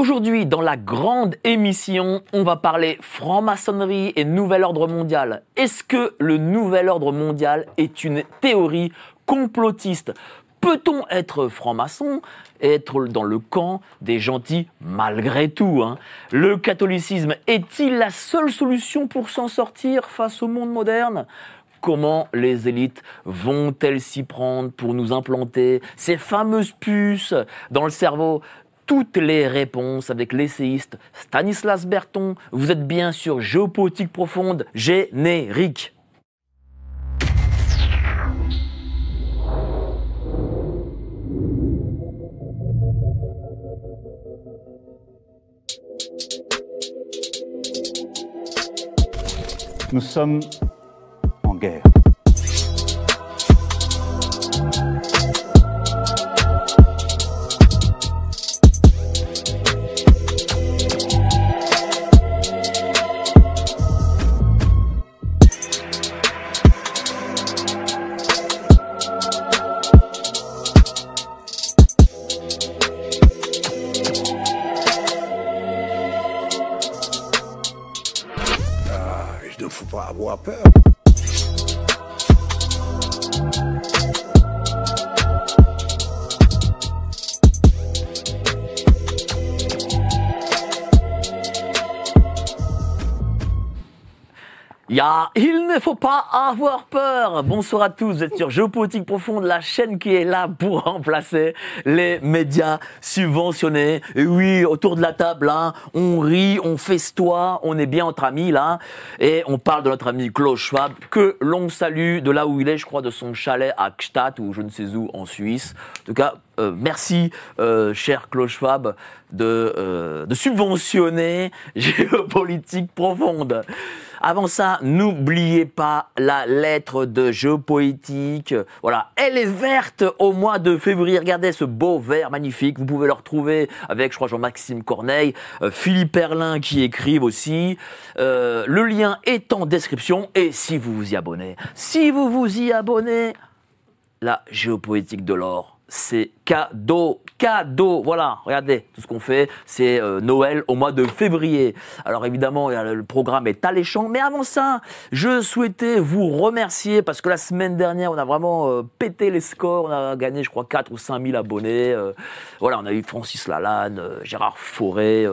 Aujourd'hui, dans la grande émission, on va parler franc-maçonnerie et nouvel ordre mondial. Est-ce que le nouvel ordre mondial est une théorie complotiste? Peut-on être franc-maçon et être dans le camp des gentils malgré tout hein? Le catholicisme est-il la seule solution pour s'en sortir face au monde moderne? Comment les élites vont-elles s'y prendre pour nous implanter ces fameuses puces dans le cerveau toutes les réponses avec l'essayiste Stanislas Berton. Vous êtes bien sur Géopolitique Profonde, générique. Nous sommes en guerre. Il ne faut pas avoir peur. Bonsoir à tous, vous êtes sur Géopolitique Profonde, la chaîne qui est là pour remplacer les médias subventionnés. Et oui, autour de la table, là, on rit, on festoie, on est bien entre amis, là. Et on parle de notre ami Klaus Schwab, que l'on salue de là où il est, je crois, de son chalet à Gstaad, ou je ne sais où, en Suisse. En tout cas, euh, merci, euh, cher Klaus Schwab, de, euh, subventionner Géopolitique Profonde. Avant ça, n'oubliez pas la lettre de géopoétique. Voilà, elle est verte au mois de février. Regardez ce beau vert magnifique. Vous pouvez le retrouver avec, je crois, Jean-Maxime Corneille, Philippe Erlin qui écrivent aussi. Le lien est en description. Et si vous vous y abonnez, si vous vous y abonnez, la géopoétique de l'or c'est cadeau, cadeau. Voilà, regardez, tout ce qu'on fait, c'est euh, Noël au mois de février. Alors évidemment, le programme est alléchant, mais avant ça, je souhaitais vous remercier parce que la semaine dernière, on a vraiment euh, pété les scores. On a gagné, je crois, 4 ou 5 000 abonnés. Euh, voilà, on a eu Francis Lalanne, Gérard Fauré,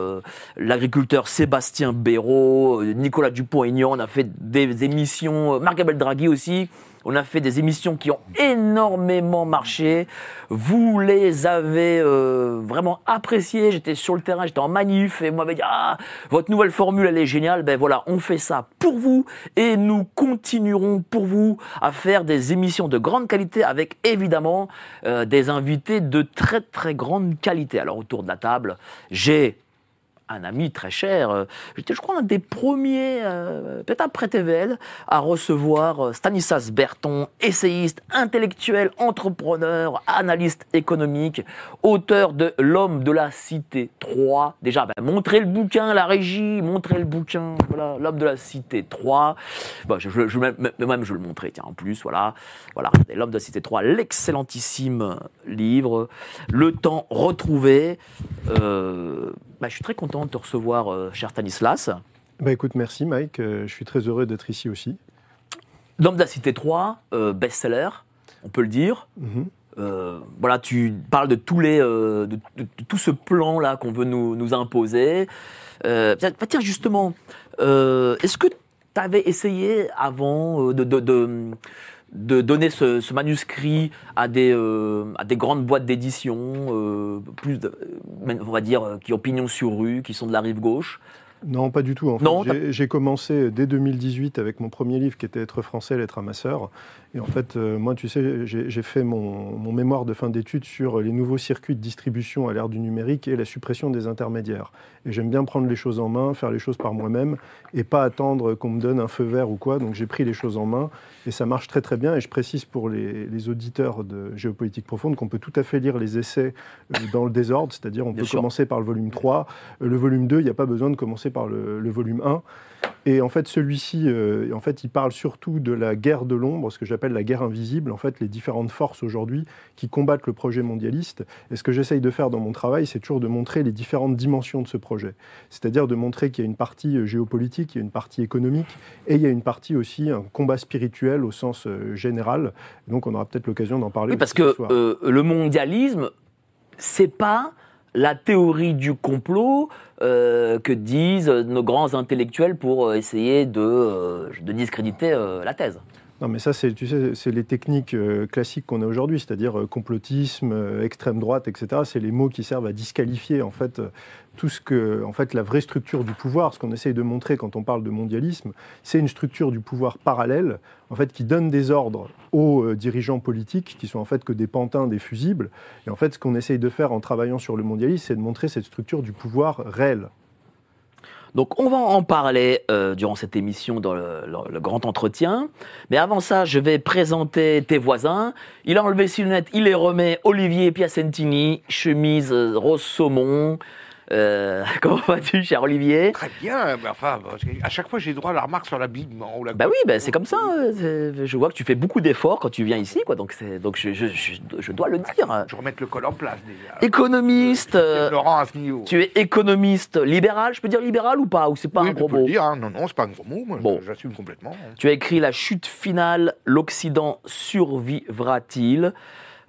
l'agriculteur Sébastien Béraud, Nicolas Dupont-Aignan. On a fait des émissions, Marc-Abel Draghi aussi. On a fait des émissions qui ont énormément marché. Vous les avez euh, vraiment appréciées. J'étais sur le terrain, j'étais en manif et moi m'avait dit ah votre nouvelle formule elle est géniale. Ben voilà, on fait ça pour vous et nous continuerons pour vous à faire des émissions de grande qualité avec évidemment euh, des invités de très très grande qualité. Alors autour de la table, j'ai un ami très cher. Euh, j'étais, je crois, un des premiers, euh, peut-être après TVL, à recevoir euh, Stanislas Berton, essayiste, intellectuel, entrepreneur, analyste économique, auteur de L'homme de la cité 3. Déjà, ben, montrez le bouquin, la régie, montrez le bouquin, voilà, L'homme de la cité 3. Bon, je, je, même, même, je le montrer, tiens, en plus, voilà. Voilà, L'homme de la cité 3, l'excellentissime livre. Le temps retrouvé. Bah, je suis très content de te recevoir, euh, cher Stanislas. Bah, écoute, merci Mike, euh, je suis très heureux d'être ici aussi. L'homme de la Cité 3, euh, best-seller, on peut le dire. Mhm. voilà, tu parles de, tous les, de, tout ce plan-là qu'on veut nous, nous imposer. Bah, tiens, justement, est-ce que tu avais essayé avant de, de donner ce, manuscrit à des, euh, à des grandes boîtes d'édition, euh, plus, on va dire, qui ont pignon sur rue, qui sont de la rive gauche. Non, pas du tout. En j'ai commencé dès 2018 avec mon premier livre qui était Être français, l'être à ma sœur. Et en fait, euh, moi, tu sais, j'ai fait mon, mon, mémoire de fin d'études sur les nouveaux circuits de distribution à l'ère du numérique et la suppression des intermédiaires. Et j'aime bien prendre les choses en main, faire les choses par moi-même et pas attendre qu'on me donne un feu vert ou quoi. Donc j'ai pris les choses en main et ça marche très très bien. Et je précise pour les, les auditeurs de Géopolitique Profonde qu'on peut tout à fait lire les essais euh, dans le désordre, c'est-à-dire on peut commencer par le volume 3. Euh, le volume 2, il n'y a pas besoin de commencer commencer par le, volume 1. Et en fait, celui-ci, euh, en fait, il parle surtout de la guerre de l'ombre, ce que j'appelle la guerre invisible, en fait, les différentes forces aujourd'hui qui combattent le projet mondialiste. Et ce que j'essaye de faire dans mon travail, c'est toujours de montrer les différentes dimensions de ce projet. C'est-à-dire de montrer qu'il y a une partie euh, géopolitique, il y a une partie économique, et il y a une partie aussi, un combat spirituel au sens euh, général. Donc, on aura peut-être l'occasion d'en parler. Oui, parce que le mondialisme, c'est pas la théorie du complot euh, que disent nos grands intellectuels pour euh, essayer de, euh, discréditer la thèse. Non, mais ça, c'est, tu sais, les techniques classiques qu'on a aujourd'hui, c'est-à-dire complotisme, extrême droite, etc. C'est les mots qui servent à disqualifier en fait tout ce que, en fait, la vraie structure du pouvoir, ce qu'on essaye de montrer quand on parle de mondialisme, c'est une structure du pouvoir parallèle, en fait, qui donne des ordres aux euh, dirigeants politiques, qui sont en fait que des pantins, des fusibles. Et en fait, ce qu'on essaye de faire en travaillant sur le mondialisme, c'est de montrer cette structure du pouvoir réel. Donc on va en parler euh, durant cette émission dans le, le, grand entretien. Mais avant ça, je vais présenter tes voisins. Il a enlevé ses lunettes, il les remet. Olivier Piacentini, chemise euh, rose saumon, euh, comment vas-tu, cher Olivier? Très bien, mais enfin, à chaque fois j'ai droit à la remarque sur l'habillement. Bah oui, bah c'est comme ça. Euh, je vois que tu fais beaucoup d'efforts quand tu viens ici, quoi. Donc, donc je, je, je, dois le dire. Je remets le col en place déjà. Économiste. Euh, Laurent Tu es économiste libéral, je peux dire libéral ou pas Ou c'est pas un gros mot? dire, hein. Non, non, c'est pas un gros mot. bon. j'assume complètement. Tu as écrit La chute finale, l'Occident survivra-t-il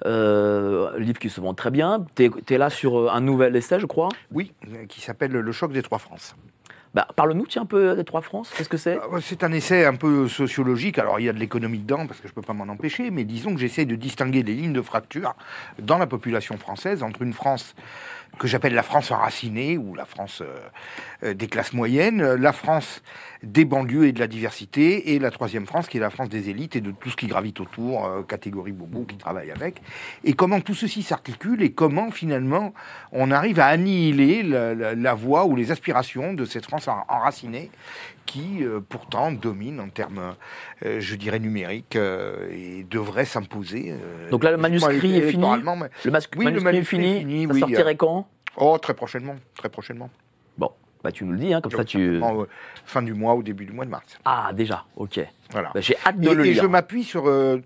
livre qui se vend très bien. Tu es, là sur euh, un nouvel essai, je crois Oui, qui s'appelle Le choc des trois France. Bah, Parle-nous un peu des Trois France, qu'est-ce que c'est? Euh, C'est un essai un peu sociologique, alors il y a de l'économie dedans, parce que je ne peux pas m'en empêcher, mais disons que j'essaie de distinguer les lignes de fracture dans la population française entre une France que j'appelle la France enracinée, ou la France euh, des classes moyennes, la France des banlieues et de la diversité, et la troisième France qui est la France des élites et de tout ce qui gravite autour, euh, catégorie bobo qui travaille avec, et comment tout ceci s'articule et comment finalement on arrive à annihiler la, voix ou les aspirations de cette France enracinée qui euh, pourtant domine en termes, euh, je dirais, numériques et devrait s'imposer. Donc là, le manuscrit est fini. Le, oui, le manuscrit est fini. ça sortirait quand Oh, très prochainement, très prochainement. Bah, tu nous le dis, hein, comme ça tu. Fin du mois ou début du mois de mars. Ah, déjà, ok. Voilà. Bah, j'ai hâte de le lire. Et je m'appuie sur, euh,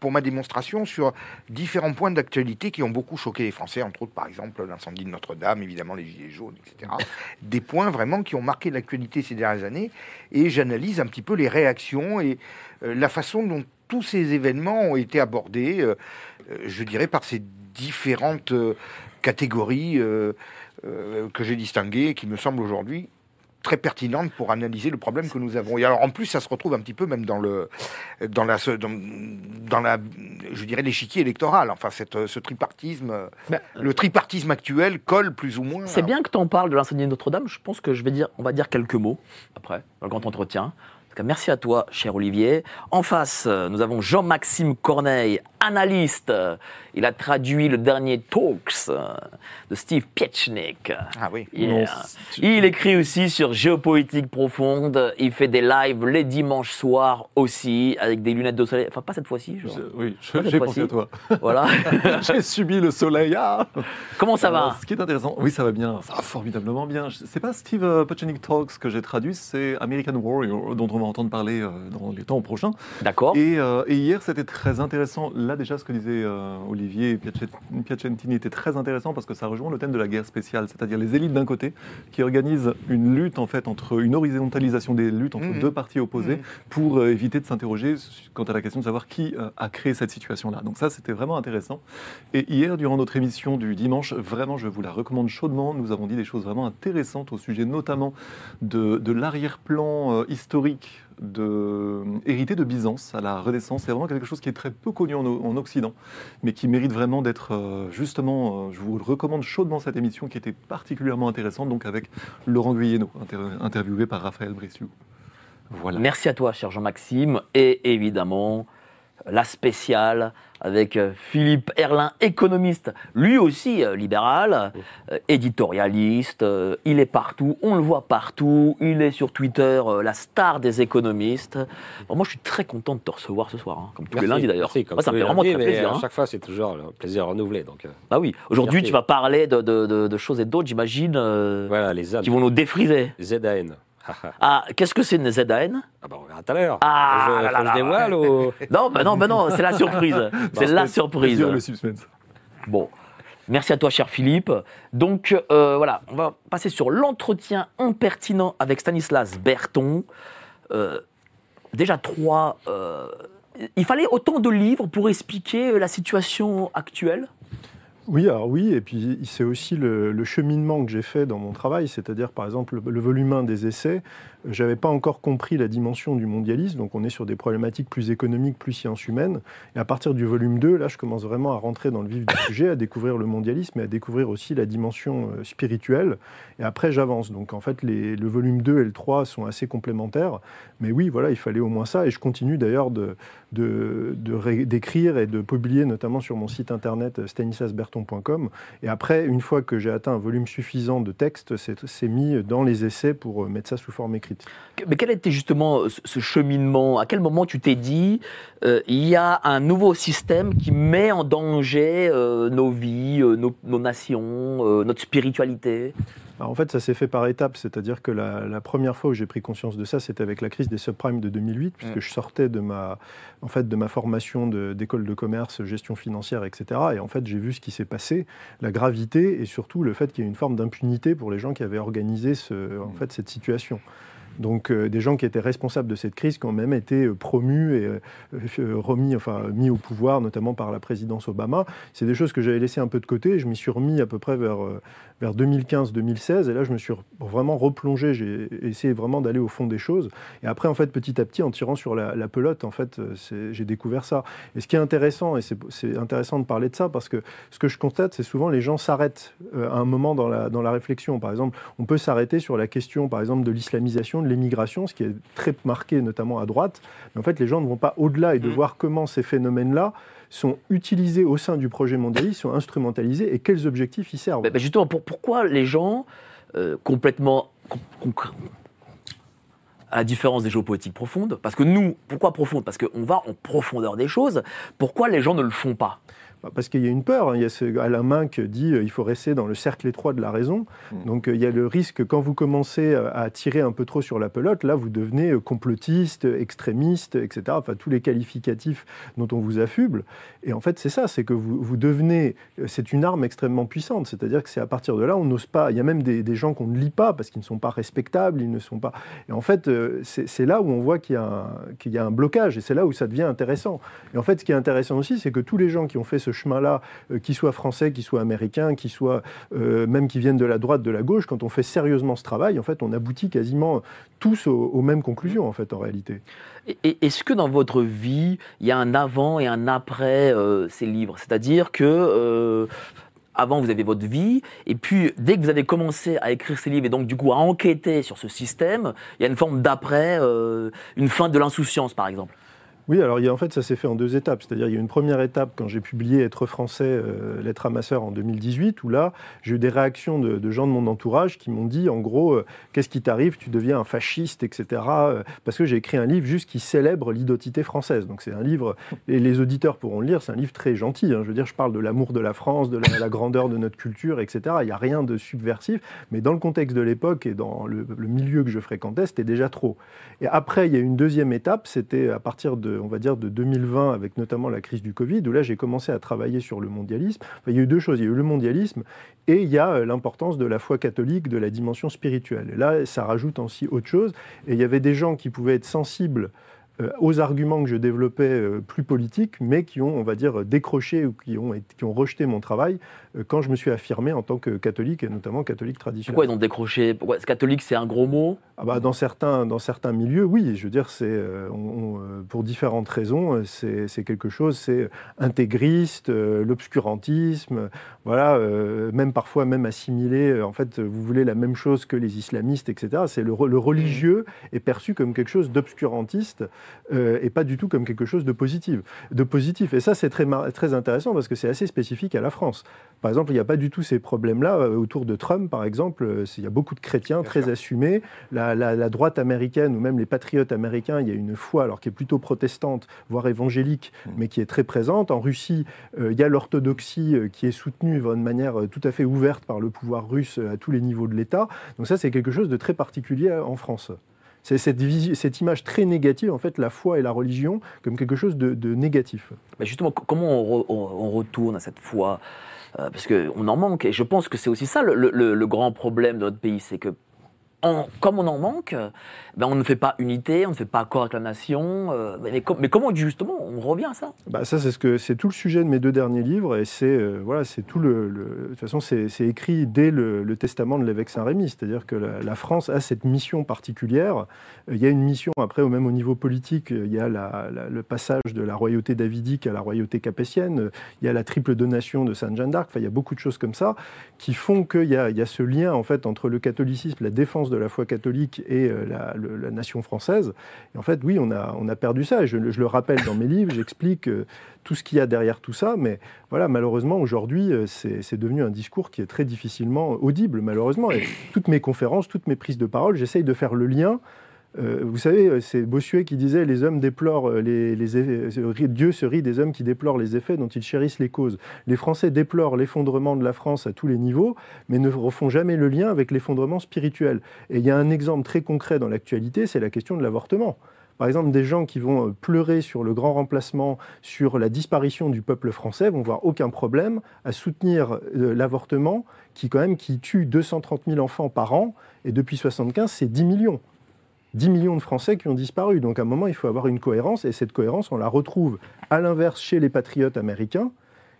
pour ma démonstration, sur différents points d'actualité qui ont beaucoup choqué les Français, entre autres, par exemple, l'incendie de Notre-Dame, évidemment, les Gilets jaunes, etc. Des points vraiment qui ont marqué l'actualité ces dernières années. Et j'analyse un petit peu les réactions et euh, la façon dont tous ces événements ont été abordés, euh, je dirais, par ces différentes catégories. Euh, que j'ai distingué et qui me semble aujourd'hui très pertinente pour analyser le problème que nous avons. Et alors en plus, ça se retrouve un petit peu même dans le dans la dans, la je dirais l'échiquier électoral. Enfin, cette, ce tripartisme, ben, le tripartisme actuel colle plus ou moins. C'est bien que tu en parles de l'incendie de Notre-Dame. Je pense que je vais dire, on va dire quelques mots après dans le grand entretien. Merci à toi, cher Olivier. En face, nous avons Jean-Maxime Corneille, analyste. Il a traduit le dernier Talks de Steve Piechnik. Ah oui. Il écrit aussi sur Géopolitique Profonde. Il fait des lives les dimanches soirs aussi, avec des lunettes de soleil. Enfin, pas cette fois-ci. Oui, j'ai pensé à toi. Voilà. j'ai subi le soleil. Ah Comment ça va Ce qui est intéressant, oui, ça va bien. Ça va formidablement bien. C'est pas Steve euh, Piechnik Talks que j'ai traduit, c'est American Warrior, dont on va entendre parler euh, dans les temps prochains. D'accord. Et, euh, et, hier, c'était très intéressant. Là, déjà, ce que disait Olivier Piacentini était très intéressant parce que ça rejoint le thème de la guerre spéciale, c'est-à-dire les élites d'un côté qui organisent une lutte en fait entre une horizontalisation des luttes entre mmh. deux parties opposées mmh. pour euh, éviter de s'interroger quant à la question de savoir qui euh, a créé cette situation-là. Donc ça, c'était vraiment intéressant. Et hier, durant notre émission du dimanche, vraiment, je vous la recommande chaudement. Nous avons dit des choses vraiment intéressantes au sujet notamment de, de l'arrière-plan euh, historique de, hérité de Byzance à la Renaissance. C'est vraiment quelque chose qui est très peu connu en, Occident, mais qui mérite vraiment d'être euh, justement, euh, je vous recommande chaudement cette émission qui était particulièrement intéressante, donc avec Laurent Guyeno, interviewé par Raphaël Bressiou. Voilà. Merci à toi, cher Jean-Maxime, et évidemment, la spéciale avec euh, Philippe Erlin, économiste, lui aussi euh, libéral, euh, éditorialiste, il est partout, on le voit partout, il est sur Twitter la star des économistes. moi je suis très content de te recevoir ce soir, hein, comme tous les lundis d'ailleurs. ça me fait vraiment très plaisir. À hein. chaque fois c'est toujours un plaisir renouvelé. Donc, bah oui, aujourd'hui tu vas parler de, choses et d'autres, j'imagine, voilà, qui vont nous défriser. ZAN. ah, qu'est-ce que c'est une ZAN Ah bah on verra tout à l'heure. Ah, je, là, dévoile ou... Non, bah non, bah non, c'est la surprise. c'est la surprise. Le suspense. Bon. Merci à toi, cher Philippe. Donc, euh, voilà, on va passer sur l'entretien impertinent avec Stanislas Berton. Euh, déjà trois. Euh, il fallait autant de livres pour expliquer la situation actuelle? Oui, alors oui, et puis c'est aussi le, cheminement que j'ai fait dans mon travail, c'est-à-dire par exemple le, volume 1 des essais, j'avais pas encore compris la dimension du mondialisme, donc on est sur des problématiques plus économiques, plus sciences humaines, et à partir du volume 2, là je commence vraiment à rentrer dans le vif du sujet, à découvrir le mondialisme et à découvrir aussi la dimension euh, spirituelle, et après j'avance. Donc en fait le volume 2 et le 3 sont assez complémentaires, mais oui, voilà, il fallait au moins ça, et je continue d'ailleurs de, d'écrire et de publier notamment sur mon site internet stanislasberton.com. Et après, une fois que j'ai atteint un volume suffisant de texte, c'est mis dans les essais pour euh, mettre ça sous forme écrite. Mais quel était justement euh, ce cheminement? À quel moment tu t'es dit euh, il y a un nouveau système qui met en danger nos vies, nos, nos, nations, notre spiritualité? En fait, ça s'est fait par étapes, c'est-à-dire que la, première fois où j'ai pris conscience de ça, c'était avec la crise des subprimes de 2008, puisque je sortais de ma, en fait, de ma formation d'école de, commerce, gestion financière, etc. Et en fait, j'ai vu ce qui s'est passé, la gravité et surtout le fait qu'il y ait une forme d'impunité pour les gens qui avaient organisé ce, en mm. fait, cette situation. Donc euh, des gens qui étaient responsables de cette crise qui ont même été euh, promus et euh, remis, enfin mis au pouvoir, notamment par la présidence Obama. C'est des choses que j'avais laissées un peu de côté. je m'y suis remis à peu près vers, vers 2015-2016. Et là, je me suis vraiment replongé. J'ai essayé vraiment d'aller au fond des choses. Et après, en fait, petit à petit, en tirant sur la, pelote, en fait, j'ai découvert ça. Et ce qui est intéressant, et c'est intéressant de parler de ça, parce que ce que je constate, c'est souvent les gens s'arrêtent à un moment dans la, dans la réflexion. Par exemple, on peut s'arrêter sur la question, par exemple, de l'islamisation, l'émigration, ce qui est très marqué notamment à droite. Mais en fait, les gens ne vont pas au-delà et de mmh. voir comment ces phénomènes-là sont utilisés au sein du projet mondialiste, sont instrumentalisés et quels objectifs ils servent. Mais, justement, pourquoi les gens euh, complètement à la différence des géopolitiques profondes, parce que nous, pourquoi profonde Parce qu'on va en profondeur des choses. Pourquoi les gens ne le font pas? bah, parce qu'il y a une peur. Hein. Il y a ce Alain Minck dit qu'il euh, faut rester dans le cercle étroit de la raison. Mm. Donc euh, il y a le risque, quand vous commencez euh, à tirer un peu trop sur la pelote, là vous devenez complotiste, extrémiste, etc. Enfin tous les qualificatifs dont on vous affuble. Et en fait c'est ça, c'est que vous, vous devenez, c'est une arme extrêmement puissante. C'est-à-dire que c'est à partir de là, on n'ose pas. Il y a même des, gens qu'on ne lit pas parce qu'ils ne sont pas respectables, ils ne sont pas. Et en fait c'est là où on voit qu'il y, y, a un blocage et c'est là où ça devient intéressant. Et en fait ce qui est intéressant aussi, c'est que tous les gens qui ont fait ce chemin-là, euh, qu'ils soient français, qu'ils soient américains, qu'ils soient euh, même qui viennent de la droite, de la gauche, quand on fait sérieusement ce travail, en fait, on aboutit quasiment tous aux, mêmes conclusions, en fait, en réalité. Est-ce que dans votre vie, il y a un avant et un après euh, ces livres? C'est-à-dire que avant vous avez votre vie, et puis dès que vous avez commencé à écrire ces livres et donc du coup à enquêter sur ce système, il y a une forme d'après, une fin de l'insouciance par exemple. Oui, alors en fait, ça s'est fait en deux étapes. C'est-à-dire, il y a une première étape quand j'ai publié Être français, euh, lettre à ma sœur en 2018, où là, j'ai eu des réactions de, gens de mon entourage qui m'ont dit, en gros, euh, qu'est-ce qui t'arrive? Tu deviens un fasciste, etc. Euh, parce que j'ai écrit un livre juste qui célèbre l'identité française. Donc c'est un livre, et les auditeurs pourront le lire, c'est un livre très gentil. Hein. Je veux dire, je parle de l'amour de la France, de la, grandeur de notre culture, etc. Il n'y a rien de subversif, mais dans le contexte de l'époque et dans le, le milieu que je fréquentais, c'était déjà trop. Et après, il y a une deuxième étape, c'était à partir de on va dire, de 2020, avec notamment la crise du Covid, où là, j'ai commencé à travailler sur le mondialisme. il y a eu deux choses. Il y a eu le mondialisme et il y a euh, l'importance de la foi catholique, de la dimension spirituelle. Et là, ça rajoute aussi autre chose. Et il y avait des gens qui pouvaient être sensibles aux arguments que je développais euh, plus politiques, mais qui ont, on va dire, décroché ou qui ont, qui ont rejeté mon travail euh, quand je me suis affirmé en tant que catholique, et notamment catholique traditionnel. Pourquoi ils ont décroché? Pourquoi Catholique, c'est un gros mot? Ah bah, dans, certains, dans certains milieux, oui. Je veux dire, c'est, pour différentes raisons, c'est, quelque chose, c'est intégriste, l'obscurantisme, voilà, même parfois même assimilé, en fait, vous voulez la même chose que les islamistes, etc. C'est le, le religieux est perçu comme quelque chose d'obscurantiste et pas du tout comme quelque chose de positif. De positif. Et ça, c'est très, très intéressant parce que c'est assez spécifique à la France. Par exemple, il n'y a pas du tout ces problèmes-là autour de Trump, par exemple. Il y a beaucoup de chrétiens très assumés. La, la, droite américaine ou même les patriotes américains, il y a une foi, alors qui est plutôt protestante, voire évangélique, mmh. mais qui est très présente. En Russie, il y a l'orthodoxie qui est soutenue d'une manière tout à fait ouverte par le pouvoir russe à tous les niveaux de l'État. Donc ça, c'est quelque chose de très particulier en France. C'est cette, image très négative, en fait, la foi et la religion comme quelque chose de, négatif. Mais justement, comment on, retourne à cette foi? Euh, Parce qu'on en manque, et je pense que c'est aussi ça le, grand problème de notre pays, c'est que comme on en manque, ben on ne fait pas unité, on ne fait pas accord avec la nation. Euh, mais, comment justement on revient à ça? Bah Ça, c'est tout le sujet de mes deux derniers livres, et c'est euh, voilà, c'est tout le, De toute façon, c'est écrit dès le, testament de l'évêque Saint-Rémy, c'est-à-dire que la, France a cette mission particulière. Euh, il y a une mission après, au même au niveau politique, il y a le passage de la royauté davidique à la royauté capétienne. Il y a la triple donation de Sainte Jeanne d'Arc. Enfin, il y a beaucoup de choses comme ça qui font qu'il y, y a, ce lien en fait entre le catholicisme, la défense de la foi catholique et euh, la, nation française. Et en fait, oui, on a, on a perdu ça. Je, le rappelle dans mes livres, j'explique euh, tout ce qu'il y a derrière tout ça. Mais voilà, malheureusement, aujourd'hui, euh, c'est devenu un discours qui est très difficilement audible, malheureusement. Et toutes mes conférences, toutes mes prises de parole, j'essaye de faire le lien euh, vous savez, euh, c'est Bossuet qui disait les hommes déplorent euh, les, Dieu se rit des hommes qui déplorent les effets dont ils chérissent les causes. Les Français déplorent l'effondrement de la France à tous les niveaux, mais ne refont jamais le lien avec l'effondrement spirituel. Et il y a un exemple très concret dans l'actualité, c'est la question de l'avortement. Par exemple, des gens qui vont pleurer sur le grand remplacement, sur la disparition du peuple français, vont voir aucun problème à soutenir l'avortement, qui quand même qui tue 230 000 enfants par an, et depuis 75, c'est 10 millions. 10 millions de Français qui ont disparu. Donc à un moment, il faut avoir une cohérence, et cette cohérence, on la retrouve à l'inverse chez les patriotes américains,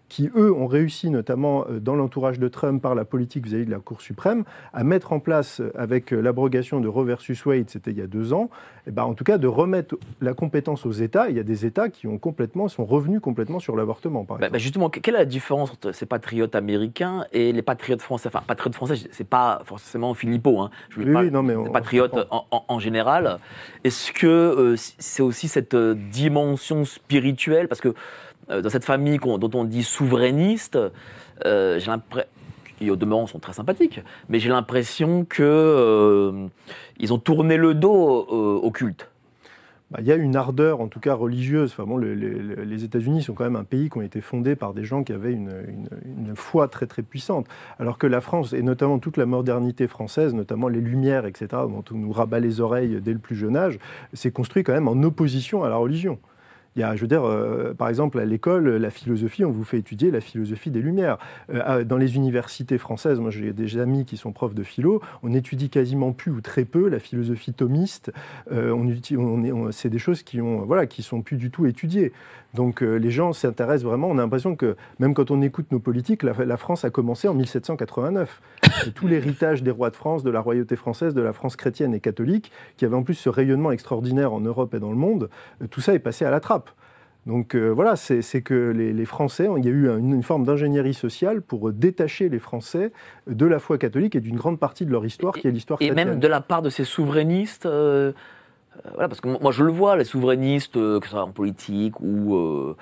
qui, eux, ont réussi, notamment euh, dans l'entourage de Trump par la politique vis-à-vis de la Cour suprême, à mettre en place, euh, avec euh, l'abrogation de Roe versus Wade, c'était il y a deux ans, eh ben, en tout cas de remettre la compétence aux États. Il y a des États qui ont complètement, sont revenus complètement sur l'avortement, par bah, bah, justement, quelle est la différence entre ces patriotes américains et les patriotes français? Enfin, patriotes français, c'est pas forcément Philippot, hein. je veux oui, non, mais on, patriotes en, général. Est-ce que c'est aussi cette dimension spirituelle? Parce que dans cette famille dont on dit souverainiste, euh, j'ai qui au demeurant sont très sympathiques, mais j'ai l'impression qu'ils euh, ont tourné le dos au culte. Bah, il y a une ardeur, en tout cas religieuse. Enfin, bon, les États-Unis sont quand même un pays qui ont été fondés par des gens qui avaient une, une, foi très très puissante. Alors que la France, et notamment toute la modernité française, notamment les Lumières, etc., dont on nous rabat les oreilles dès le plus jeune âge, s'est construit quand même en opposition à la religion je veux dire, euh, par exemple, à l'école, la philosophie, on vous fait étudier la philosophie des Lumières. Euh, dans les universités françaises, moi j'ai des amis qui sont profs de philo, on étudie quasiment plus ou très peu la philosophie thomiste. Euh, on, c'est des choses qui ont, voilà, qui sont plus du tout étudiées. Donc les gens s'intéressent vraiment. On a l'impression que même quand on écoute nos politiques, la, France a commencé en 1789. tout l'héritage des rois de France, de la royauté française, de la France chrétienne et catholique, qui avait en plus ce rayonnement extraordinaire en Europe et dans le monde, tout ça est passé à la trappe. Donc euh, voilà, c'est que les, Français, il y a eu une, forme d'ingénierie sociale pour détacher les Français de la foi catholique et d'une grande partie de leur histoire, qui est l'histoire chrétienne. Et même de la part de ces souverainistes, euh, euh, voilà, parce que moi je le vois, les souverainistes, que ce soit en politique ou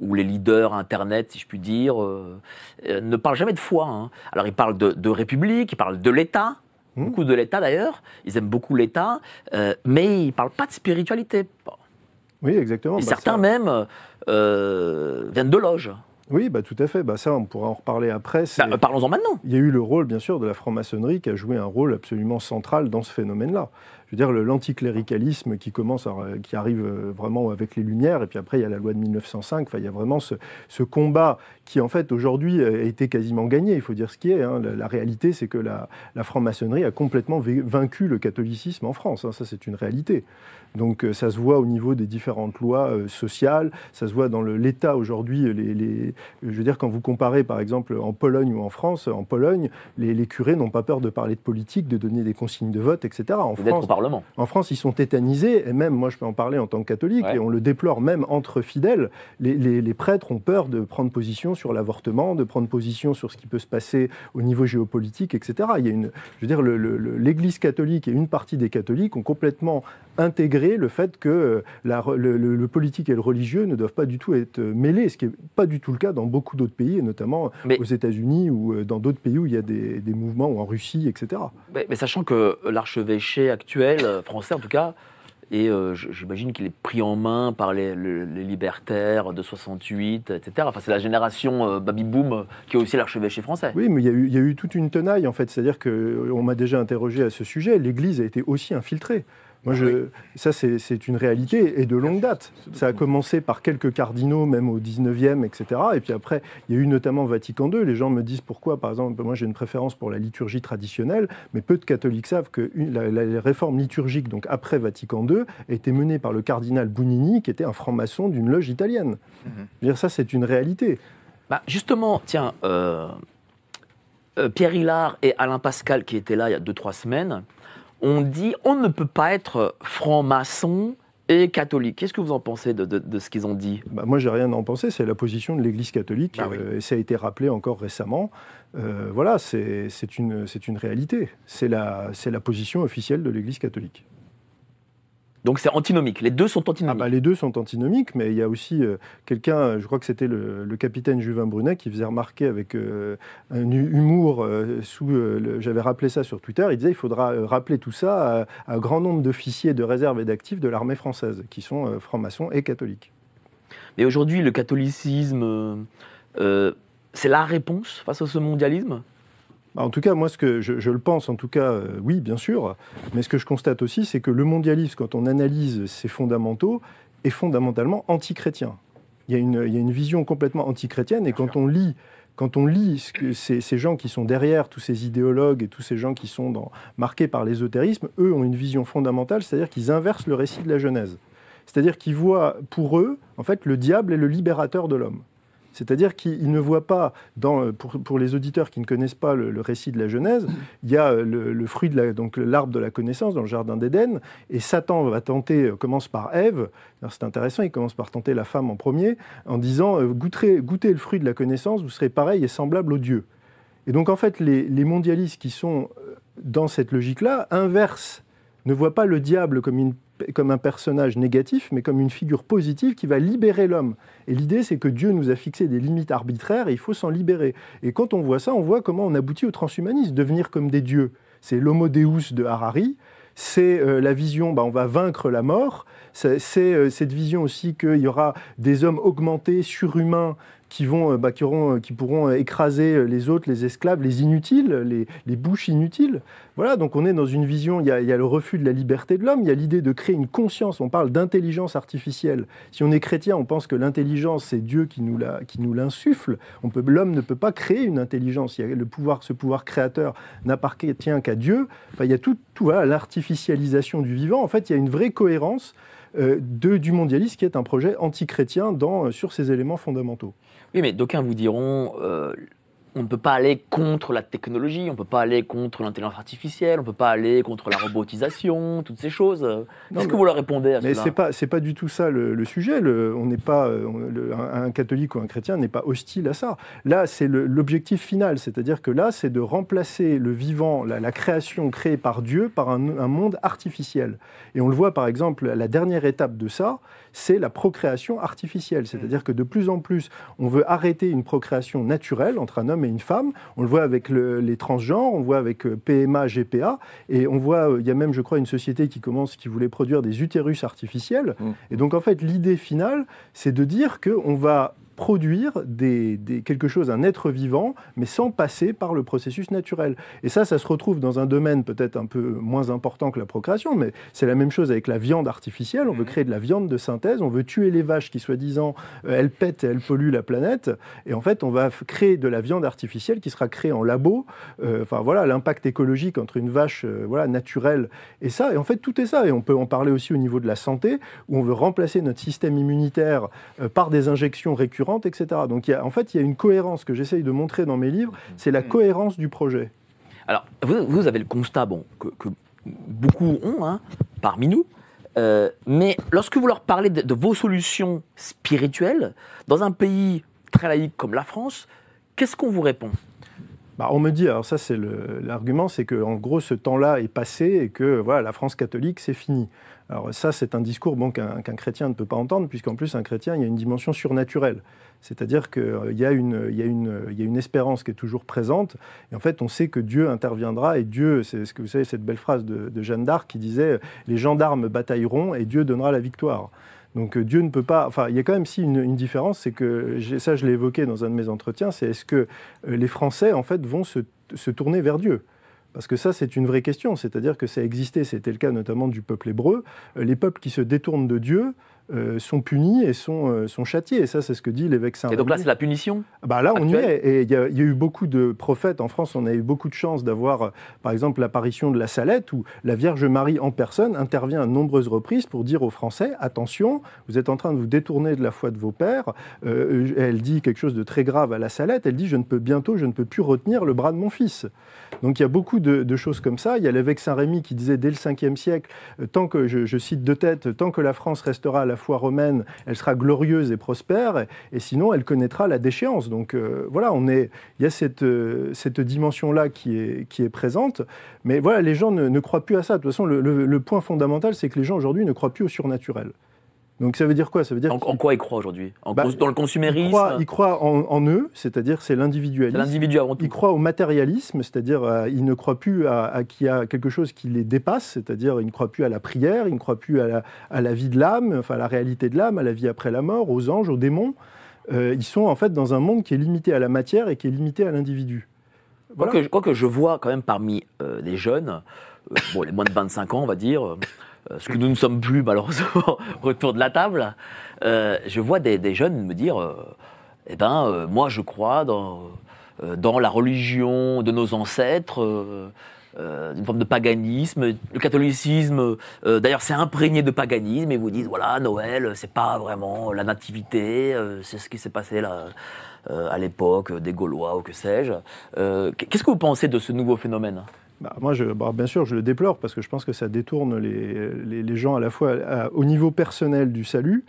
ou les leaders Internet, si je puis dire, ne parlent jamais de foi. Hein. Alors ils parlent de, République, ils parlent de l'État, mmh. beaucoup de l'État d'ailleurs, ils aiment beaucoup l'État, mais ils ne parlent pas de spiritualité. Oui, exactement. Et bah, certains même euh, viennent de loges. Oui, bah, tout à fait. Bah, ça, on pourra en reparler après. Bah, parlons-en maintenant. Il y a eu le rôle, bien sûr, de la franc-maçonnerie qui a joué un rôle absolument central dans ce phénomène-là. Je veux dire, l'anticléricalisme qui commence, qui arrive euh, vraiment avec les Lumières, et puis après, il y a la loi de 1905. Enfin, il y a vraiment ce, combat qui, en fait, aujourd'hui, a été quasiment gagné. Il faut dire ce qui est. Hein. La, réalité, c'est que la, franc-maçonnerie a complètement vaincu le catholicisme en France. Hein. Ça, c'est une réalité. Donc euh, ça se voit au niveau des différentes lois euh, sociales, ça se voit dans l'État aujourd'hui, les, je veux dire, quand vous comparez par exemple en Pologne ou en France, en Pologne, les, curés n'ont pas peur de parler de politique, de donner des consignes de vote, etc. En France, Parlement. En France, ils sont tétanisés, et même moi je peux en parler en tant que catholique, et on le déplore même entre fidèles. Les, prêtres ont peur de prendre position sur l'avortement, de prendre position sur ce qui peut se passer au niveau géopolitique, etc. Il y a une, je veux dire, l'Église catholique et une partie des catholiques ont complètement intégré le fait que euh, la, le, politique et le religieux ne doivent pas du tout être mêlés, ce qui n'est pas du tout le cas dans beaucoup d'autres pays, et notamment aux États-Unis ou euh, dans d'autres pays où il y a des, mouvements, ou en Russie, etc. Mais, mais sachant que l'archevêché actuel, euh, français en tout cas, et j'imagine qu'il est pris en main par les, libertaires de 68, etc. Enfin, c'est la génération baby-boom qui est aussi l'archevêché français. Oui, mais il y, il y, a eu, toute une tenaille, en fait. C'est-à-dire qu'on m'a déjà interrogé à ce sujet. L'Église a été aussi infiltrée. Moi, je, ça, c'est une réalité et de longue date. Ça a commencé par quelques cardinaux, même au 19e, etc. Et puis après, il y a eu notamment Vatican II. Les gens me disent pourquoi, par exemple, moi j'ai une préférence pour la liturgie traditionnelle, mais peu de catholiques savent que la, réforme liturgique, donc après Vatican II, a été menée par le cardinal Bunini, qui était un franc-maçon d'une loge italienne. Mhm. dire, ça, c'est une réalité. Bah, justement, tiens, euh, euh, Pierre Hillard et Alain Pascal, qui étaient là il y a 2-3 semaines, on dit on ne peut pas être franc-maçon et catholique. Qu'est-ce que vous en pensez de, ce qu'ils ont dit? Bah Moi, j'ai rien à en penser. C'est la position de l'Église catholique, bah euh, et ça a été rappelé encore récemment. Euh, voilà, c'est une, une réalité. C'est la, la position officielle de l'Église catholique. Donc c'est antinomique, les deux sont antinomiques. Ah bah, les deux sont antinomiques, mais il y a aussi euh, quelqu'un, je crois que c'était le, capitaine Juvin Brunet, qui faisait remarquer avec euh, un humour, euh, sous, j'avais rappelé ça sur Twitter, il disait il faudra rappeler tout ça à, un grand nombre d'officiers de réserve et d'actifs de l'armée française, qui sont francs-maçons et catholiques. Mais aujourd'hui, le catholicisme, c'est la réponse face à ce mondialisme? En tout cas, moi, ce que je, le pense, en tout cas, euh, oui, bien sûr. Mais ce que je constate aussi, c'est que le mondialisme, quand on analyse ses fondamentaux, est fondamentalement anti-chrétien. Il, y a une vision complètement anti-chrétienne, et quand on lit quand on lit ces, gens qui sont derrière, tous ces idéologues et tous ces gens qui sont dans, marqués par l'ésotérisme, eux ont une vision fondamentale, c'est-à-dire qu'ils inversent le récit de la Genèse. C'est-à-dire qu'ils voient pour eux, en fait, le diable est le libérateur de l'homme. C'est-à-dire qu'il ne voit pas, dans, pour, les auditeurs qui ne connaissent pas le, récit de la Genèse, il y a le, fruit de donc l'arbre de la connaissance dans le jardin d'Éden, et Satan va tenter, euh, commence par Ève, c'est intéressant, il commence par tenter la femme en premier, en disant euh, goûtez, le fruit de la connaissance, vous serez pareil et semblable aux dieux. Et donc en fait, les, mondialistes qui sont euh, dans cette logique-là inversent, ne voient pas le diable comme un personnage négatif, mais comme une figure positive qui va libérer l'homme. Et l'idée, c'est que Dieu nous a fixé des limites arbitraires et il faut s'en libérer. Et quand on voit ça, on voit comment on aboutit au transhumanisme, devenir comme des dieux. C'est l'homo deus de Harari, c'est euh, la vision, bah, on va vaincre la mort, c'est euh, cette vision aussi qu'il y aura des hommes augmentés, surhumains, qui, vont, euh, bah, euh, qui pourront euh, écraser les autres, les esclaves, les inutiles, les, bouches inutiles. Voilà, donc on est dans une vision, il y, a, le refus de la liberté de l'homme, il y a l'idée de créer une conscience, on parle d'intelligence artificielle. Si on est chrétien, on pense que l'intelligence, c'est Dieu qui nous, l'insuffle. L'homme ne peut pas créer une intelligence, le pouvoir, ce pouvoir créateur n'appartient qu'à Dieu. Il y a tout, tout l'artificialisation du vivant. En fait, il y a une vraie cohérence du mondialisme qui est un projet antichrétien sur ces éléments fondamentaux. Oui, mais d'aucuns vous diront, euh, on ne peut pas aller contre la technologie, on ne peut pas aller contre l'intelligence artificielle, on ne peut pas aller contre la robotisation, toutes ces choses. Qu'est-ce que vous leur répondez à Mais c'est pas c'est pas du tout ça le, sujet. on n'est pas un, catholique ou un chrétien n'est pas hostile à ça. Là, c'est l'objectif final, c'est-à-dire que là, c'est de remplacer le vivant, la, création créée par Dieu, par un, un monde artificiel. Et on le voit par exemple, la dernière étape de ça, c'est la procréation artificielle. C'est-à-dire que de plus en plus, on veut arrêter une procréation naturelle entre un homme et une femme. On le voit avec les transgenres, on le voit avec euh, PMA, GPA, et on voit, euh, il y a même, je crois, une société qui commence, qui voulait produire des utérus artificiels. Mmh. Et donc, en fait, l'idée finale, c'est de dire qu'on va produire des, quelque chose, un être vivant, mais sans passer par le processus naturel. Et ça, ça se retrouve dans un domaine peut-être un peu moins important que la procréation, mais c'est la même chose avec la viande artificielle. On veut mhm. créer de la viande de synthèse, on veut tuer les vaches qui, soi-disant, euh, elles pètent et elles polluent la planète. Et en fait, on va créer de la viande artificielle qui sera créée en labo. Euh, enfin voilà, l'impact écologique entre une vache euh, voilà, naturelle et ça. Et en fait, tout est ça. Et on peut en parler aussi au niveau de la santé, où on veut remplacer notre système immunitaire par des injections récurrentes etc. Donc en fait, il y a une cohérence que j'essaye de montrer dans mes livres, c'est la cohérence du projet. Alors, vous, avez le constat bon, que, beaucoup ont hein, parmi nous, euh, mais lorsque vous leur parlez de, vos solutions spirituelles, dans un pays très laïque comme la France, qu'est-ce qu'on vous répond? Bah, on me dit, alors ça c'est l'argument, c'est qu'en gros ce temps-là est passé et que voilà, la France catholique c'est fini. Alors ça c'est un discours bon, qu'un chrétien ne peut pas entendre, puisqu'en plus un chrétien il y a une dimension surnaturelle. C'est-à-dire qu'il euh, y, y, a une espérance qui est toujours présente. Et en fait, on sait que Dieu interviendra. Et Dieu, c'est ce que vous savez, cette belle phrase de, Jeanne d'Arc qui disait Les gendarmes batailleront et Dieu donnera la victoire. Donc euh, Dieu ne peut pas. Enfin, il y a quand même si une, différence, c'est que ça, je l'ai évoqué dans un de mes entretiens. C'est est-ce que euh, les Français en fait vont se tourner vers Dieu? Parce que ça, c'est une vraie question. C'est-à-dire que ça a existé, c'était le cas notamment du peuple hébreu. Les peuples qui se détournent de Dieu, euh, sont punis et sont, euh, sont châtiés. Et ça, c'est ce que dit l'évêque Saint. Et donc là, c'est la punition bah Là, on y est. Et il y, a eu beaucoup de prophètes. En France, on a eu beaucoup de chance d'avoir, euh, par exemple, l'apparition de la Salette, où la Vierge Marie en personne intervient à nombreuses reprises pour dire aux Français attention, vous êtes en train de vous détourner de la foi de vos pères. elle dit quelque chose de très grave à la Salette. Elle dit je ne peux bientôt, je ne peux plus retenir le bras de mon fils. Donc il y a beaucoup de, choses comme ça. Il y a l'évêque Saint-Rémy qui disait dès le 5e siècle, tant que, je, je cite de tête, tant que la France restera à la foi romaine, elle sera glorieuse et prospère, et, sinon elle connaîtra la déchéance. Donc euh, voilà, on est, il y a cette, euh, cette dimension-là qui est, qui est présente, mais voilà, les gens ne, croient plus à ça. De toute façon, le point fondamental, c'est que les gens aujourd'hui ne croient plus au surnaturel. Donc ça veut dire quoi? Ça veut dire en, quoi ils croient aujourd'hui? Bah, Dans le consumérisme Ils croient, en, eux, c'est-à-dire c'est l'individualisme. L'individu avant tout. Ils croient au matérialisme, c'est-à-dire euh, ils ne croient plus à, qu'il y a quelque chose qui les dépasse, c'est-à-dire ils ne croient plus à la prière, ils ne croient plus à la, vie de l'âme, enfin à la réalité de l'âme, à la vie après la mort, aux anges, aux démons. Euh, ils sont en fait dans un monde qui est limité à la matière et qui est limité à l'individu. Voilà. Quoi, que, je vois quand même parmi euh, les jeunes, bon, les moins de 25 ans on va dire, euh, ce que nous ne sommes plus malheureusement autour de la table, euh, je vois des, jeunes me dire, euh, eh ben, moi je crois dans, dans la religion de nos ancêtres. une forme de paganisme. Le catholicisme, d'ailleurs, c'est imprégné de paganisme. Et vous disent, voilà, Noël, c'est pas vraiment la nativité, c'est ce qui s'est passé là à l'époque des Gaulois ou que sais-je. Qu'est-ce que vous pensez de ce nouveau phénomène? Bah, moi, bah, bien sûr, je le déplore parce que je pense que ça détourne les, gens à la fois au niveau personnel du salut,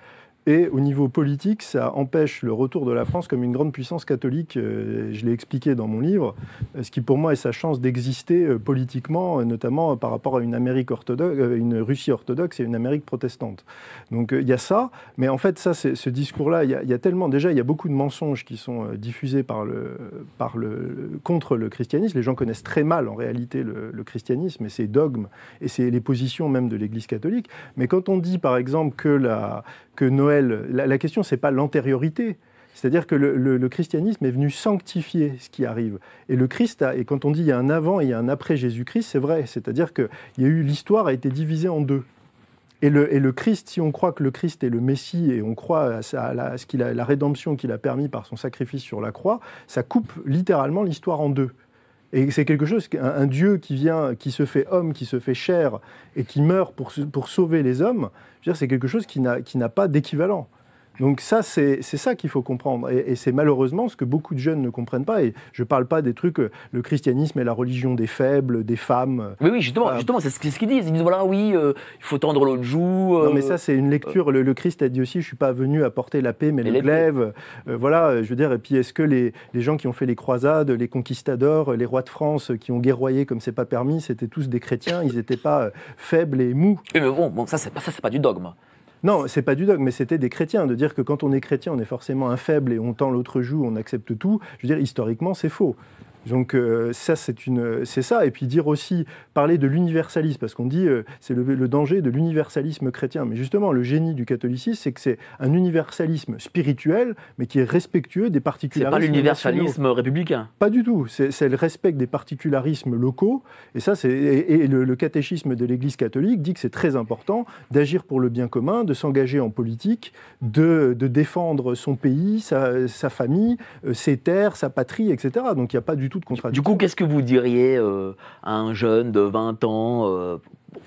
et au niveau politique, ça empêche le retour de la France comme une grande puissance catholique. Euh, je l'ai expliqué dans mon livre, ce qui pour moi est sa chance d'exister euh, politiquement, notamment par rapport à une Amérique orthodoxe, euh, une Russie orthodoxe et une Amérique protestante. Donc il y a ça, mais en fait ça, ce discours-là, il, y, a tellement déjà, il y a beaucoup de mensonges qui sont diffusés par le, par le, contre le christianisme. Les gens connaissent très mal en réalité le, christianisme et ses dogmes et c'est les positions même de l'Église catholique. Mais quand on dit par exemple que la que Noël, la, question, c'est pas l'antériorité. C'est-à-dire que le, christianisme est venu sanctifier ce qui arrive. Et le Christ, et quand on dit il y a un avant et il y a un après Jésus-Christ, c'est vrai. C'est-à-dire que l'histoire a été divisée en deux. Et le, et le, Christ, si on croit que le Christ est le Messie et on croit à, la, ce a, la rédemption qu'il a permis par son sacrifice sur la croix, ça coupe littéralement l'histoire en deux. Et c'est quelque chose, un, Dieu qui vient, qui se fait homme, qui se fait chair et qui meurt pour sauver les hommes, c'est quelque chose qui n'a pas d'équivalent. Donc ça, c'est ça qu'il faut comprendre. Et, c'est malheureusement ce que beaucoup de jeunes ne comprennent pas. Et je ne parle pas des trucs, euh, le christianisme est la religion des faibles, des femmes. Oui, oui, justement, justement c'est ce qu'ils disent. Ils disent, voilà, oui, euh, il faut tendre l'autre joue. non, mais ça, c'est une lecture. Le, Christ a dit aussi, je ne suis pas venu apporter la paix, mais le glaive. Euh, voilà, je veux dire, et puis est-ce que les, les, gens qui ont fait les croisades, les conquistadors, les rois de France qui ont guerroyé comme c'est pas permis, c'était tous des chrétiens, ils n'étaient pas faibles et mous. mais bon, bon ça, c'est pas, pas du dogme. Non, c'est pas du dogme, mais c'était des chrétiens. De dire que quand on est chrétien, on est forcément un faible et on tend l'autre joue, on accepte tout. Je veux dire, historiquement, c'est faux. Donc euh, ça, c'est une, c'est ça. Et puis dire aussi, parler de l'universalisme, parce qu'on dit euh, c'est le, danger de l'universalisme chrétien. Mais justement, le génie du catholicisme, c'est que c'est un universalisme spirituel, mais qui est respectueux des particularismes. C'est pas l'universalisme républicain. Pas du tout. C'est le respect des particularismes locaux. Et ça, c'est et, le, catéchisme de l'Église catholique dit que c'est très important d'agir pour le bien commun, de s'engager en politique, de, de, défendre son pays, sa, sa famille, euh, ses terres, sa patrie, etc. Donc il n'y a pas du tout du coup, qu'est-ce que vous diriez euh, à un jeune de 20 ans, euh,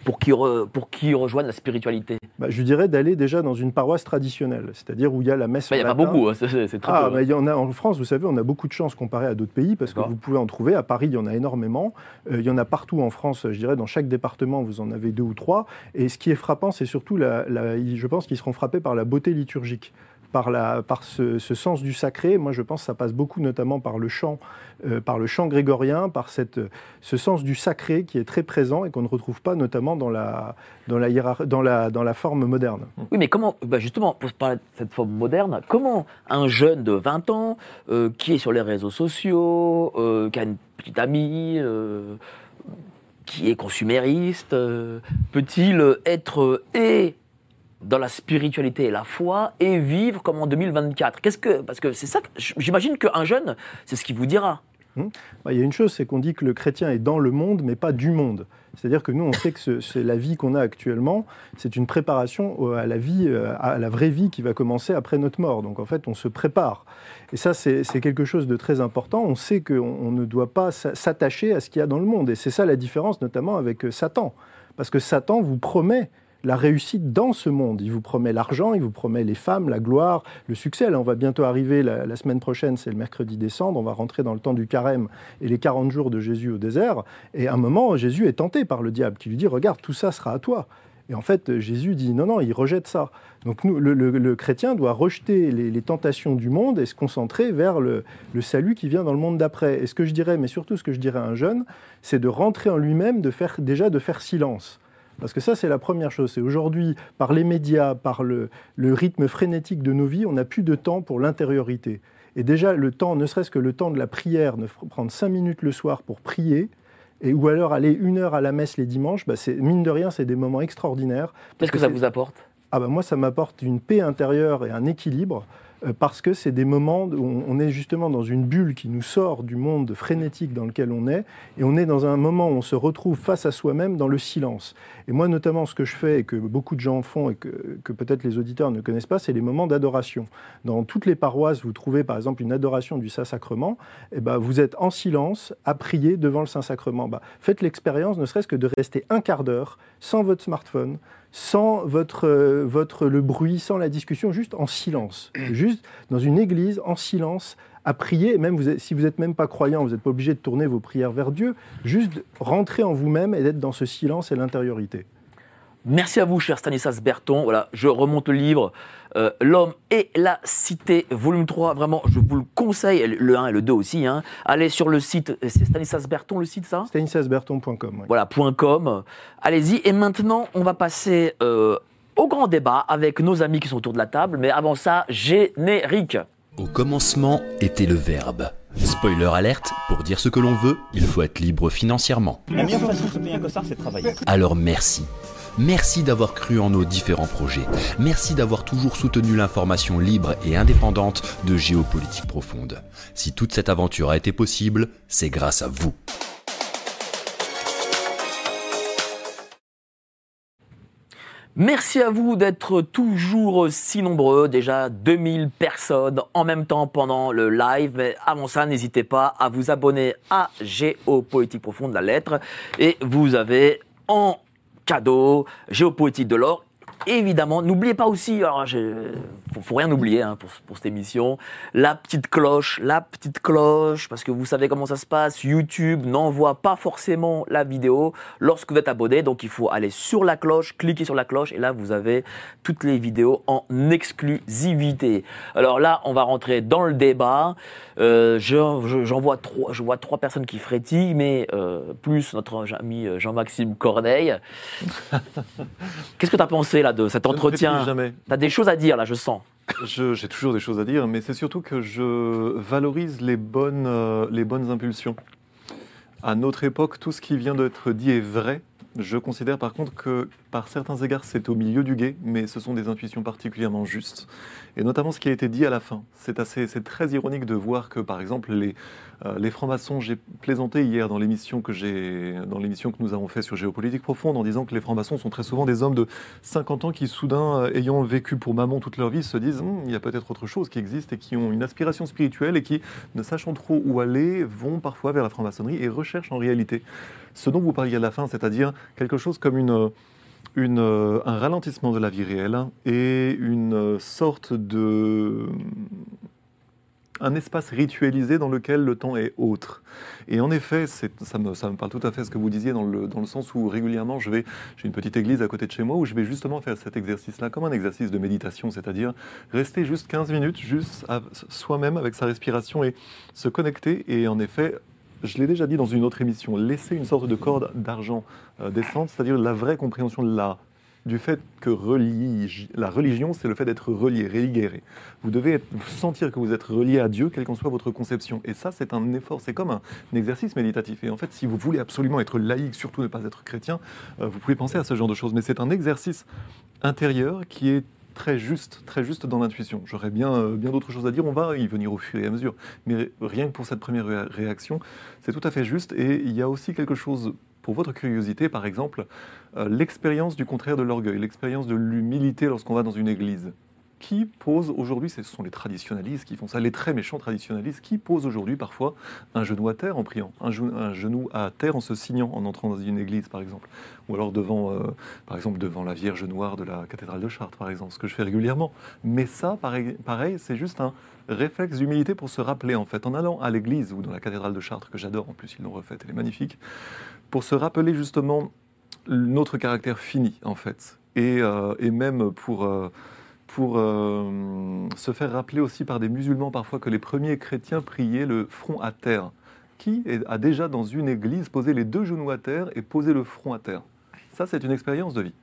pour qu'ils pour qui rejoignent la spiritualité? Bah, Je dirais d'aller déjà dans une paroisse traditionnelle, c'est-à-dire où il y a la messe. Bah, il n'y a pas beaucoup, hein, c'est très ah, peu. Il y en a en France, vous savez, on a beaucoup de chance comparé à d'autres pays parce que vous pouvez en trouver. À Paris, il y en a énormément. Euh, il y en a partout en France, je dirais, dans chaque département, vous en avez deux ou trois. Et ce qui est frappant, c'est surtout, la, je pense qu'ils seront frappés par la beauté liturgique par, la, par ce, sens du sacré. Moi, je pense que ça passe beaucoup notamment par le chant, euh, par le chant grégorien, par cette, ce sens du sacré qui est très présent et qu'on ne retrouve pas notamment dans la, dans la, dans la, dans la forme moderne. Oui, mais comment, bah, justement, pour parler de cette forme moderne, comment un jeune de 20 ans euh, qui est sur les réseaux sociaux, euh, qui a une petite amie, qui est consumériste, peut-il être et dans la spiritualité et la foi et vivre comme en 2024 Qu'est-ce que parce que c'est ça j'imagine qu'un jeune c'est ce qu'il vous dira. Hum. Bah, il y a une chose, c'est qu'on dit que le chrétien est dans le monde, mais pas du monde. C'est-à-dire que nous, on sait que c'est la vie qu'on a actuellement, c'est une préparation à la vie, euh, à la vraie vie qui va commencer après notre mort. Donc en fait, on se prépare. Et ça, c'est quelque chose de très important. On sait qu'on ne doit pas s'attacher à ce qu'il y a dans le monde. Et c'est ça la différence, notamment avec euh, Satan. Parce que Satan vous promet la réussite dans ce monde. Il vous promet l'argent, il vous promet les femmes, la gloire, le succès. Là, on va bientôt arriver, la, semaine prochaine, c'est le mercredi décembre, on va rentrer dans le temps du carême et les 40 jours de Jésus au désert. Et à un moment, Jésus est tenté par le diable qui lui dit, regarde, tout ça sera à toi. Et en fait, Jésus dit non, non, il rejette ça. Donc nous, le, chrétien doit rejeter les, tentations du monde et se concentrer vers le, salut qui vient dans le monde d'après. Et ce que je dirais, mais surtout ce que je dirais à un jeune, c'est de rentrer en lui-même, de faire déjà de faire silence. Parce que ça, c'est la première chose. C'est aujourd'hui, par les médias, par le, rythme frénétique de nos vies, on n'a plus de temps pour l'intériorité. Et déjà, le temps, ne serait-ce que le temps de la prière, de prendre cinq minutes le soir pour prier, et ou alors aller une heure à la messe les dimanches, bah mine de rien, c'est des moments extraordinaires. Qu'est-ce que ça vous apporte? Ah bah moi, ça m'apporte une paix intérieure et un équilibre. Euh, parce que c'est des moments où on est justement dans une bulle qui nous sort du monde frénétique dans lequel on est, et on est dans un moment où on se retrouve face à soi-même dans le silence. Et moi, notamment, ce que je fais et que beaucoup de gens font et que, peut-être les auditeurs ne connaissent pas, c'est les moments d'adoration. Dans toutes les paroisses, vous trouvez par exemple une adoration du Saint-Sacrement, et eh ben, vous êtes en silence à prier devant le Saint-Sacrement. Bah, faites l'expérience, ne serait-ce que de rester un quart d'heure sans votre smartphone, sans votre, euh, votre, le bruit, sans la discussion, juste en silence. Juste dans une église, en silence, à prier. même vous si vous n'êtes même pas croyant, vous n'êtes pas obligé de tourner vos prières vers Dieu. Juste rentrer en vous-même et d'être dans ce silence et l'intériorité. Merci à vous, cher Stanislas Berton. Voilà, je remonte le livre euh, L'homme et la cité, volume 3. Vraiment, je vous le conseille, le 1 et le 2 aussi. Hein. Allez sur le site, c'est Stanislas Berton le site, ça? Stanislasberton.com. Voilà, .com. Allez-y. Et maintenant, on va passer euh, au grand débat avec nos amis qui sont autour de la table. Mais avant ça, générique. Au commencement était le verbe. Spoiler alerte, pour dire ce que l'on veut, il faut être libre financièrement. La meilleure façon de se payer un costard, c'est de travailler. Alors merci. Merci d'avoir cru en nos différents projets. Merci d'avoir toujours soutenu l'information libre et indépendante de Géopolitique Profonde. Si toute cette aventure a été possible, c'est grâce à vous. Merci à vous d'être toujours si nombreux, déjà 2000 personnes en même temps pendant le live. Mais avant ça, n'hésitez pas à vous abonner à Géopolitique Profonde, la lettre. Et vous avez en cadeau, géopolitique de l'or évidemment, n'oubliez pas aussi, faut, faut rien oublier hein, pour, pour, cette émission, la petite cloche, la petite cloche, parce que vous savez comment ça se passe, YouTube n'envoie pas forcément la vidéo lorsque vous êtes abonné, donc il faut aller sur la cloche, cliquer sur la cloche, et là vous avez toutes les vidéos en exclusivité. Alors là, on va rentrer dans le débat. Euh, J'en vois trois, je vois trois personnes qui frétillent, mais euh, plus notre ami Jean-Maxime Corneille. Qu'est-ce que tu as pensé là de cet entretien? Tu as des choses à dire là, je sens. J'ai toujours des choses à dire, mais c'est surtout que je valorise les bonnes, euh, les bonnes impulsions. À notre époque, tout ce qui vient d'être dit est vrai. Je considère par contre que par certains égards, c'est au milieu du guet, mais ce sont des intuitions particulièrement justes. Et notamment ce qui a été dit à la fin. C'est assez, c'est très ironique de voir que, par exemple, les, euh, les francs-maçons, j'ai plaisanté hier dans l'émission que j'ai, dans l'émission que nous avons fait sur géopolitique profonde, en disant que les francs-maçons sont très souvent des hommes de 50 ans qui, soudain, euh, ayant vécu pour maman toute leur vie, se disent hum, il y a peut-être autre chose qui existe et qui ont une aspiration spirituelle et qui, ne sachant trop où aller, vont parfois vers la franc-maçonnerie et recherchent en réalité ce dont vous parliez à la fin, c'est-à-dire quelque chose comme une euh, un ralentissement de la vie réelle et une sorte de un espace ritualisé dans lequel le temps est autre. Et en effet, ça me, ça me parle tout à fait ce que vous disiez dans le, dans le sens où régulièrement, je vais, j'ai une petite église à côté de chez moi où je vais justement faire cet exercice-là comme un exercice de méditation, c'est-à-dire rester juste 15 minutes, juste soi-même avec sa respiration et se connecter. Et en effet, je l'ai déjà dit dans une autre émission, laisser une sorte de corde d'argent euh, descendre, c'est-à-dire la vraie compréhension de la, du fait que la religion, c'est le fait d'être relié, religéré. Vous devez sentir que vous êtes relié à Dieu, quelle qu'en soit votre conception. Et ça, c'est un effort, c'est comme un, exercice méditatif. Et en fait, si vous voulez absolument être laïque, surtout ne pas être chrétien, euh, vous pouvez penser à ce genre de choses. Mais c'est un exercice intérieur qui est très juste, très juste dans l'intuition. J'aurais bien, euh, bien d'autres choses à dire, on va y venir au fur et à mesure. Mais rien que pour cette première réaction, c'est tout à fait juste. Et il y a aussi quelque chose, pour votre curiosité, par exemple, euh, l'expérience du contraire de l'orgueil, l'expérience de l'humilité lorsqu'on va dans une église qui pose aujourd'hui, ce sont les traditionalistes qui font ça, les très méchants traditionalistes, qui posent aujourd'hui parfois un genou à terre en priant, un, genou, à terre en se signant en entrant dans une église, par exemple, ou alors devant, euh, par exemple, devant la Vierge Noire de la cathédrale de Chartres, par exemple, ce que je fais régulièrement. Mais ça, pareil, c'est juste un réflexe d'humilité pour se rappeler, en fait, en allant à l'église ou dans la cathédrale de Chartres, que j'adore, en plus ils l'ont refaite, elle est magnifique, pour se rappeler justement notre caractère fini, en fait, et, euh, même pour... Euh, pour euh, se faire rappeler aussi par des musulmans parfois que les premiers chrétiens priaient le front à terre. Qui a déjà dans une église posé les deux genoux à terre et posé le front à terre Ça, c'est une expérience de vie.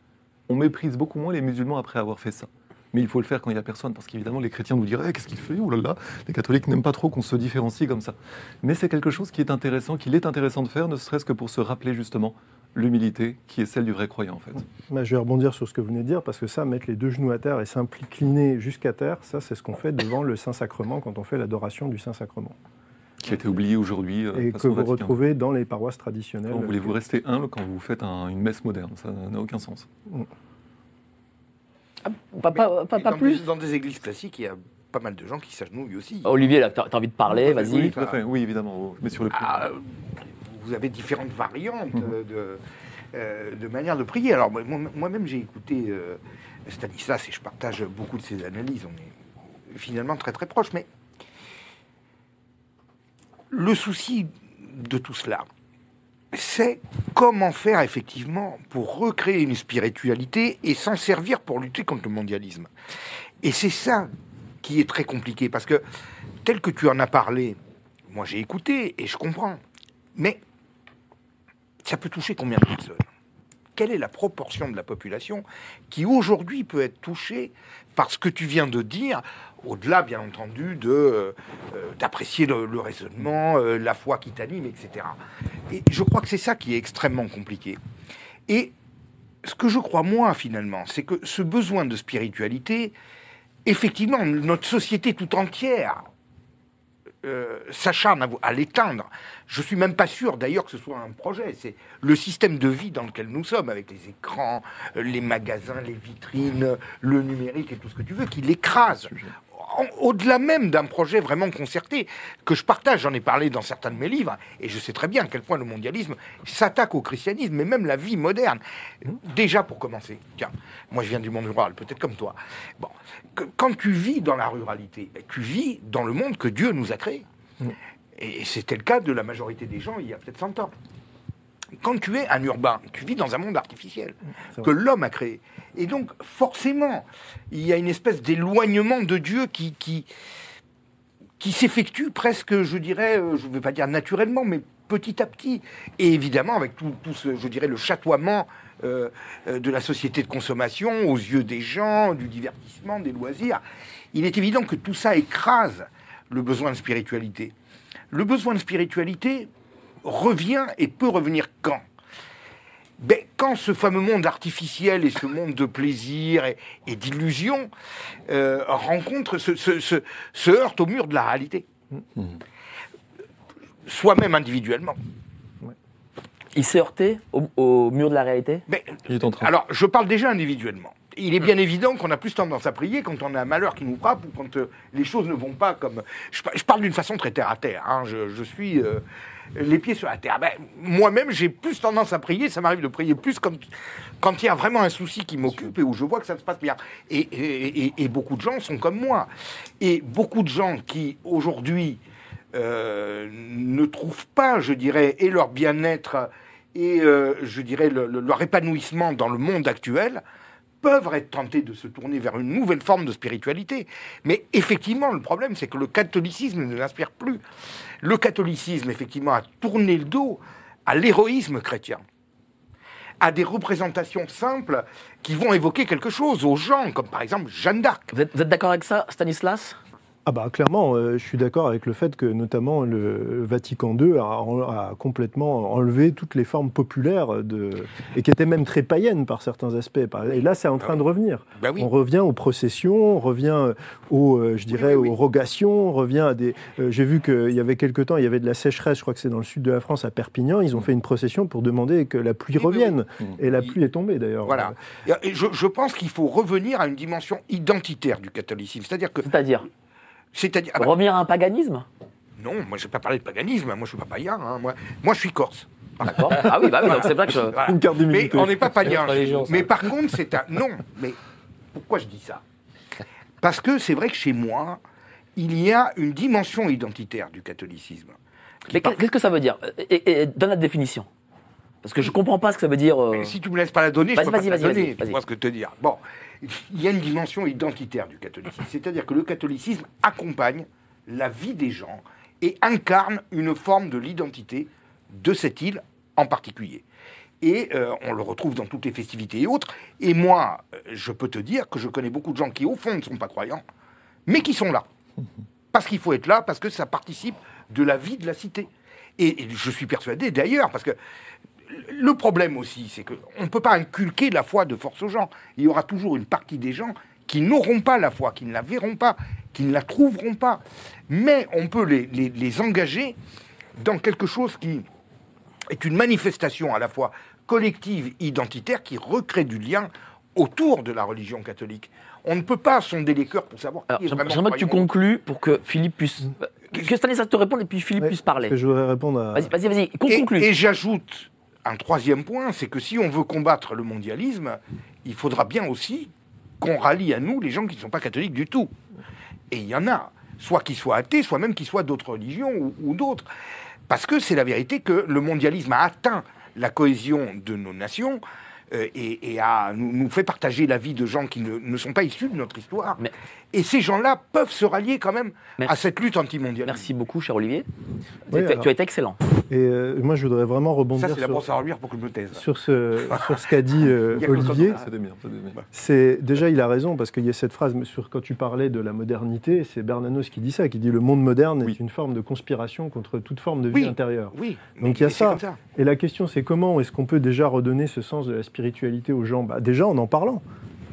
On méprise beaucoup moins les musulmans après avoir fait ça. Mais il faut le faire quand il n'y a personne, parce qu'évidemment, les chrétiens nous diraient Qu'est-ce qu'il fait Ouh là là Les catholiques n'aiment pas trop qu'on se différencie comme ça. Mais c'est quelque chose qui est intéressant, qu'il est intéressant de faire, ne serait-ce que pour se rappeler justement l'humilité qui est celle du vrai croyant en fait. Bah, je vais rebondir sur ce que vous venez de dire parce que ça, mettre les deux genoux à terre et s'incliner jusqu'à terre, ça c'est ce qu'on fait devant le Saint-Sacrement quand on fait l'adoration du Saint-Sacrement. Qui a été oublié aujourd'hui. Euh, et que vous retrouvez dans les paroisses traditionnelles. Voulez-vous rester humble quand vous faites une messe moderne? Ça n'a aucun sens. Mm. Ah, pas, pas, dans, plus. Dans des églises classiques, il y a pas mal de gens qui s'agenouillent aussi. Olivier, tu as, envie de parler, vas-y. Oui, oui, évidemment. Mais sur le ah, vous avez différentes variantes mhm. de, euh, de manière de prier. Alors moi-même j'ai écouté euh, Stanislas et je partage beaucoup de ses analyses. On est finalement très très proches. Mais le souci de tout cela, c'est comment faire effectivement pour recréer une spiritualité et s'en servir pour lutter contre le mondialisme. Et c'est ça qui est très compliqué parce que tel que tu en as parlé, moi j'ai écouté et je comprends. Mais ça peut toucher combien de personnes? Quelle est la proportion de la population qui aujourd'hui peut être touchée par ce que tu viens de dire, au-delà bien entendu de euh, d'apprécier le, raisonnement, euh, la foi qui t'anime, etc. Et je crois que c'est ça qui est extrêmement compliqué. Et ce que je crois moi finalement, c'est que ce besoin de spiritualité, effectivement, notre société tout entière euh, s'acharne à, l'éteindre. Je suis même pas sûr d'ailleurs que ce soit un projet. C'est le système de vie dans lequel nous sommes, avec les écrans, euh, les magasins, les vitrines, le numérique et tout ce que tu veux, qui l'écrase au-delà même d'un projet vraiment concerté que je partage, j'en ai parlé dans certains de mes livres, et je sais très bien à quel point le mondialisme s'attaque au christianisme, mais même la vie moderne. Déjà pour commencer, tiens, moi je viens du monde rural, peut-être comme toi. Bon, quand tu vis dans la ruralité, tu vis dans le monde que Dieu nous a créé. Et c'était le cas de la majorité des gens il y a peut-être 100 ans quand tu es un urbain, tu vis dans un monde artificiel que l'homme a créé. Et donc, forcément, il y a une espèce d'éloignement de Dieu qui, s'effectue presque, je dirais, euh, je ne vais pas dire naturellement, mais petit à petit. Et évidemment, avec tout, tout ce, je dirais, le chatoiement euh, euh, de la société de consommation aux yeux des gens, du divertissement, des loisirs, il est évident que tout ça écrase le besoin de spiritualité. Le besoin de spiritualité, revient et peut revenir quand? Ben, quand ce fameux monde artificiel et ce monde de plaisir et, d'illusion euh, rencontre, se, se, heurte au mur de la réalité. Mmh. Soi-même individuellement. Il s'est heurté au, mur de la réalité Mais, Alors, je parle déjà individuellement. Il est bien évident qu'on a plus tendance à prier quand on a un malheur qui nous frappe ou quand euh, les choses ne vont pas comme. Je, parle d'une façon très terre à terre. Hein. Je, suis euh, les pieds sur la terre. Ben, moi-même, j'ai plus tendance à prier. Ça m'arrive de prier plus quand, il y a vraiment un souci qui m'occupe et où je vois que ça se passe bien. Et, et, beaucoup de gens sont comme moi. Et beaucoup de gens qui, aujourd'hui, euh, ne trouvent pas, je dirais, et leur bien-être et, euh, je dirais, leur épanouissement dans le monde actuel, peuvent être tentés de se tourner vers une nouvelle forme de spiritualité. Mais effectivement, le problème, c'est que le catholicisme ne l'inspire plus. Le catholicisme, effectivement, a tourné le dos à l'héroïsme chrétien, à des représentations simples qui vont évoquer quelque chose aux gens, comme par exemple Jeanne d'Arc. Vous êtes, d'accord avec ça, Stanislas? Ah bah clairement, euh, je suis d'accord avec le fait que notamment le Vatican II a, complètement enlevé toutes les formes populaires de, et qui étaient même très païennes par certains aspects. Et là, c'est en train de revenir. Bah on revient aux processions, on revient aux, euh, je dirais, aux rogations, on revient à des. Euh, j'ai vu qu'il y avait quelque temps, il y avait de la sécheresse. Je crois que c'est dans le sud de la France, à Perpignan. Ils ont fait une procession pour demander que la pluie revienne. Et la pluie est tombée d'ailleurs. Voilà. Et je, je pense qu'il faut revenir à une dimension identitaire du catholicisme, c'est-à-dire que. C'est-à-dire c'est-à-dire. Ah bah Revenir à un paganisme? Non, moi je vais pas parler de paganisme, moi je suis pas païen, hein. moi, moi je suis corse. D'accord. Ah oui, bah oui, donc c'est vrai que je... Une carte Mais on n'est pas païen. mais par contre, c'est un. Non, mais pourquoi je dis ça? Parce que c'est vrai que chez moi, il y a une dimension identitaire du catholicisme. Mais qu'est-ce que ça veut dire? Et, Donne la définition. Parce que je ne comprends pas ce que ça veut dire. Euh. Si tu me laisses pas la donner, je peux pas te la donner. Tu vois ce que te dire? Bon, il y a une dimension identitaire du catholicisme. C'est-à-dire que le catholicisme accompagne la vie des gens et incarne une forme de l'identité de cette île en particulier. Et euh, on le retrouve dans toutes les festivités et autres. Et moi, euh, je peux te dire que je connais beaucoup de gens qui, au fond, ne sont pas croyants, mais qui sont là. Parce qu'il faut être là, parce que ça participe de la vie de la cité. et je suis persuadé, d'ailleurs, parce que le problème aussi, c'est qu'on ne peut pas inculquer la foi de force aux gens. Il y aura toujours une partie des gens qui n'auront pas la foi, qui ne la verront pas, qui ne la trouveront pas. Mais on peut les, engager dans quelque chose qui est une manifestation à la fois collective, identitaire, qui recrée du lien autour de la religion catholique. On ne peut pas sonder les cœurs pour savoir J'aimerais que tu conclues pour que Philippe puisse... Que Stanislas te réponde et puis Philippe puisse parler. je voudrais répondre à... Vas-y, vas-y, conclue. et j'ajoute un troisième point, c'est que si on veut combattre le mondialisme, il faudra bien aussi qu'on rallie à nous les gens qui ne sont pas catholiques du tout. Et il y en a, soit qui soient athées, soit même qui soient d'autres religions ou, d'autres. Parce que c'est la vérité que le mondialisme a atteint la cohésion de nos nations euh, et, a, nous, fait partager la vie de gens qui ne, sont pas issus de notre histoire. Et ces gens-là peuvent se rallier quand même à cette lutte anti-mondiale. Merci beaucoup, cher Olivier. tu as été excellent. Et euh, moi, je voudrais vraiment rebondir Ça, sur, à pour que je me taise. sur ce, sur ce qu'a dit euh, Olivier. C'est déjà, il a raison parce qu'il y a cette phrase sur quand tu parlais de la modernité, c'est Bernanos qui dit ça, qui dit le monde moderne est une forme de conspiration contre toute forme de vie intérieure. Oui. Donc il y a ça. Et la question, c'est comment est-ce qu'on peut déjà redonner ce sens de la spiritualité aux gens bah, Déjà en en parlant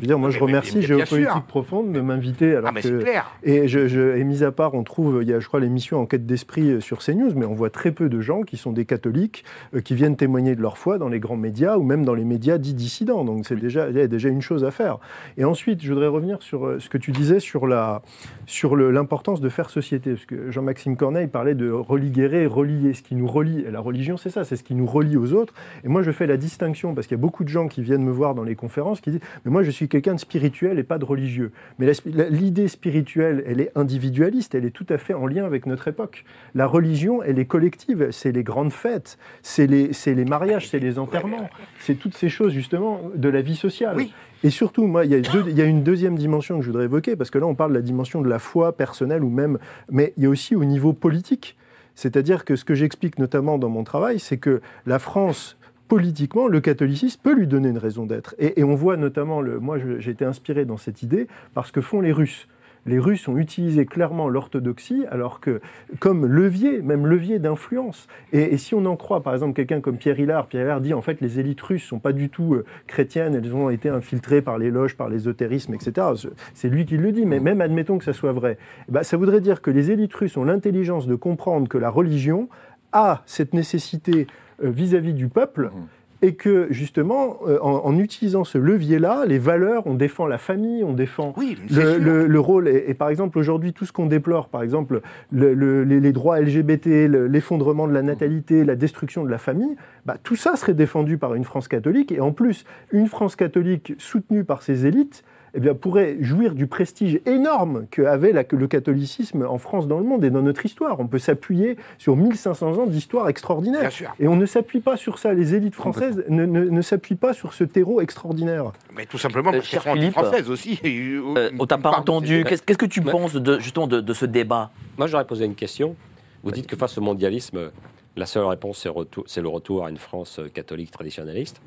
veux dire, moi, je remercie Géopolitique Profonde de m'inviter. ah, mais c'est clair. Et, je, je, et mis à part, on trouve, il y a, je crois, l'émission Enquête d'esprit euh, sur CNews, mais on voit très peu de gens qui sont des catholiques, euh, qui viennent témoigner de leur foi dans les grands médias ou même dans les médias dits dissidents. Donc, c'est déjà, il y a déjà une chose à faire. Et ensuite, je voudrais revenir sur euh, ce que tu disais sur la, sur l'importance de faire société. Parce que Jean-Maxime Corneille parlait de religuer, relier. Ce qui nous relie, et la religion, c'est ça, c'est ce qui nous relie aux autres. Et moi, je fais la distinction, parce qu'il y a beaucoup de gens qui viennent me voir dans les conférences qui disent, mais moi, je suis quelqu'un de spirituel et pas de religieux. Mais l'idée spirituelle, elle est individualiste, elle est tout à fait en lien avec notre époque. La religion, elle est collective, c'est les grandes fêtes, c'est les, les mariages, c'est les enterrements, c'est toutes ces choses justement de la vie sociale. Et surtout, moi, il y, a il y, a une deuxième dimension que je voudrais évoquer, parce que là, on parle de la dimension de la foi personnelle ou même, mais il y a aussi au niveau politique. C'est-à-dire que ce que j'explique notamment dans mon travail, c'est que la France politiquement, le catholicisme peut lui donner une raison d'être. Et, on voit notamment, le, moi j'ai été inspiré dans cette idée parce que font les Russes. les Russes ont utilisé clairement l'orthodoxie, alors que comme levier, même levier d'influence. Et, si on en croit, par exemple, quelqu'un comme Pierre Hillard, Pierre Hillard dit en fait les élites russes sont pas du tout euh, chrétiennes, elles ont été infiltrées par les loges, par l'ésotérisme, etc. C'est lui qui le dit, mais même admettons que ça soit vrai, bah, ça voudrait dire que les élites russes ont l'intelligence de comprendre que la religion a cette nécessité euh, vis-à-vis du peuple. Mmh et que justement, euh, en, utilisant ce levier-là, les valeurs, on défend la famille, on défend le, rôle. Et, par exemple, aujourd'hui, tout ce qu'on déplore, par exemple, les, droits LGBT, l'effondrement de la natalité, la destruction de la famille, bah, tout ça serait défendu par une France catholique. Et en plus, une France catholique soutenue par ses élites, eh bien, pourrait jouir du prestige énorme qu'avait le catholicisme en France dans le monde et dans notre histoire. On peut s'appuyer sur 1500 ans d'histoire extraordinaire. Et on ne s'appuie pas sur ça. Les élites françaises ne, ne, s'appuient pas sur ce terreau extraordinaire. Mais tout simplement parce qu'elles sont françaises aussi. Euh, on t'a pas entendu. Qu'est-ce que tu penses de, justement de, ce débat? Moi, j'aurais posé une question. Vous dites que face au mondialisme, la seule réponse, c'est le retour à une France catholique traditionnaliste.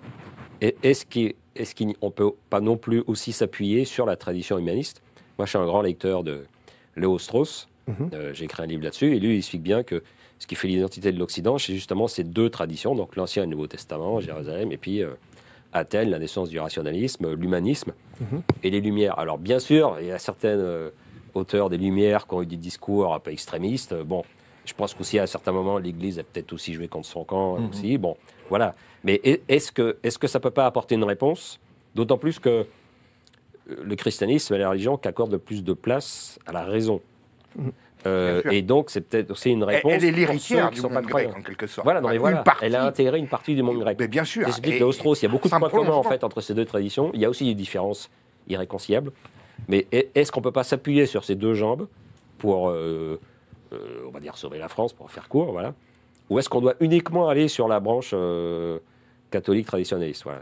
Est-ce qu'on ne peut pas non plus aussi s'appuyer sur la tradition humaniste? Moi, je suis un grand lecteur de Léo Strauss. Mhm. Euh, j'ai écrit un livre là-dessus. Et lui, il explique bien que ce qui fait l'identité de l'Occident, c'est justement ces deux traditions, donc l'Ancien et le Nouveau Testament, Jérusalem, et puis euh, Athènes, la naissance du rationalisme, l'humanisme mhm. et les Lumières. Alors, bien sûr, il y a certains euh, auteurs des Lumières qui ont eu des discours un peu extrémistes. Bon, je pense qu'aussi à un certain moment, l'Église a peut-être aussi joué contre son camp mhm. aussi. Bon, voilà. Mais est-ce que, est que ça ne peut pas apporter une réponse? D'autant plus que euh, le christianisme est la religion qui accorde le plus de place à la raison. Euh, et donc, c'est peut-être aussi une réponse. Elle, est l'héritière du monde grec, en quelque sorte. Voilà, non, mais voilà. elle a intégré une partie du monde grec. Mais bien sûr. J'explique il y a beaucoup de points communs en fait, entre ces deux traditions. Il y a aussi des différences irréconciliables. Mais est-ce qu'on ne peut pas s'appuyer sur ces deux jambes pour, euh, on va dire, sauver la France, pour faire court, voilà Ou est-ce qu'on doit uniquement aller sur la branche catholique traditionnaliste Voilà.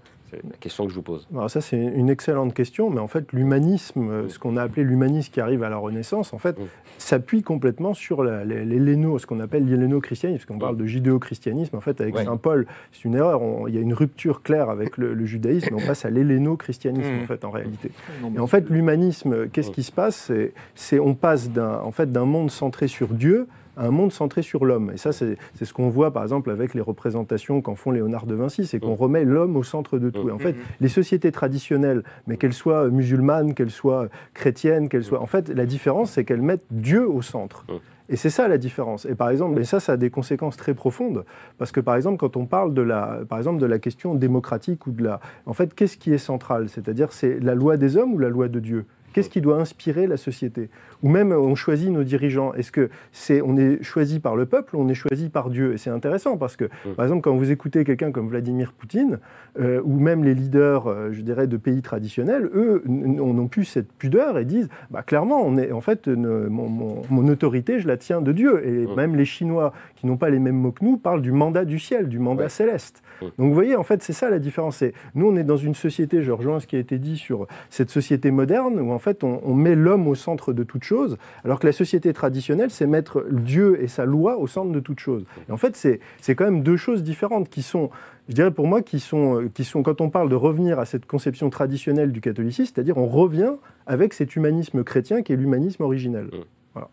La question que je vous pose. Alors ça, c'est une excellente question, mais en fait, l'humanisme, euh, ce qu'on a appelé l'humanisme qui arrive à la Renaissance, en fait, s'appuie complètement sur l'héléno, ce qu'on appelle l'héléno-christianisme, parce qu'on parle de judéo-christianisme, en fait, avec Saint Paul, c'est une erreur, il y a une rupture claire avec le, judaïsme, on passe à l'héléno-christianisme, en fait, en réalité. Et en fait, l'humanisme, qu'est-ce qui se passe? C'est on passe d'un en fait, monde centré sur Dieu un monde centré sur l'homme. Et ça, c'est ce qu'on voit par exemple avec les représentations qu'en font Léonard de Vinci, c'est qu'on remet l'homme au centre de tout. Et en fait, les sociétés traditionnelles, mais qu'elles soient musulmanes, qu'elles soient chrétiennes, qu'elles soient... En fait, la différence, c'est qu'elles mettent Dieu au centre. Et c'est ça la différence. Et par exemple, mais ça, ça a des conséquences très profondes, parce que par exemple, quand on parle de la, par exemple, de la question démocratique ou de la, en fait, qu'est-ce qui est central? C'est-à-dire, c'est la loi des hommes ou la loi de Dieu? Qu'est-ce qui doit inspirer la société Ou même, on choisit nos dirigeants. Est-ce que c'est on est choisi par le peuple ou on est choisi par Dieu Et c'est intéressant parce que, mmh. par exemple, quand vous écoutez quelqu'un comme Vladimir Poutine, euh, ou même les leaders, euh, je dirais, de pays traditionnels, eux n'ont plus cette pudeur et disent, bah, clairement, on est, en fait, mon, autorité, je la tiens de Dieu. Et mmh. même les Chinois, qui n'ont pas les mêmes mots que nous, parlent du mandat du ciel, du mandat céleste. Mmh. Donc vous voyez, en fait, c'est ça la différence. Nous, on est dans une société, je rejoins ce qui a été dit sur cette société moderne, où en fait, on, met l'homme au centre de toute chose, alors que la société traditionnelle, c'est mettre Dieu et sa loi au centre de toute chose. Et en fait, c'est quand même deux choses différentes qui sont, je dirais pour moi, qui sont, qui sont, quand on parle de revenir à cette conception traditionnelle du catholicisme, c'est-à-dire on revient avec cet humanisme chrétien qui est l'humanisme originel. Mmh. Voilà.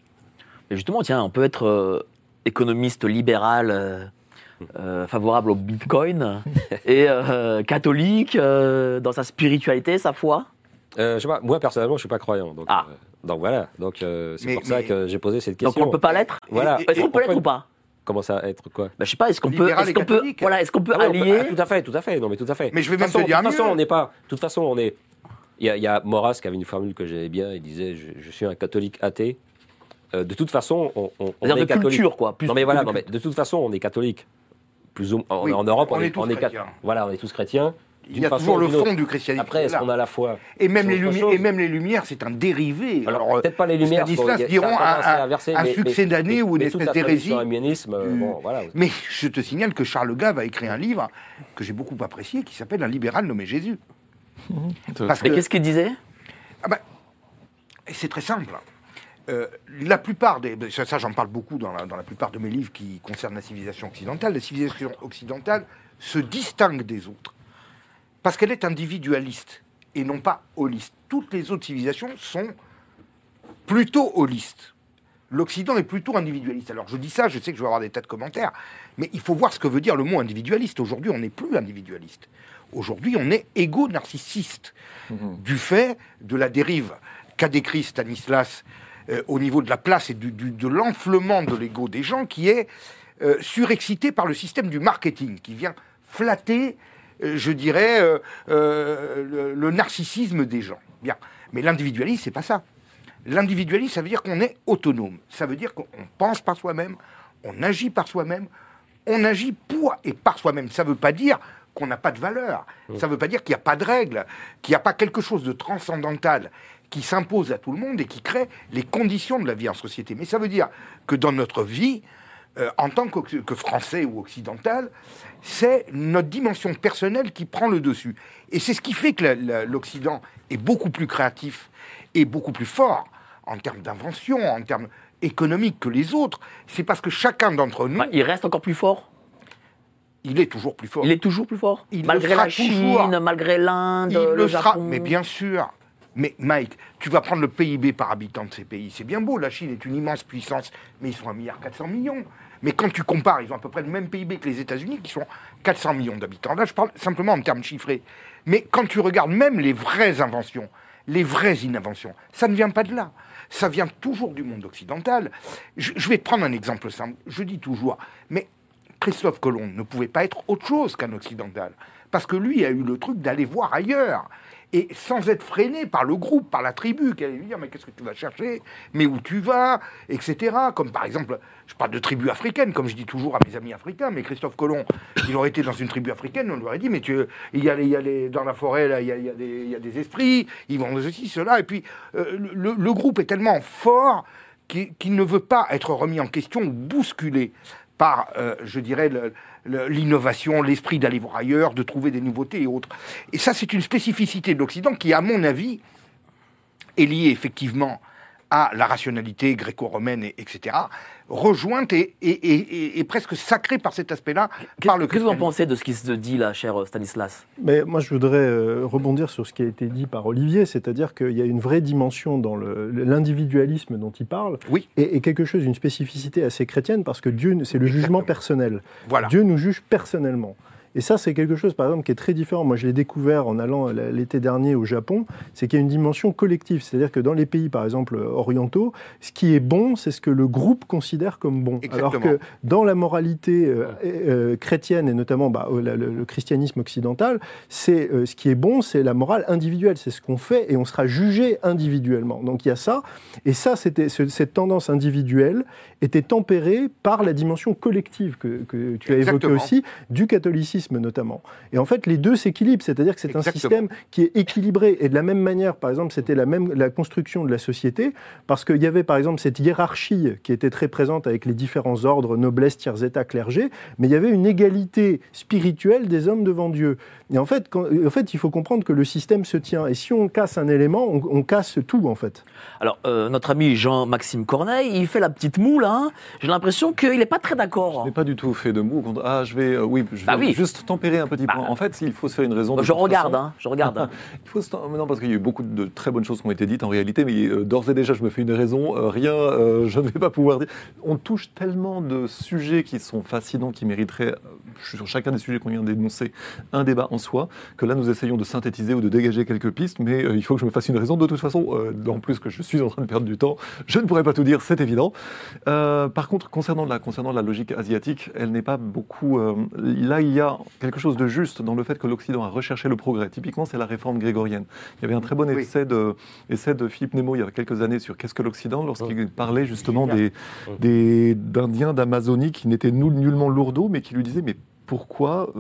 Et justement, tiens, on peut être euh, économiste libéral. Euh, euh, favorable au Bitcoin et catholique dans sa spiritualité, sa foi euh, je sais pas, moi personnellement, je suis pas croyant. Donc, ah. Euh, donc voilà. Donc euh, c'est pour ça que j'ai posé cette question. Donc on ne peut pas l'être? Voilà. Est-ce qu'on peut l'être ou pas? Comment ça être quoi? Bah, Je sais pas. Est-ce qu'on peut, est-ce qu'on peut, voilà, est-ce qu'on peut ah allier ah, Tout à fait, tout à fait. Non, mais tout à fait. Mais je vais même te dire De toute façon, on n'est pas. De toute façon, on est. Il y, a, y a Maurras qui avait une formule que j'aimais bien. Il disait je, suis un catholique athée. de toute façon, on, on, on est de catholique. culture, quoi. Plus non, mais voilà. Non, mais de toute façon, on est catholique. Plus ou... en, en Europe, on, est, tous chrétiens. Voilà, on est tous chrétiens. Il y a toujours le fond du christianisme. Après, est-ce qu'on a la foi et même, les lumières, et même les Lumières, c'est un dérivé. Alors, peut-être pas les Lumières. Stanislas diront un, un, succès d'année ou une espèce d'hérésie. Mais je te signale que Charles Gave a écrit un livre que j'ai beaucoup apprécié qui s'appelle Un libéral nommé Jésus. Parce mais qu'est-ce qu'il disait? Ah ben, C'est très simple. Euh, la plupart des. Ça, j'en parle beaucoup dans la, dans la plupart de mes livres qui concernent la civilisation occidentale. La civilisation occidentale se distingue des autres parce qu'elle est individualiste et non pas holiste. Toutes les autres civilisations sont plutôt holiste. L'Occident est plutôt individualiste. Alors je dis ça, je sais que je vais avoir des tas de commentaires, mais il faut voir ce que veut dire le mot individualiste. Aujourd'hui, on n'est plus individualiste. Aujourd'hui, on est égo-narcissiste mhm. du fait de la dérive qu'a décrit Stanislas euh, au niveau de la place et de l'enflement de l'ego des gens qui est euh, surexcité par le système du marketing, qui vient flatter, euh, je dirais, le, le, narcissisme des gens. Bien. Mais l'individualisme, c'est pas ça. L'individualisme, ça veut dire qu'on est autonome. Ça veut dire qu'on pense par soi-même, on agit par soi-même, on agit pour et par soi-même. Ça ne veut pas dire qu'on n'a pas de valeur. Ça ne veut pas dire qu'il n'y a pas de règles, qu'il n'y a pas quelque chose de transcendantal qui s'impose à tout le monde et qui crée les conditions de la vie en société. Mais ça veut dire que dans notre vie, euh, en tant que, français ou occidental, c'est notre dimension personnelle qui prend le dessus. Et c'est ce qui fait que l'Occident est beaucoup plus créatif et beaucoup plus fort en termes d'invention, en termes économiques que les autres. C'est parce que chacun d'entre nous... il reste encore plus fort? Il est toujours plus fort. Il est toujours plus fort Malgré la Chine, malgré l'Inde, le Japon. Mais bien sûr. Mais Mike, tu vas prendre le PIB par habitant de ces pays. C'est bien beau, la Chine est une immense puissance, mais ils sont 1,4 milliard. Mais quand tu compares, ils ont à peu près le même PIB que les États-Unis, qui sont 400 millions d'habitants. Là, je parle simplement en termes chiffrés. Mais quand tu regardes même les vraies inventions, les vraies inventions, ça ne vient pas de là. Ça vient toujours du monde occidental. Je, vais prendre un exemple simple. Je dis toujours, mais Christophe Colomb ne pouvait pas être autre chose qu'un occidental. Parce que lui a eu le truc d'aller voir ailleurs et sans être freiné par le groupe, par la tribu, qui allait lui dire mais qu'est-ce que tu vas chercher, mais où tu vas, etc. Comme par exemple, je parle de tribus africaines, comme je dis toujours à mes amis africains, mais Christophe Colomb, il aurait été dans une tribu africaine, on lui aurait dit mais tu, il y il dans la forêt là, il y a, des, il y a des esprits, ils vont ceci, cela, et puis euh, le, groupe est tellement fort qu'il ne veut pas être remis en question ou bousculé par, euh, je dirais, le, l'innovation, l'esprit d'aller voir ailleurs, de trouver des nouveautés et autres. Et ça, c'est une spécificité de l'Occident qui, à mon avis, est liée effectivement à la rationalité gréco-romaine, etc., rejointe et, presque sacrée par cet aspect-là, par le Qu'est-ce que vous en pensez de ce qui se dit là, cher Stanislas? Mais Moi, je voudrais euh, rebondir sur ce qui a été dit par Olivier, c'est-à-dire qu'il y a une vraie dimension dans l'individualisme dont il parle, oui. et, quelque chose, une spécificité assez chrétienne, parce que Dieu, c'est le jugement personnel. Voilà. Dieu nous juge personnellement. Et ça, c'est quelque chose, par exemple, qui est très différent. Moi, je l'ai découvert en allant l'été dernier au Japon, c'est qu'il y a une dimension collective. C'est-à-dire que dans les pays, par exemple, orientaux, ce qui est bon, c'est ce que le groupe considère comme bon. Alors que dans la moralité euh, euh, chrétienne, et notamment bah, le, christianisme occidental, c'est euh, ce qui est bon, c'est la morale individuelle. C'est ce qu'on fait et on sera jugé individuellement. Donc il y a ça. Et ça, c'était cette tendance individuelle était tempérée par la dimension collective que, que tu as évoquée aussi, du catholicisme notamment. Et en fait, les deux s'équilibrent, c'est-à-dire que c'est un système qui est équilibré. Et de la même manière, par exemple, c'était la même la construction de la société, parce qu'il y avait par exemple cette hiérarchie qui était très présente avec les différents ordres, noblesse, tiers état, clergé, mais il y avait une égalité spirituelle des hommes devant Dieu. Et en fait, en fait, il faut comprendre que le système se tient. Et si on casse un élément, on, casse tout, en fait. Alors, euh, notre ami Jean-Maxime Corneille, il fait la petite moue, là. Hein. J'ai l'impression qu'il n'est pas très d'accord. Je n'ai pas du tout fait de moue. Ah, je vais, euh, oui, je bah vais oui. juste tempérer un petit bah, point. En fait, il faut se faire une raison. je, regarde, hein, je regarde, il faut Non, parce qu'il y a eu beaucoup de très bonnes choses qui ont été dites en réalité, mais euh, d'ores et déjà, je me fais une raison. rien, je ne vais pas pouvoir dire. On touche tellement de sujets qui sont fascinants, qui mériteraient, sur chacun des sujets qu'on vient d'énoncer, un débat en soi, que là nous essayons de synthétiser ou de dégager quelques pistes, mais euh, il faut que je me fasse une raison. De toute façon, euh, en plus que je suis en train de perdre du temps, je ne pourrais pas tout dire, c'est évident. Euh, par contre, concernant la, concernant la logique asiatique, elle n'est pas beaucoup... là, il y a quelque chose de juste dans le fait que l'Occident a recherché le progrès. Typiquement, c'est la réforme grégorienne. Il y avait un très bon essai, de, essai de Philippe Nemo il y a quelques années sur qu'est-ce que l'Occident, lorsqu'il parlait justement des, d'Indiens d'Amazonie qui n'étaient nullement lourdeaux, mais qui lui disaient mais pourquoi,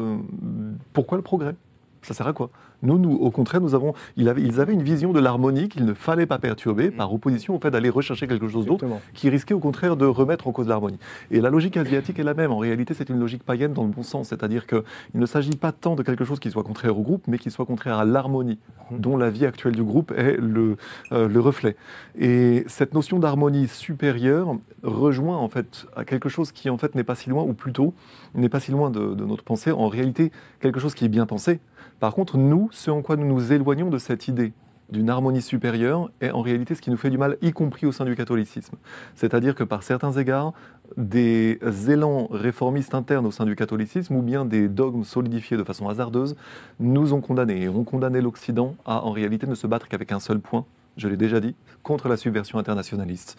pourquoi le progrès? Ça sert à quoi? Nous, nous, au contraire, nous avons, ils avaient une vision de l'harmonie qu'il ne fallait pas perturber mm. par opposition au fait d'aller rechercher quelque chose d'autre qui risquait au contraire de remettre en cause l'harmonie. Et la logique asiatique est la même. En réalité, c'est une logique païenne dans le bon sens. C'est-à-dire qu'il ne s'agit pas tant de quelque chose qui soit contraire au groupe, mais qui soit contraire à l'harmonie, mm. dont la vie actuelle du groupe est le, euh, le reflet. Et cette notion d'harmonie supérieure rejoint en fait à quelque chose qui en fait n'est pas si loin, ou plutôt n'est pas si loin de, de notre pensée. En réalité, quelque chose qui est bien pensé, par contre, nous, ce en quoi nous nous éloignons de cette idée d'une harmonie supérieure est en réalité ce qui nous fait du mal, y compris au sein du catholicisme. C'est-à-dire que par certains égards, des élans réformistes internes au sein du catholicisme ou bien des dogmes solidifiés de façon hasardeuse nous ont condamnés et ont condamné l'Occident à en réalité ne se battre qu'avec un seul point, je l'ai déjà dit, contre la subversion internationaliste.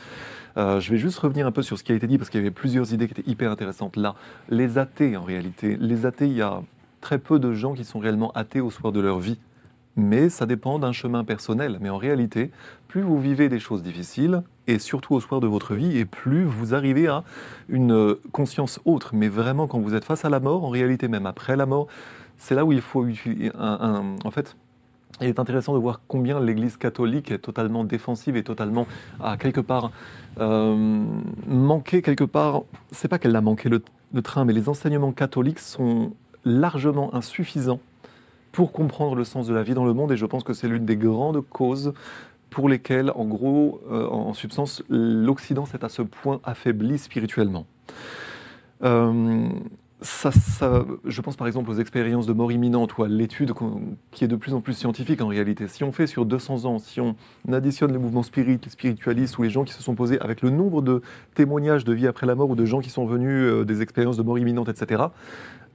Euh, je vais juste revenir un peu sur ce qui a été dit parce qu'il y avait plusieurs idées qui étaient hyper intéressantes là. Les athées, en réalité, les athées, il y a très peu de gens qui sont réellement athées au soir de leur vie. Mais ça dépend d'un chemin personnel. Mais en réalité, plus vous vivez des choses difficiles, et surtout au soir de votre vie, et plus vous arrivez à une conscience autre. Mais vraiment, quand vous êtes face à la mort, en réalité même après la mort, c'est là où il faut en fait, il est intéressant de voir combien l'Église catholique est totalement défensive et totalement, à quelque part, euh, manqué quelque part. C'est pas qu'elle a manqué le, train, mais les enseignements catholiques sont largement insuffisants pour comprendre le sens de la vie dans le monde. Et je pense que c'est l'une des grandes causes pour lesquelles, en gros, euh, en substance, l'Occident s'est à ce point affaibli spirituellement. Euh, ça, je pense par exemple aux expériences de mort imminente ou à l'étude qui est de plus en plus scientifique en réalité. Si on fait sur 200 ans, si on additionne les mouvements spiritualistes ou les gens qui se sont posés avec le nombre de témoignages de vie après la mort ou de gens qui sont venus euh, des expériences de mort imminente, etc.,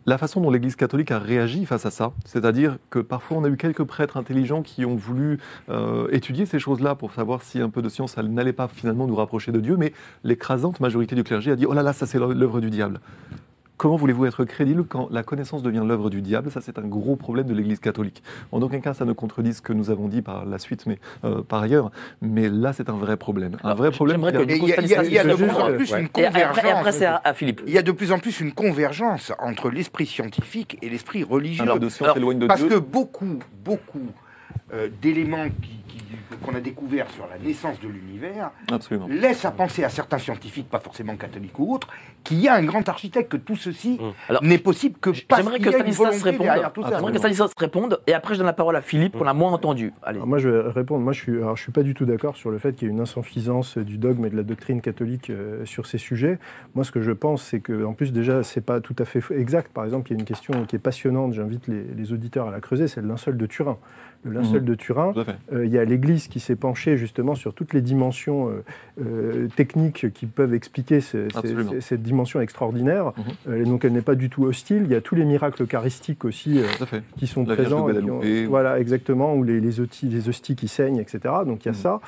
la façon dont l'Église catholique a réagi face à ça, c'est-à-dire que parfois on a eu quelques prêtres intelligents qui ont voulu euh, étudier ces choses-là pour savoir si un peu de science n'allait pas finalement nous rapprocher de Dieu, mais l'écrasante majorité du clergé a dit oh là là ça c'est l'œuvre du diable. Comment voulez-vous être crédible quand la connaissance devient l'œuvre du diable? Ça, c'est un gros problème de l'Église catholique. En aucun cas, ça ne contredit ce que nous avons dit par la suite, mais euh, par ailleurs. Mais là, c'est un vrai problème. Un vrai problème. Il y, a de plus en plus une convergence. à, Philippe. Il y a de plus en plus une convergence entre l'esprit scientifique et l'esprit religieux. Alors, de science éloigne de parce que beaucoup, beaucoup euh, d'éléments qu'on a découverts sur la naissance de l'univers laissent à penser à certains scientifiques, pas forcément catholiques ou autres, qu'il y a un grand architecte, que tout ceci mmh. n'est possible que parce J'aimerais que Stanislas réponde. J'aimerais que Stanislas réponde, et après je donne la parole à Philippe, qu'on a moins entendu. Allez. moi je vais répondre. Moi je suis, alors, je suis pas du tout d'accord sur le fait qu'il y ait une insuffisance du dogme et de la doctrine catholique euh, sur ces sujets. Moi ce que je pense, c'est que en plus déjà c'est pas tout à fait exact. Par exemple, il y a une question qui est passionnante. J'invite les, les auditeurs à la creuser, c'est le linceul de Turin le linceul mhm. de Turin. Euh, il y a l'Église qui s'est penchée justement sur toutes les dimensions euh, euh, techniques qui peuvent expliquer cette dimension extraordinaire. Mhm. donc elle n'est pas du tout hostile. Il y a tous les miracles eucharistiques aussi qui sont présents. voilà, exactement, ou les, les, hosties, les hosties qui saignent, etc. Donc il y a mhm. ça.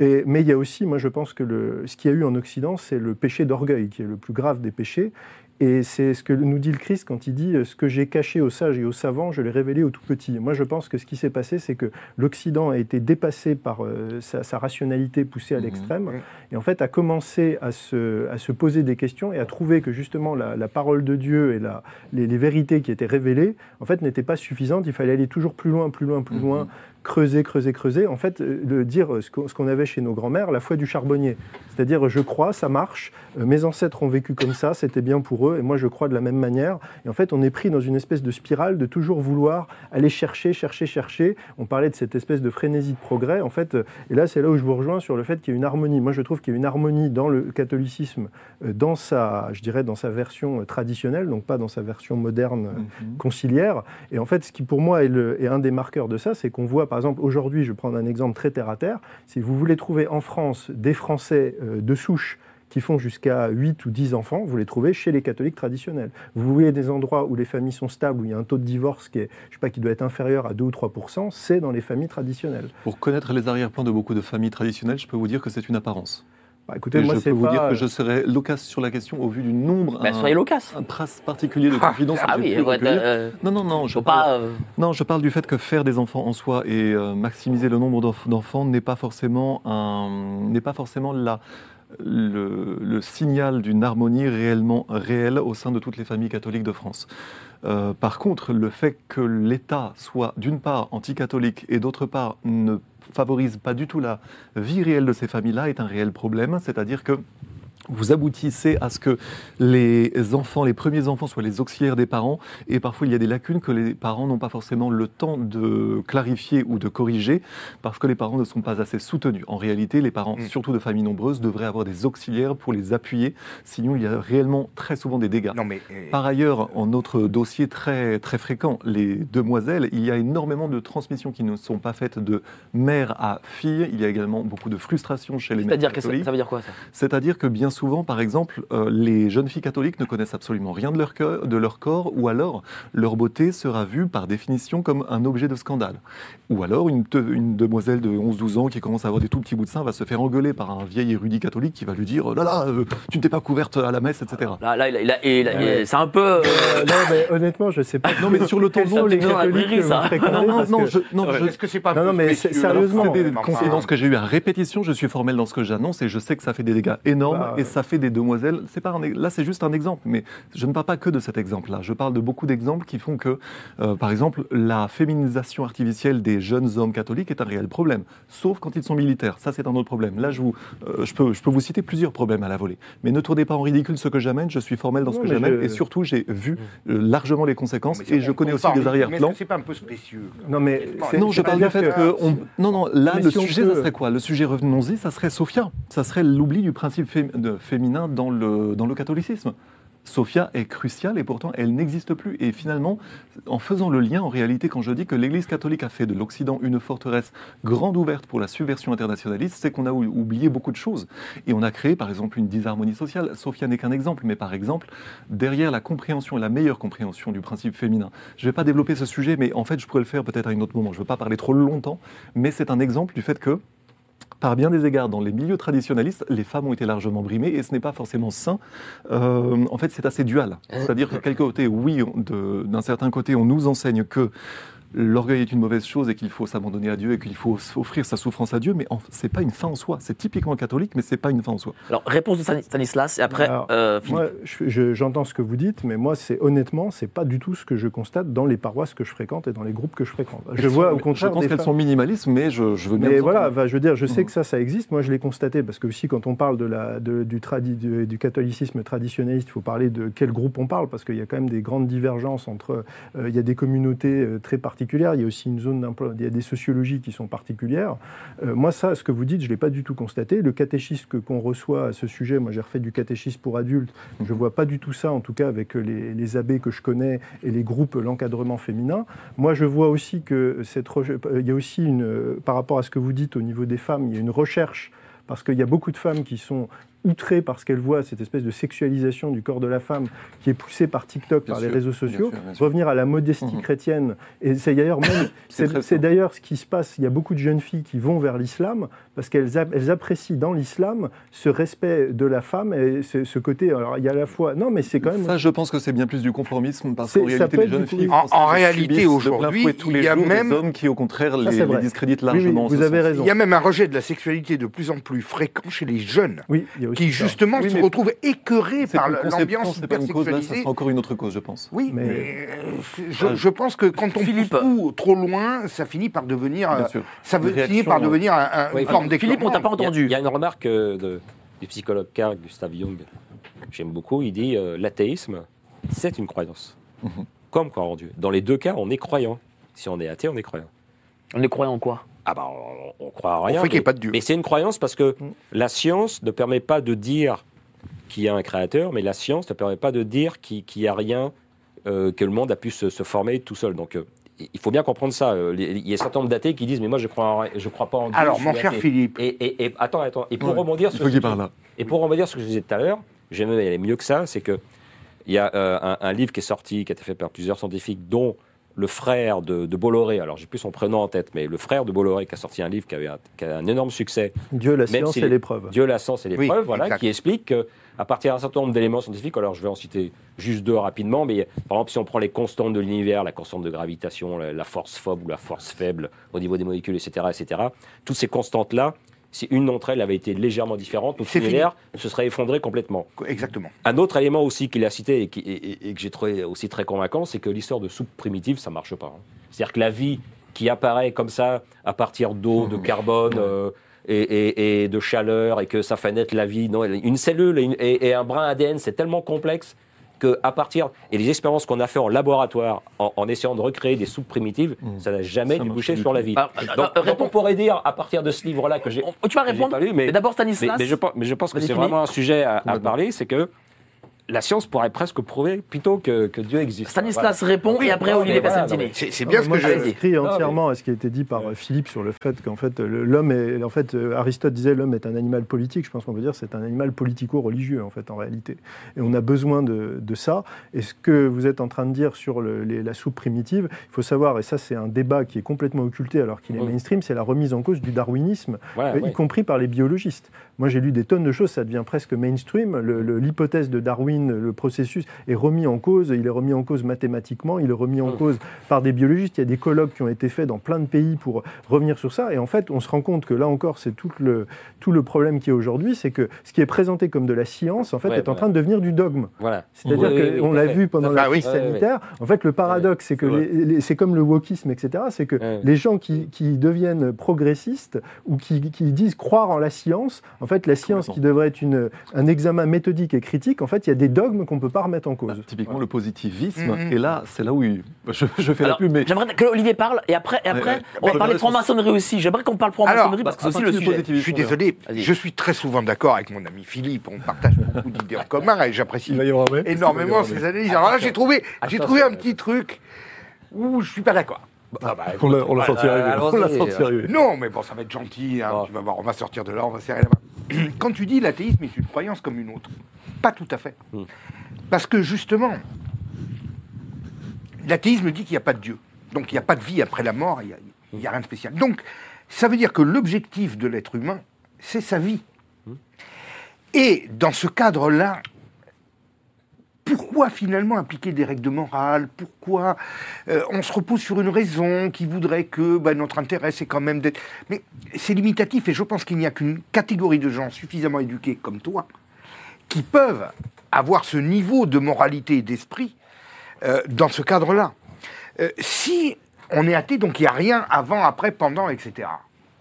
Et, mais il y a aussi, moi je pense que le, ce qu'il y a eu en Occident, c'est le péché d'orgueil, qui est le plus grave des péchés. Et c'est ce que nous dit le Christ quand il dit Ce que j'ai caché aux sages et aux savants, je l'ai révélé aux tout petits. Moi, je pense que ce qui s'est passé, c'est que l'Occident a été dépassé par euh, sa, rationalité poussée à mmh. l'extrême, et en fait a commencé à se, à se, poser des questions et à trouver que justement la, parole de Dieu et la, les, vérités qui étaient révélées, en fait, n'étaient pas suffisantes. Il fallait aller toujours plus loin, plus loin, plus mmh. loin, creuser, creuser, creuser, en fait, euh, de dire ce qu'on avait chez nos grands-mères, la foi du charbonnier. C'est-à-dire, je crois, ça marche, euh, mes ancêtres ont vécu comme ça, c'était bien pour eux, et moi je crois de la même manière. Et en fait, on est pris dans une espèce de spirale de toujours vouloir aller chercher, chercher, chercher. On parlait de cette espèce de frénésie de progrès, en fait, euh, et là c'est là où je vous rejoins sur le fait qu'il y a une harmonie. Moi je trouve qu'il y a une harmonie dans le catholicisme, dans sa, je dirais, dans sa version traditionnelle, donc pas dans sa version moderne mhm. conciliaire. Et en fait, ce qui pour moi est, le, est un des marqueurs de ça, c'est qu'on voit par exemple, aujourd'hui, je vais prendre un exemple très terre à terre, si vous voulez trouver en France des Français euh, de souche qui font jusqu'à 8 ou 10 enfants, vous les trouvez chez les catholiques traditionnels. Vous voulez des endroits où les familles sont stables, où il y a un taux de divorce qui, est, je sais pas, qui doit être inférieur à 2 ou 3 c'est dans les familles traditionnelles. Pour connaître les arrière-plans de beaucoup de familles traditionnelles, je peux vous dire que c'est une apparence. Bah, écoutez, moi, je peux vous dire que je serai loquace sur la question au vu du nombre. Bah, un, soyez loquace. Un trace particulier de confidence. ah oui, euh, non, non, non. Je parle, pas, euh, non, je parle du fait que faire des enfants en soi et euh, maximiser le nombre d'enfants n'est pas forcément un, n'est pas forcément la, le, le, signal d'une harmonie réellement réelle au sein de toutes les familles catholiques de France. par contre, le fait que l'État soit d'une part anticatholique et d'autre part ne favorise pas du tout la vie réelle de ces familles-là est un réel problème. C'est-à-dire que vous aboutissez à ce que les enfants, les premiers enfants soient les auxiliaires des parents, et parfois il y a des lacunes que les parents n'ont pas forcément le temps de clarifier ou de corriger, parce que les parents ne sont pas assez soutenus. En réalité, les parents, mm. surtout de familles nombreuses, devraient avoir des auxiliaires pour les appuyer, sinon il y a réellement très souvent des dégâts. Non, mais, euh, Par ailleurs, en notre dossier très, très fréquent, les demoiselles, il y a énormément de transmissions qui ne sont pas faites de mère à fille, il y a également beaucoup de frustration chez les mères. C'est-à-dire, ça veut dire quoi ça? C'est-à-dire que bien souvent, par exemple, euh, les jeunes filles catholiques ne connaissent absolument rien de leur, de leur corps, ou alors leur beauté sera vue par définition comme un objet de scandale. Ou alors une, une demoiselle de 11-12 ans qui commence à avoir des tout petits bouts de seins va se faire engueuler par un vieil érudit catholique qui va lui dire là là, euh, tu ne t'es pas couverte à la messe, etc. Là, là, il c'est un peu. Euh, non, mais honnêtement, je sais pas. Non, mais sur le tombeau, les catholiques. Ça. Non, non, non, je, non, Est-ce que c'est pas Non, non, mais sérieusement. C'est des confidences que j'ai eues à répétition. Je suis formel dans ce que j'annonce et je sais que ça fait des dégâts énormes bah, et ça fait des demoiselles. C'est pas là, c'est juste un exemple, mais je ne parle pas que de cet exemple-là. Je parle de beaucoup d'exemples qui font que, euh, par exemple, la féminisation artificielle des jeunes hommes catholiques est un réel problème, sauf quand ils sont militaires. Ça, c'est un autre problème. Là, je, vous, euh, je, peux, je peux vous citer plusieurs problèmes à la volée. Mais ne tournez pas en ridicule ce que j'amène. Je suis formel dans ce que j'amène et surtout, j'ai vu mm. euh, largement les conséquences et je connais aussi des arrière-plans. Mais c'est pas un peu spécieux Non, mais non, je parle du fait que, non, non. Là, le sujet, ça serait quoi? Le sujet, revenons-y, ça serait Sophia. Ça serait l'oubli du principe féminin dans le dans le catholicisme. Sophia est cruciale et pourtant elle n'existe plus. Et finalement, en faisant le lien, en réalité, quand je dis que l'Église catholique a fait de l'Occident une forteresse grande ouverte pour la subversion internationaliste, c'est qu'on a oublié beaucoup de choses. Et on a créé, par exemple, une disharmonie sociale. Sophia n'est qu'un exemple, mais par exemple, derrière la compréhension, la meilleure compréhension du principe féminin. Je ne vais pas développer ce sujet, mais en fait, je pourrais le faire peut-être à un autre moment. Je ne veux pas parler trop longtemps, mais c'est un exemple du fait que par bien des égards, dans les milieux traditionnalistes, les femmes ont été largement brimées et ce n'est pas forcément sain. Euh, en fait, c'est assez dual. C'est-à-dire que, quelque côté, oui, d'un certain côté, on nous enseigne que l'orgueil est une mauvaise chose et qu'il faut s'abandonner à Dieu et qu'il faut offrir sa souffrance à Dieu, mais c'est pas une fin en soi. C'est typiquement catholique, mais c'est pas une fin en soi. Alors, réponse de Stanislas, et après, euh, Moi, j'entends ce que vous dites, mais moi, c'est honnêtement, c'est pas du tout ce que je constate dans les paroisses que je fréquente et dans les groupes que je fréquente. Je vois au contraire. Je pense qu'elles sont minimalistes, mais je, veux bien. Mais voilà, je veux dire, je sais mhm. que ça, ça existe. Moi, je l'ai constaté parce que aussi, quand on parle de la, du, tradi, du, catholicisme traditionnaliste, il faut parler de quel groupe on parle parce qu'il y a quand même des grandes divergences entre. Euh, il y a des communautés euh, très particulières. Il y a aussi une il y a des sociologies qui sont particulières. Euh, moi, ça, ce que vous dites, je ne l'ai pas du tout constaté. Le catéchisme qu'on reçoit à ce sujet, moi j'ai refait du catéchisme pour adultes, je ne vois pas du tout ça, en tout cas avec les, abbés que je connais et les groupes, l'encadrement féminin. Moi, je vois aussi que cette, il y a aussi une, par rapport à ce que vous dites au niveau des femmes, il y a une recherche parce qu'il y a beaucoup de femmes qui sont outrées parce qu'elles voient cette espèce de sexualisation du corps de la femme qui est poussée par TikTok, par les réseaux sociaux, revenir à la modestie mhm. chrétienne. Et c'est d'ailleurs même, c'est d'ailleurs ce qui se passe. Il y a beaucoup de jeunes filles qui vont vers l'islam parce qu'elles elles apprécient dans l'islam ce respect de la femme et ce, côté. Alors il y a à la fois, non, mais c'est quand même. Ça, je pense que c'est bien plus du conformisme parce qu'en réalité, les jeunes filles, en, réalité aujourd'hui, il y a même des hommes qui, au contraire, les, discréditent largement. vous avez raison. Il y a même un rejet de la sexualité de plus en plus fréquent chez les jeunes. Oui, qui justement se retrouvent écœurés par l'ambiance hyper sexualisée. C'est encore une autre cause, je pense. Oui, mais, euh, je, pense que quand on pousse trop loin, ça finit par devenir, ça finit par devenir une forme Philippe, on t'a pas entendu. Il y a une remarque euh, du psychologue Carl Gustav Jung, j'aime beaucoup. Il dit l'athéisme, c'est une croyance, mhm. comme croire en Dieu. Dans les deux cas, on est croyant. Si on est athée, on est croyant. On est croyant en quoi? Ah bah, on, croit à rien. mais, pas de Dieu. Mais c'est une croyance parce que mm. la science ne permet pas de dire qu'il y a un créateur, mais la science ne permet pas de dire qu'il n'y a rien, euh, que le monde a pu se, former tout seul. Donc euh, il faut bien comprendre ça. Euh, il y a un certain nombre d'athées qui disent mais moi je crois je crois pas en Dieu. Alors mon cher Philippe. Et, attends attends et pour rebondir sur ce que et pour rebondir sur ce que je disais tout à l'heure, j'aime aller mieux que ça, c'est que il y a un, un, livre qui est sorti qui a été fait par plusieurs scientifiques dont le frère de, Bolloré, alors j'ai plus son prénom en tête, mais le frère de Bolloré qui a sorti un livre qui, avait un, qui a un énorme succès. Dieu, la science et l'épreuve. Dieu, la science et l'épreuve, voilà, qui explique qu'à partir d'un certain nombre d'éléments scientifiques, alors je vais en citer juste deux rapidement, mais par exemple si on prend les constantes de l'univers, la constante de gravitation, la, force forte ou la force faible au niveau des molécules, etc., etc., toutes ces constantes-là, si une d'entre elles avait été légèrement différente, notre univers se serait effondré complètement. Exactement. Un autre élément aussi qu'il a cité et, que j'ai trouvé aussi très convaincant, c'est que l'histoire de soupe primitive, ça marche pas. Hein. C'est-à-dire que la vie qui apparaît comme ça à partir d'eau, de carbone, euh, et, de chaleur et que ça fait naître la vie. Non, une cellule et, et un brin ADN, c'est tellement complexe à partir et les expériences qu'on a fait en laboratoire en, essayant de recréer des soupes primitives, mm. ça n'a jamais débouché sur la vie. Ah, donc, euh, on pourrait dire à partir de ce livre-là que j'ai, tu vas répondre. mais, d'abord Stanislas. Mais, je, mais, je, pense que c'est vraiment un sujet à, à parler, c'est que la science pourrait presque prouver plutôt que, que Dieu existe. Stanislas répond et après Olivier voilà, C'est bien ce que j'ai écrit entièrement à ce qui a été dit par Philippe sur le fait qu'en fait l'homme est en fait euh, Aristote disait l'homme est un animal politique. Je pense qu'on peut dire c'est un animal politico-religieux en fait en réalité. Et on a besoin de, de, ça. Et ce que vous êtes en train de dire sur le, la soupe primitive, il faut savoir et ça c'est un débat qui est complètement occulté alors qu'il est mainstream, c'est la remise en cause du darwinisme, euh, y compris par les biologistes. Moi j'ai lu des tonnes de choses, ça devient presque mainstream. L'hypothèse de Darwin le processus est remis en cause, il est remis en cause mathématiquement, il est remis en mm. cause par des biologistes. Il y a des colloques qui ont été faits dans plein de pays pour revenir sur ça. Et en fait, on se rend compte que là encore, c'est tout le, tout le problème qui est aujourd'hui, c'est que ce qui est présenté comme de la science, en fait, est en train de devenir du dogme. Voilà. C'est-à-dire qu'on l'a vu pendant la crise sanitaire. En fait, le paradoxe, c'est que c'est comme le wokisme, etc. C'est que les gens qui, qui, deviennent progressistes ou qui, qui, disent croire en la science, en fait, la science qui devrait être une, un examen méthodique et critique, en fait, il y a des dogmes qu'on ne peut pas remettre en cause. Bah, typiquement le positivisme, mm-hmm. et là, c'est là où je, fais la pub. Mais... J'aimerais que Olivier parle, et après, et après on va parler de franc-maçonnerie aussi. J'aimerais qu'on parle de franc-maçonnerie, parce que c'est aussi le sujet. Je suis désolé, je suis très souvent d'accord avec mon ami Philippe, on partage beaucoup d'idées en commun, et j'apprécie énormément ces analyses. Alors là, j'ai trouvé, j'ai trouvé un petit truc où je suis pas d'accord. Ah bah, on l'a sorti arriver. Non, mais bon, ça va être gentil. Hein, oh. Tu vas voir, on va sortir de là, on va serrer la main. Quand tu dis l'athéisme est une croyance comme une autre, pas tout à fait. Hmm. Parce que justement, l'athéisme dit qu'il n'y a pas de Dieu. Donc il n'y a pas de vie après la mort, il n'y a, rien de spécial. Donc ça veut dire que l'objectif de l'être humain, c'est sa vie. Hmm. Et dans ce cadre-là, pourquoi finalement appliquer des règles de morale? Pourquoi euh, on se repose sur une raison qui voudrait que bah, notre intérêt, c'est quand même d'être... Mais c'est limitatif et je pense qu'il n'y a qu'une catégorie de gens suffisamment éduqués comme toi qui peuvent avoir ce niveau de moralité et d'esprit euh, dans ce cadre-là. Euh, si on est athée, donc il n'y a rien avant, après, pendant, etc.,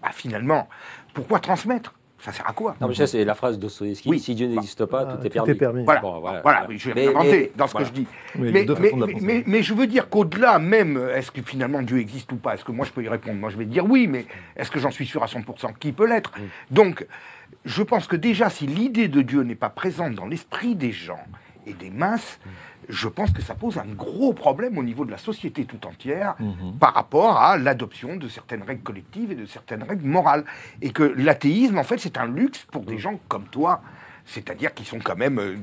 bah, finalement, pourquoi transmettre? Ça sert à quoi Non, mais ça, c'est la phrase d'Ostoïevski. Oui. Si Dieu n'existe pas, tout, est permis. permis. Voilà, voilà. je vais inventer dans ce que je dis. mais, mais, mais, je veux dire qu'au-delà même, est-ce que finalement Dieu existe ou pas Est-ce que moi je peux y répondre? Moi je vais dire oui, mais est-ce que j'en suis sûr à 100% Qui peut l'être? Donc, je pense que déjà, si l'idée de Dieu n'est pas présente dans l'esprit des gens et des masses, je pense que ça pose un gros problème au niveau de la société tout entière mhm. par rapport à l'adoption de certaines règles collectives et de certaines règles morales. Et que l'athéisme, en fait, c'est un luxe pour des gens comme toi, c'est-à-dire qui sont quand même... Euh,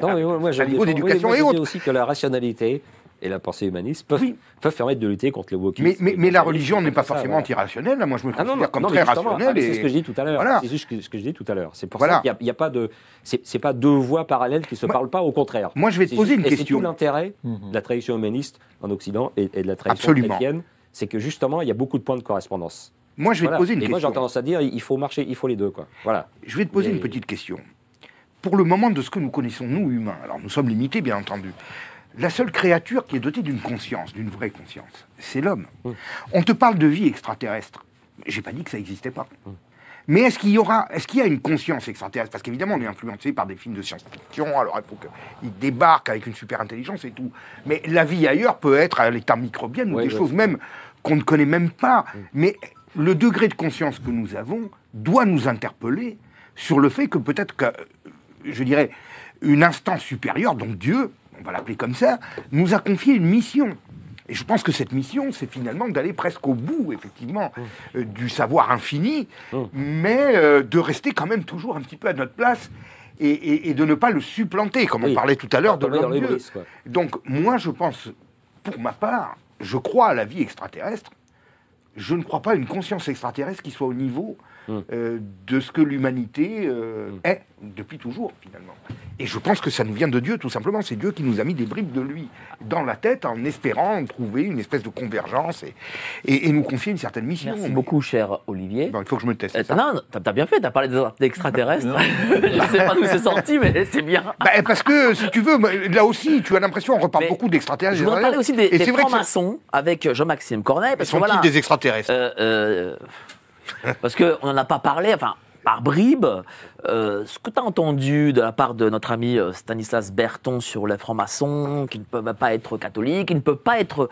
non, mais moi, niveau d'éducation et autres. aussi que la rationalité, et la pensée humaniste peuvent, peuvent, permettre de lutter contre le wokisme. Mais, mais, la religion n'est pas forcément antirationnelle. Moi, je me ah considère comme très rationnel. Ah, c'est ce que je dis tout à l'heure. C'est juste ce que je dis tout à l'heure. C'est pour ça qu'il n'y a, pas de. C'est pas deux voix parallèles qui ne se parlent pas, au contraire. Moi, je vais te poser une question. C'est tout l'intérêt de la tradition humaniste en Occident et, de la tradition chrétienne, c'est que justement, il y a beaucoup de points de correspondance. Moi, je vais te poser une et question. moi, j'ai tendance à dire, il faut marcher, il faut les deux, quoi. Voilà. Je vais te poser une petite question. Pour le moment de ce que nous connaissons, nous humains, alors nous sommes limités, bien entendu, la seule créature qui est dotée d'une conscience, d'une vraie conscience, c'est l'homme. Hum. On te parle de vie extraterrestre. J'ai pas dit que ça n'existait pas. Hum. Mais est-ce qu'il y aura, est-ce qu'il y a une conscience extraterrestre? Parce qu'évidemment, on est influencé par des films de science-fiction. Alors il faut qu'ils débarquent avec une super intelligence et tout. Mais la vie ailleurs peut être à l'état microbienne ou des choses même qu'on ne connaît même pas. Hum. Mais le degré de conscience que nous avons doit nous interpeller sur le fait que peut-être que, je dirais, une instance supérieure, donc Dieu, on va l'appeler comme ça, nous a confié une mission. Et je pense que cette mission, c'est finalement d'aller presque au bout, effectivement, mmh. euh, du savoir infini, mmh. mais euh, de rester quand même toujours un petit peu à notre place et, de ne pas le supplanter, comme on parlait tout à l'heure de l'homme Donc moi, je pense, pour ma part, je crois à la vie extraterrestre. Je ne crois pas à une conscience extraterrestre qui soit au niveau mmh. euh, de ce que l'humanité est depuis toujours, finalement. Et je pense que ça nous vient de Dieu, tout simplement. C'est Dieu qui nous a mis des bribes de lui dans la tête en espérant trouver une espèce de convergence et, et, nous confier une certaine mission. Merci beaucoup, cher Olivier. il faut que je me teste. Euh, non, t'as bien fait, t'as parlé des extraterrestres. je ne sais pas d'où c'est sorti, mais c'est bien. Bah, parce que, si tu veux, là aussi, tu as l'impression, on reparle beaucoup d'extraterrestres. Je voudrais parler aussi des, des francs-maçons avec Jean-Maxime Cornet. Parce que, voilà, des extraterrestres? Euh, euh, Parce qu'on n'en a pas parlé, enfin, par bribes, euh, ce que tu as entendu de la part de notre ami Stanislas Berton sur les francs-maçons, qui ne peuvent pas être catholiques, qui ne peuvent pas être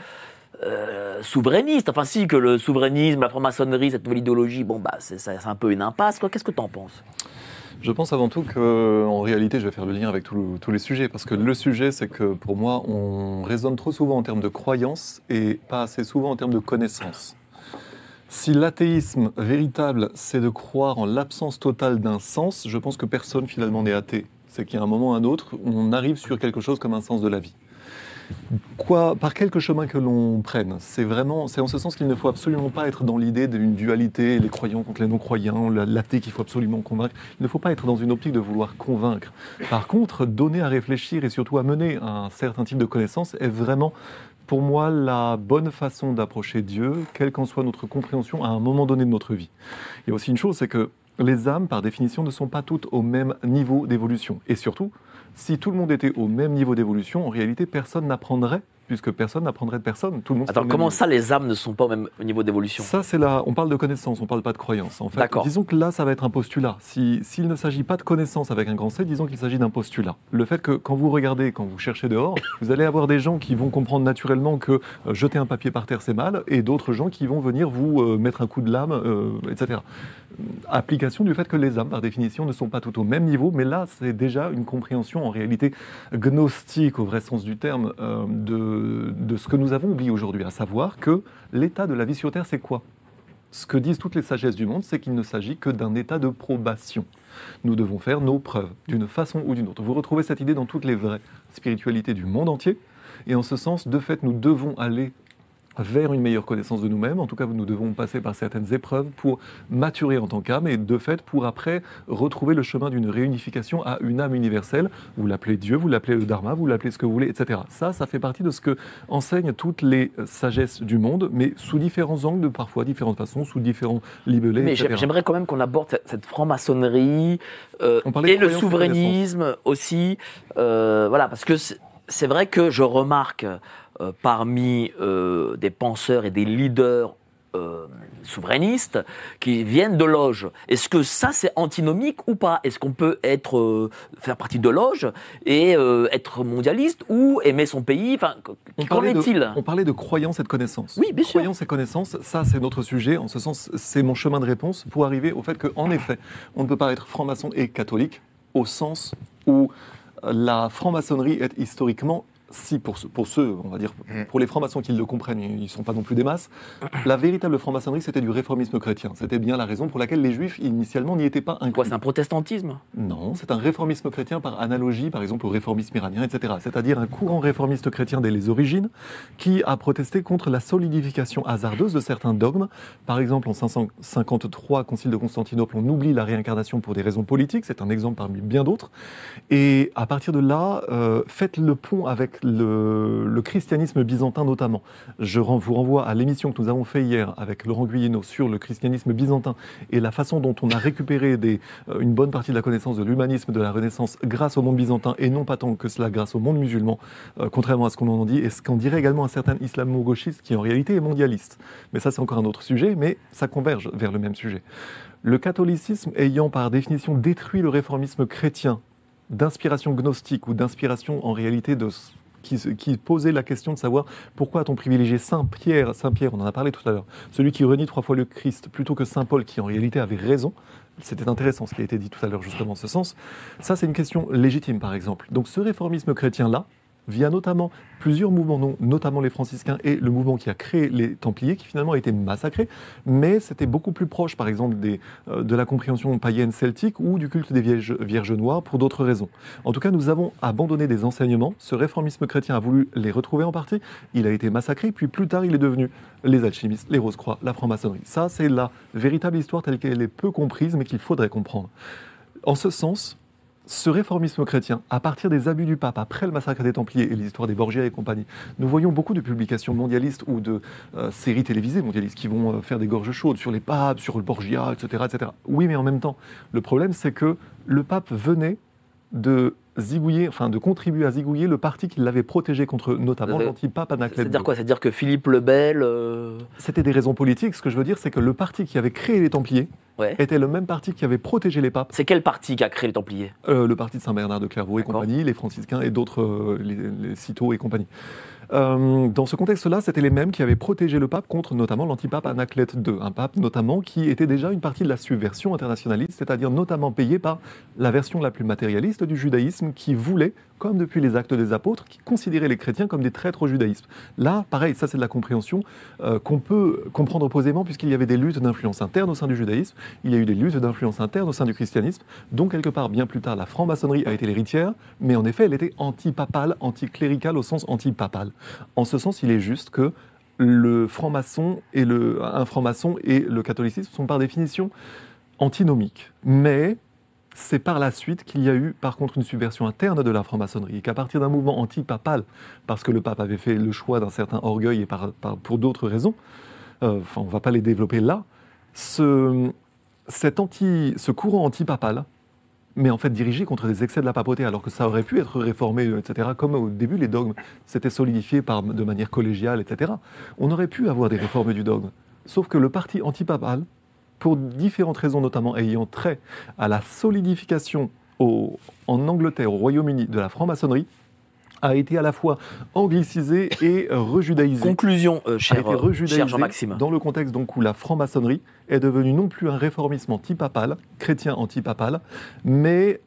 euh, souverainistes. Enfin, si, que le souverainisme, la franc-maçonnerie, cette nouvelle idéologie, bon, bah, c'est un peu une impasse. Qu'est-ce que tu en penses? Je pense avant tout qu'en réalité, je vais faire le lien avec tous les sujets, parce que le sujet, c'est que pour moi, on raisonne trop souvent en termes de croyance et pas assez souvent en termes de connaissance. Si l'athéisme véritable, c'est de croire en l'absence totale d'un sens, je pense que personne finalement n'est athée. C'est a un moment ou un autre, on arrive sur quelque chose comme un sens de la vie. Quoi, par quelque chemin que l'on prenne, c'est vraiment, c'est en ce sens qu'il ne faut absolument pas être dans l'idée d'une dualité, les croyants contre les non-croyants, l'athée qu'il faut absolument convaincre. Il ne faut pas être dans une optique de vouloir convaincre. Par contre, donner à réfléchir et surtout à mener un certain type de connaissance est vraiment pour moi la bonne façon d'approcher Dieu, quelle qu'en soit notre compréhension à un moment donné de notre vie. Il y a aussi une chose, c'est que les âmes, par définition, ne sont pas toutes au même niveau d'évolution. Et surtout, si tout le monde était au même niveau d'évolution, en réalité, personne n'apprendrait puisque personne n'apprendrait de personne. Tout le monde Attends, comment ça, les âmes ne sont pas au même niveau d'évolution? Ça, c'est là. On parle de connaissance, on ne parle pas de croyance. En fait, D'accord. disons que là, ça va être un postulat. S'il ne s'agit pas de connaissance avec un grand C, disons qu'il s'agit d'un postulat. Le fait que quand vous regardez, quand vous cherchez dehors, vous allez avoir des gens qui vont comprendre naturellement que euh, jeter un papier par terre, c'est mal, et d'autres gens qui vont venir vous euh, mettre un coup de lame, euh, etc. Application du fait que les âmes, par définition, ne sont pas toutes au même niveau, mais là, c'est déjà une compréhension en réalité gnostique, au vrai sens du terme, de, de ce que nous avons oublié aujourd'hui, à savoir que l'état de la vie sur Terre, c'est quoi? Ce que disent toutes les sagesses du monde, c'est qu'il ne s'agit que d'un état de probation. Nous devons faire nos preuves, d'une façon ou d'une autre. Vous retrouvez cette idée dans toutes les vraies spiritualités du monde entier. Et en ce sens, de fait, nous devons aller vers une meilleure connaissance de nous-mêmes. En tout cas, nous devons passer par certaines épreuves pour maturer en tant qu'âme et de fait pour après retrouver le chemin d'une réunification à une âme universelle. Vous l'appelez Dieu, vous l'appelez le Dharma, vous l'appelez ce que vous voulez, etc. Ça, ça fait partie de ce que enseignent toutes les sagesses du monde, mais sous différents angles, parfois différentes façons, sous différents libellés. Mais j'aimerais quand même qu'on aborde cette franc-maçonnerie euh, et le souverainisme aussi. Euh, voilà, parce que c'est vrai que je remarque euh, parmi euh, des penseurs et des leaders euh, souverainistes qui viennent de loges. Est-ce que ça c'est antinomique ou pas? Est-ce qu'on peut être faire partie de loges et être mondialiste ou aimer son pays? Enfin, qu'en est-il? On parlait de croyance et de connaissance. Oui, bien sûr. Croyance et connaissance, ça c'est notre sujet. En ce sens, c'est mon chemin de réponse pour arriver au fait qu'en effet, on ne peut pas être franc-maçon et catholique au sens où la franc-maçonnerie est historiquement si pour, pour, ceux, on va dire, mm. pour les francs-maçons qui le comprennent, ils ne sont pas non plus des masses, la véritable franc-maçonnerie, c'était du réformisme chrétien. C'était bien la raison pour laquelle les juifs, initialement, n'y étaient pas inclus. Quoi, c'est un protestantisme? Non, c'est un réformisme chrétien par analogie, par exemple, au réformisme iranien, etc. C'est-à-dire un courant réformiste chrétien dès les origines qui a protesté contre la solidification hasardeuse de certains dogmes. Par exemple, en 553, Concile de Constantinople, on oublie la réincarnation pour des raisons politiques, c'est un exemple parmi bien d'autres. Et à partir de là, euh, faites le pont avec le, christianisme byzantin notamment. Je vous renvoie à l'émission que nous avons fait hier avec Laurent Guyeno sur le christianisme byzantin et la façon dont on a récupéré euh, une bonne partie de la connaissance de l'humanisme de la Renaissance grâce au monde byzantin et non pas tant que cela grâce au monde musulman, euh, contrairement à ce qu'on en dit et ce qu'en dirait également un certain islamo-gauchiste qui en réalité est mondialiste. Mais ça c'est encore un autre sujet, mais ça converge vers le même sujet. Le catholicisme ayant par définition détruit le réformisme chrétien d'inspiration gnostique ou d'inspiration en réalité de qui, posait la question de savoir pourquoi a-t-on privilégié Saint Pierre, Saint Pierre, on en a parlé tout à l'heure, celui qui renie trois fois le Christ, plutôt que Saint Paul, qui en réalité avait raison. C'était intéressant ce qui a été dit tout à l'heure justement en ce sens. Ça, c'est une question légitime, par exemple. Donc ce réformisme chrétien-là, via notamment plusieurs mouvements, notamment les franciscains et le mouvement qui a créé les Templiers, qui finalement a été massacré, mais c'était beaucoup plus proche, par exemple, euh, de la compréhension païenne celtique ou du culte des vierges noires pour d'autres raisons. En tout cas, nous avons abandonné des enseignements. Ce réformisme chrétien a voulu les retrouver en partie. Il a été massacré, puis plus tard, il est devenu les alchimistes, les Rose-Croix, la franc-maçonnerie. Ça, c'est la véritable histoire telle qu'elle est peu comprise, mais qu'il faudrait comprendre. En ce sens, ce réformisme chrétien, à partir des abus du pape, après le massacre des Templiers et l'histoire des Borgia et compagnie, nous voyons beaucoup de publications mondialistes ou de euh, séries télévisées mondialistes qui vont euh, faire des gorges chaudes sur les papes, sur le Borgia, etc., etc. Oui, mais en même temps, le problème, c'est que le pape venait de zigouiller, enfin de contribuer à zigouiller le parti qui l'avait protégé contre notamment l'antipape Anaclet C'est-à-dire quoi? C'est-à-dire que Philippe le Bel. euh, C'était des raisons politiques. Ce que je veux dire, c'est que le parti qui avait créé les Templiers Ouais. était le même parti qui avait protégé les papes, C'est quel parti qui a créé les Templiers? Euh, le parti de Saint-Bernard de Clairvaux et compagnie, les franciscains et d'autres, euh, les, les et compagnie. Euh, dans ce contexte-là, c'était les mêmes qui avaient protégé le pape contre notamment l'antipape Anaclet II, un pape notamment qui était déjà une partie de la subversion internationaliste, c'est-à-dire notamment payé par la version la plus matérialiste du judaïsme qui voulait, comme depuis les actes des apôtres, qui considérait les chrétiens comme des traîtres au judaïsme. Là, pareil, ça c'est de la compréhension euh, qu'on peut comprendre posément puisqu'il y avait des luttes d'influence interne au sein du judaïsme, il y a eu des luttes d'influence interne au sein du christianisme, dont quelque part bien plus tard la franc-maçonnerie a été l'héritière, mais en effet elle était anti-papale, anti-cléricale au sens anti-papal. En ce sens, il est juste que le franc-maçon et le, franc-maçon et le catholicisme sont par définition antinomiques. Mais c'est par la suite qu'il y a eu par contre une subversion interne de la franc-maçonnerie qu'à partir d'un mouvement anti-papal, parce que le pape avait fait le choix d'un certain orgueil et pour d'autres raisons, euh, on ne va pas les développer là, ce, cet anti, ce courant anti-papal, mais en fait dirigé contre des excès de la papauté, alors que ça aurait pu être réformé, euh, etc., comme au début les dogmes s'étaient solidifiés par, de manière collégiale, etc., on aurait pu avoir des réformes du dogme. Sauf que le parti anti-papal, pour différentes raisons, notamment ayant trait à la solidification au- en Angleterre, au Royaume-Uni, de la franc-maçonnerie, a été à la fois anglicisé et rejudaïsé. Conclusion, euh, cher, euh, cher Jean-Maxime. Dans le contexte donc où la franc-maçonnerie est devenue non plus un réformisme antipapal, chrétien antipapal, mais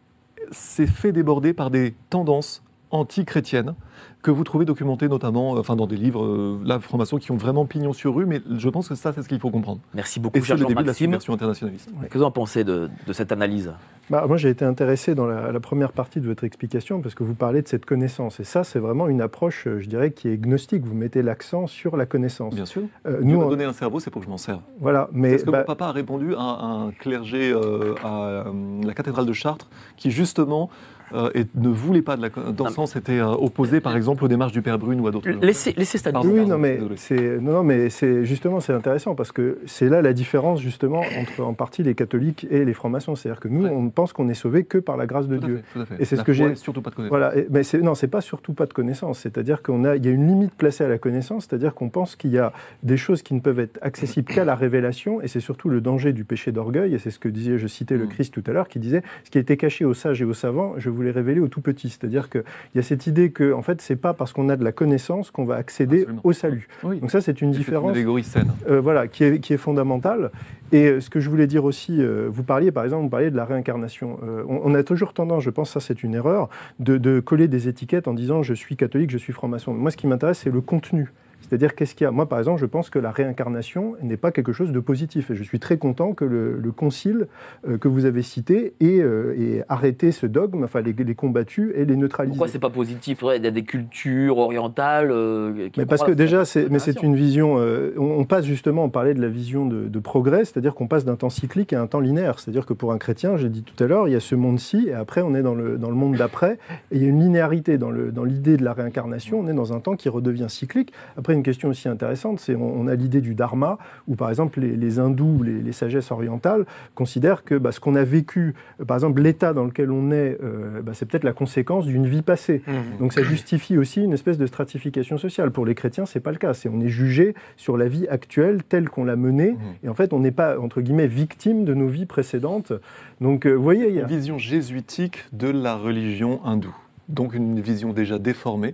c'est fait déborder par des tendances anti-chrétiennes que vous trouvez documentées notamment euh, enfin, dans des livres, euh, la franc-maçon, qui ont vraiment pignon sur rue, mais je pense que ça, c'est ce qu'il faut comprendre. Merci beaucoup, Et cher c'est le début de la subversion internationaliste. Qu'est-ce que vous en pensez de, de cette analyse? Bah, moi, j'ai été intéressé dans la, la première partie de votre explication parce que vous parlez de cette connaissance. Et ça, c'est vraiment une approche, euh, je dirais, qui est gnostique. Vous mettez l'accent sur la connaissance. Bien sûr. Euh, Nous, en- donné un cerveau, c'est pour que je m'en serve. voilà. Mais Est-ce que bah, mon papa a répondu à un clergé euh, à euh, la cathédrale de Chartres qui justement euh, et ne voulait pas de la dans ce sens était euh, opposé par exemple aux démarches du père Brune ou à d'autres. Laissez, laissez Stanislas. Oui, non, mais c'est non, non, mais c'est justement c'est intéressant parce que c'est là la différence justement entre en partie les catholiques et les francs-maçons. C'est-à-dire que nous, Ouais. on ne pense qu'on est sauvé que par la grâce de Tout à Dieu. fait, tout à fait. Et c'est ce que j'ai- surtout pas de connaissance. Voilà, et- mais c'est, non, c'est pas surtout pas de connaissance. C'est-à-dire qu'on a, il y a une limite placée à la connaissance, c'est-à-dire qu'on pense qu'il y a des choses qui ne peuvent être accessibles qu'à la révélation, et c'est surtout le danger du péché d'orgueil, et c'est ce que disait, je citais le Mm. Christ tout à l'heure, qui disait, ce qui était caché aux sages et aux savants, je vous l'ai révélé aux tout petits. C'est-à-dire qu'il y a cette idée que, en fait, c'est pas parce qu'on a de la connaissance qu'on va accéder Absolument. au salut. Oui. Donc ça, c'est une différence Une allégorie saine. euh, voilà, qui est, qui est fondamentale. Et euh, ce que je voulais dire aussi, euh, vous parliez par exemple, vous parliez de la réincarnation. Euh, on, on a toujours tendance, je pense, ça c'est une erreur, de, de coller des étiquettes en disant je suis catholique, je suis franc-maçon. Moi, ce qui m'intéresse, c'est le contenu. C'est-à-dire, qu'est-ce qu'il y a? Moi, par exemple, je pense que la réincarnation n'est pas quelque chose de positif. Et je suis très content que le, le concile euh, que vous avez cité ait, euh, ait arrêté ce dogme, enfin, les, les combattus et les neutralisé. Pourquoi c'est pas positif? Ouais, Il y a des cultures orientales. euh, qui Mais parce que déjà, c'est, mais c'est réincarnation. une vision. on, on passe justement, on parlait de la vision de, de progrès, c'est-à-dire qu'on passe d'un temps cyclique à un temps linéaire. C'est-à-dire que pour un chrétien, j'ai dit tout à l'heure, il y a ce monde-ci, et après, on est dans le, dans le monde d'après, et il y a une linéarité dans, le, dans l'idée de la réincarnation. On est dans un temps qui redevient cyclique. Après, une question aussi intéressante, c'est on, on a l'idée du dharma, où par exemple, les, les hindous, ou les, les sagesses orientales considèrent que bah, ce qu'on a vécu, par exemple, l'état dans lequel on est, euh, bah, c'est peut-être la conséquence d'une vie passée. Donc ça justifie aussi une espèce de stratification sociale. Pour les chrétiens, c'est pas le cas. C'est on est jugé sur la vie actuelle telle qu'on l'a menée, et en fait, on n'est pas entre guillemets victime de nos vies précédentes. Donc, euh, vous voyez, il y a Une vision jésuitique de la religion hindoue. Donc une vision déjà déformée.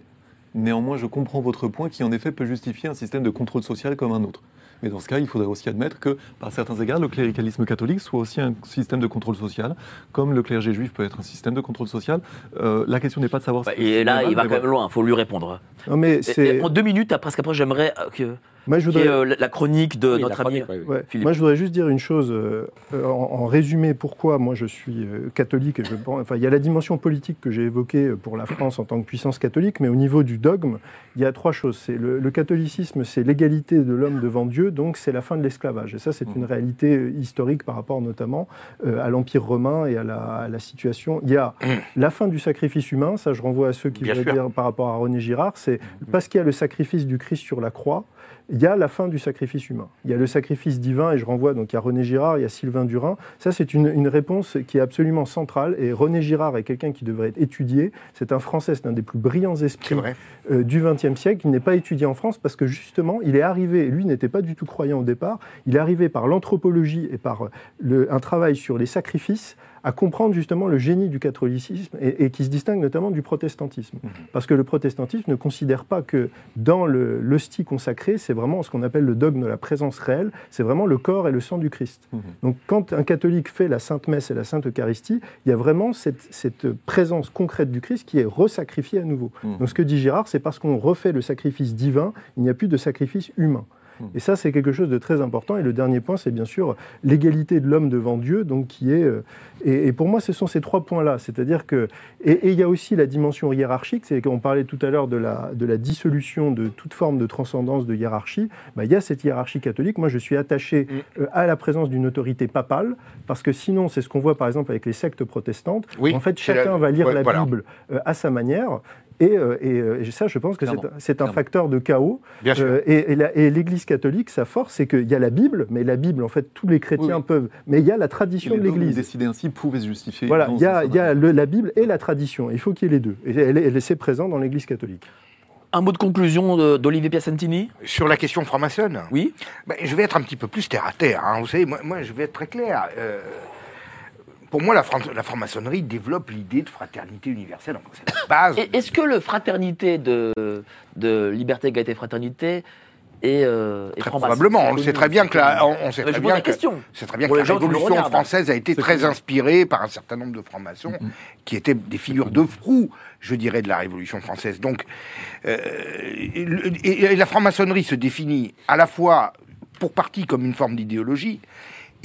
Néanmoins, je comprends votre point qui en effet peut justifier un système de contrôle social comme un autre. Mais dans ce cas, il faudrait aussi admettre que, par certains égards, le cléricalisme catholique soit aussi un système de contrôle social, comme le clergé juif peut être un système de contrôle social. Euh, la question n'est pas de savoir Bah, si Et là, il va quand même loin, il faut lui répondre. non mais c'est et en deux minutes, après, parce qu'après, j'aimerais euh, que, moi je ait, voudrais euh, la- chronique de Oui, notre ami. chronique, oui, oui. Ouais. Philippe. Moi, je voudrais juste dire une chose, euh, euh, en, en résumé, pourquoi moi je suis euh, catholique. Et je pense, enfin, il y a la dimension politique que j'ai évoquée pour la France en tant que puissance catholique, mais au niveau du dogme, il y a trois choses. C'est le, le catholicisme, c'est l'égalité de l'homme devant Dieu, donc c'est la fin de l'esclavage. Et ça, c'est une réalité euh, historique par rapport notamment euh, à l'Empire romain et à la, à la situation. Il y a la fin du sacrifice humain, ça je renvoie à ceux qui sûr. dire par rapport à René Girard, c'est parce qu'il y a le sacrifice du Christ sur la croix, il y a la fin du sacrifice humain. Il y a le sacrifice divin, et je renvoie, donc il y a René Girard, il y a Sylvain Durin. Ça, c'est une, une, réponse qui est absolument centrale. Et René Girard est quelqu'un qui devrait être étudié. C'est un Français, c'est un des plus brillants esprits euh, du XXe siècle. Il n'est pas étudié en France parce que justement, il est arrivé, lui n'était pas du tout croyant au départ, il est arrivé par l'anthropologie et par le, un travail sur les sacrifices à comprendre justement le génie du catholicisme et, qui se distingue notamment du protestantisme. Mhm. Parce que le protestantisme ne considère pas que dans l'hostie consacrée, c'est vraiment ce qu'on appelle le dogme de la présence réelle, c'est vraiment le corps et le sang du Christ. Mhm. Donc quand un catholique fait la Sainte Messe et la Sainte Eucharistie, il y a vraiment cette, cette présence concrète du Christ qui est resacrifiée à nouveau. Mhm. Donc ce que dit Girard, c'est parce qu'on refait le sacrifice divin, il n'y a plus de sacrifice humain. Et ça, c'est quelque chose de très important. Et le dernier point, c'est bien sûr l'égalité de l'homme devant Dieu, donc qui est. Euh, et, pour moi, ce sont ces trois points-là. C'est-à-dire que. Et, il y a aussi la dimension hiérarchique. C'est qu'on parlait tout à l'heure de la, de la dissolution de toute forme de transcendance de hiérarchie. Bah, il y a cette hiérarchie catholique. Moi, je suis attaché mm. euh, à la présence d'une autorité papale, parce que sinon, c'est ce qu'on voit par exemple avec les sectes protestantes. en fait, chacun va lire la Bible euh, à sa manière. Euh, euh, et, ça, je pense que c'est un facteur de chaos. Euh, et, l'Église catholique, sa force, c'est qu'il y a la Bible, mais la Bible, en fait, tous les chrétiens peuvent. Mais il y a la tradition de l'Église. Décider ainsi pouvait se justifier. Voilà, il y a, y a la Bible et la tradition. Il faut qu'il y ait les deux. Et elle, elle, est présente dans l'Église catholique. Un mot de conclusion d'Olivier Piacentini? Sur la question franc-maçonne? Oui. Ben, je vais être un petit peu plus terre à terre. Hein. Vous savez, moi, moi, je vais être très clair pour moi, la, franc-maçonnerie développe l'idée de fraternité universelle. C'est la base. Est-ce que le fraternité de, de liberté, égalité, fraternité est, euh, très probablement. On sait très bien que la, on, sait très bien que, c'est très bien que la Révolution française a été très inspirée par un certain nombre de francs-maçons mm-hmm. qui étaient des figures de proue, je dirais, de la Révolution française. Donc, euh, et la franc-maçonnerie se définit à la fois pour partie comme une forme d'idéologie,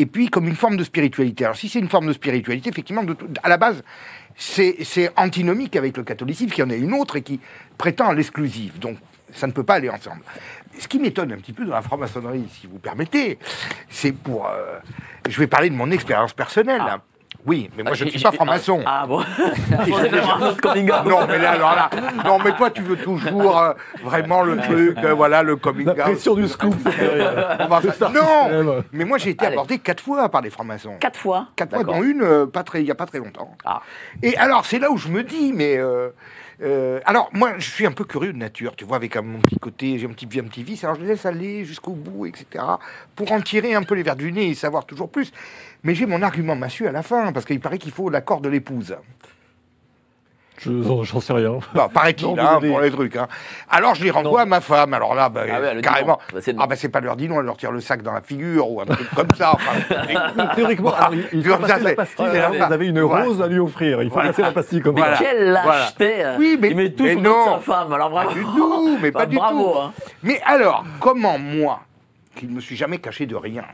et puis comme une forme de spiritualité. Alors si c'est une forme de spiritualité, effectivement, à la base, c'est antinomique avec le catholicisme, qui en est une autre et qui prétend à l'exclusive. Donc ça ne peut pas aller ensemble. Ce qui m'étonne un petit peu dans la franc-maçonnerie, si vous permettez, c'est pour... Euh, je vais parler de mon expérience personnelle. Ah. Oui, mais moi je ne suis pas franc-maçon. Ah bon Non, mais là, alors là, non, mais toi tu veux toujours euh, vraiment le truc, euh, voilà, le coming out. La pression du scoop. non, mais moi j'ai été abordé quatre fois par des francs-maçons. Quatre fois Quatre fois, dont une, euh, pas très, il n'y a pas très longtemps. Ah. Et alors c'est là où je me dis, mais euh, alors, moi, je suis un peu curieux de nature, tu vois, avec mon petit côté, j'ai un petit, un petit vice, alors je laisse aller jusqu'au bout, etc., pour en tirer un peu les verres du nez et savoir toujours plus. Mais j'ai mon argument massue à la fin, parce qu'il paraît qu'il faut l'accord de l'épouse. J'en sais rien. Bah, paraît-il, hein, pour les trucs. Hein. Alors je les renvoie à ma femme. Alors là, bah, ah carrément. Bah, ah bah c'est pas leur dit non, elle leur tire le sac dans la figure ou un truc comme ça. Théoriquement, il, faut passer la pastille. Vous avez une rose à lui offrir. Il faut passer la pastille comme ça. Quelle lâcheté Oui, mais, il met tout sur sa femme. Alors Pas du tout, mais pas du tout. Hein. Mais alors, comment moi, qui ne me suis jamais caché de rien,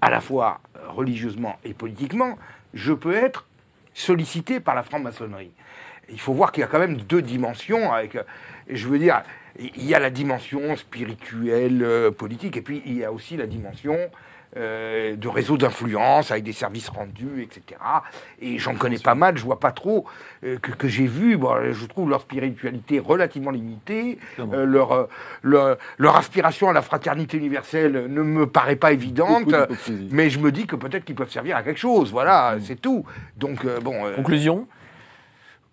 à la fois religieusement et politiquement, je peux être sollicité par la franc-maçonnerie? Il faut voir qu'il y a quand même deux dimensions. Avec, je veux dire, il y a la dimension spirituelle, euh, politique, et puis il y a aussi la dimension euh, de réseau d'influence avec des services rendus, etc. Et j'en connais pas mal, je vois pas trop euh, que, j'ai vu. je trouve leur spiritualité relativement limitée, leur, leur, aspiration à la fraternité universelle ne me paraît pas évidente, mais je me dis que peut-être qu'ils peuvent servir à quelque chose. Voilà, c'est tout. Donc bon. Conclusion?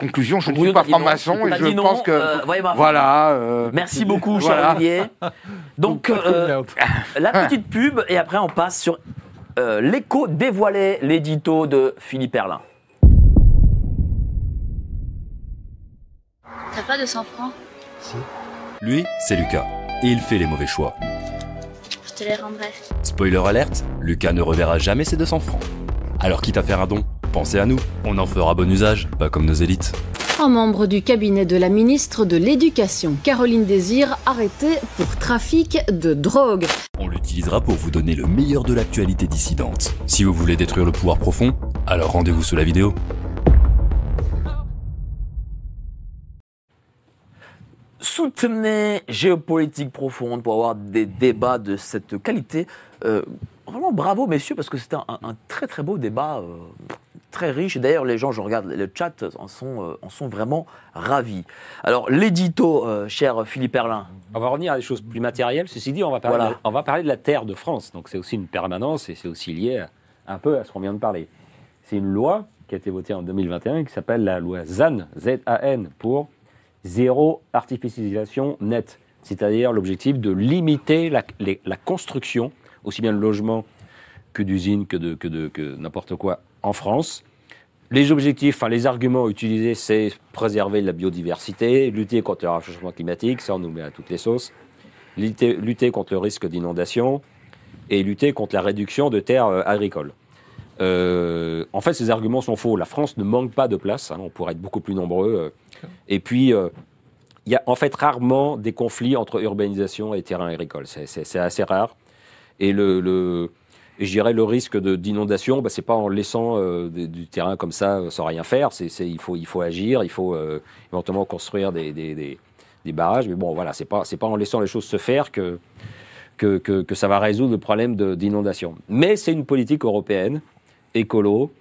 Conclusion, je ne suis pas franc-maçon et je pense que euh, voilà. Euh, Merci beaucoup, cher Olivier. Donc euh, la petite pub et après on passe sur l'écho dévoilé, l'édito de Philippe Erlin. T'as pas de 100 francs? Si. Lui, c'est Lucas et il fait les mauvais choix. Je te les rendrai. Spoiler alerte, Lucas ne reverra jamais ses 200 francs. Alors quitte à faire un don, Pensez à nous, on en fera bon usage, pas comme nos élites. Un membre du cabinet de la ministre de l'Éducation, Caroline Désir, arrêté pour trafic de drogue. On l'utilisera pour vous donner le meilleur de l'actualité dissidente. Si vous voulez détruire le pouvoir profond, alors rendez-vous sous la vidéo. Soutenez Géopolitique Profonde pour avoir des débats de cette qualité. Euh, vraiment bravo messieurs parce que c'était un, très très beau débat. Euh, très riche. D'ailleurs, les gens, je regarde le chat, en sont, euh, en sont vraiment ravis. Alors, l'édito, euh, cher Philippe Erlin. On va revenir à des choses plus matérielles. Ceci dit, on va parler, Voilà. de, on va parler de la terre de France. Donc c'est aussi une permanence et c'est aussi lié à- un peu à ce qu'on vient de parler. C'est une loi qui a été votée en 2021 qui s'appelle la loi ZAN, Z-A-N, pour zéro artificialisation nette. C'est-à-dire l'objectif de limiter la, les- la construction, aussi bien de logements que d'usines, que de, que de que n'importe quoi en France. Les objectifs, enfin les arguments utilisés, c'est préserver la biodiversité, lutter contre le réchauffement climatique, ça on nous met à toutes les sauces, lutter, contre le risque d'inondation et lutter contre la réduction de terres euh, agricoles. Euh, en fait, ces arguments sont faux. La France ne manque pas de place, hein, on pourrait être beaucoup plus nombreux. euh. et puis, il y a en fait rarement des conflits entre urbanisation et terrain agricole. C'est assez rare. Et le, le- et je dirais le risque d'inondation, bah, c'est pas en laissant euh, du terrain comme ça euh, sans rien faire. Il, faut, il faut agir, il faut euh, éventuellement construire des, barrages. Mais bon, voilà, c'est pas pas en laissant les choses se faire que que, ça va résoudre le problème d'inondation. Mais c'est une politique européenne, écolo,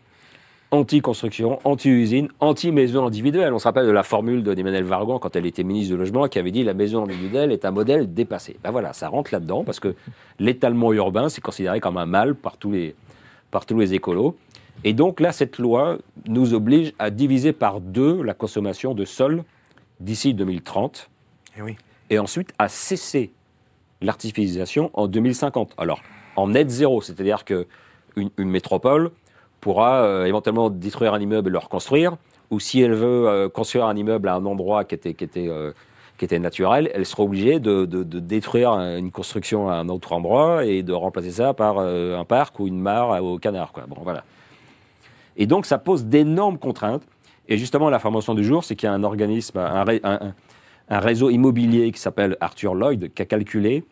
anti-construction, anti-usine, anti-maison individuelle. On se rappelle de la formule de d'Emmanuel Vargon quand elle était ministre du Logement qui avait dit la maison individuelle est un modèle dépassé. Ben voilà, ça rentre là-dedans parce que l'étalement urbain, c'est considéré comme un mal par tous, les, par tous les écolos. Et donc là, cette loi nous oblige à diviser par deux la consommation de sol d'ici 2030 Eh oui. et ensuite à cesser l'artificialisation en 2050. Alors, en net zéro, c'est-à-dire que une, une métropole pourra euh, éventuellement détruire un immeuble et le reconstruire, ou si elle veut euh, construire un immeuble à un endroit qui était, qui était, euh, qui était naturel, elle sera obligée de, de- détruire un- une construction à un autre endroit et de remplacer ça par un parc ou une mare au canard. Quoi. Bon, voilà. Et donc, ça pose d'énormes contraintes. Et justement, la formation du jour, c'est qu'il y a un organisme, un- un- un réseau immobilier qui s'appelle Arthur Lloyd, qui a calculé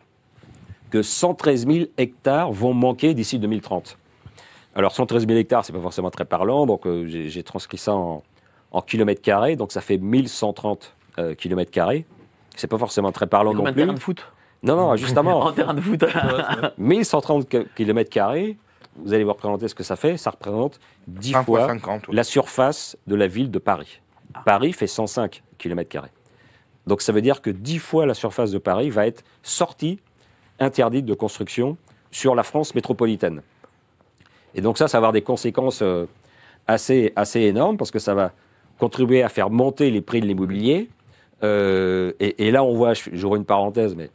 que 113 000 hectares vont manquer d'ici 2030. Alors 113 000 hectares, c'est pas forcément très parlant, donc euh, j'ai transcrit ça en, en kilomètres carrés, donc ça fait 1130 euh, kilomètres carrés. C'est pas forcément très parlant non plus. terrains de foot? Non, non, justement. En terrain de foot. 1130 km carrés, vous allez vous représenter ce que ça fait. Ça représente 10 20 fois fois 50, oui. la surface de la ville de Paris. Paris fait 105 km carrés. Donc ça veut dire que 10 fois la surface de Paris va être sortie, interdite de construction sur la France métropolitaine. Et donc ça, ça va avoir des conséquences euh, assez, assez énormes parce que ça va contribuer à faire monter les prix de l'immobilier. Euh, et, et là, on voit, j'ouvre une parenthèse, mais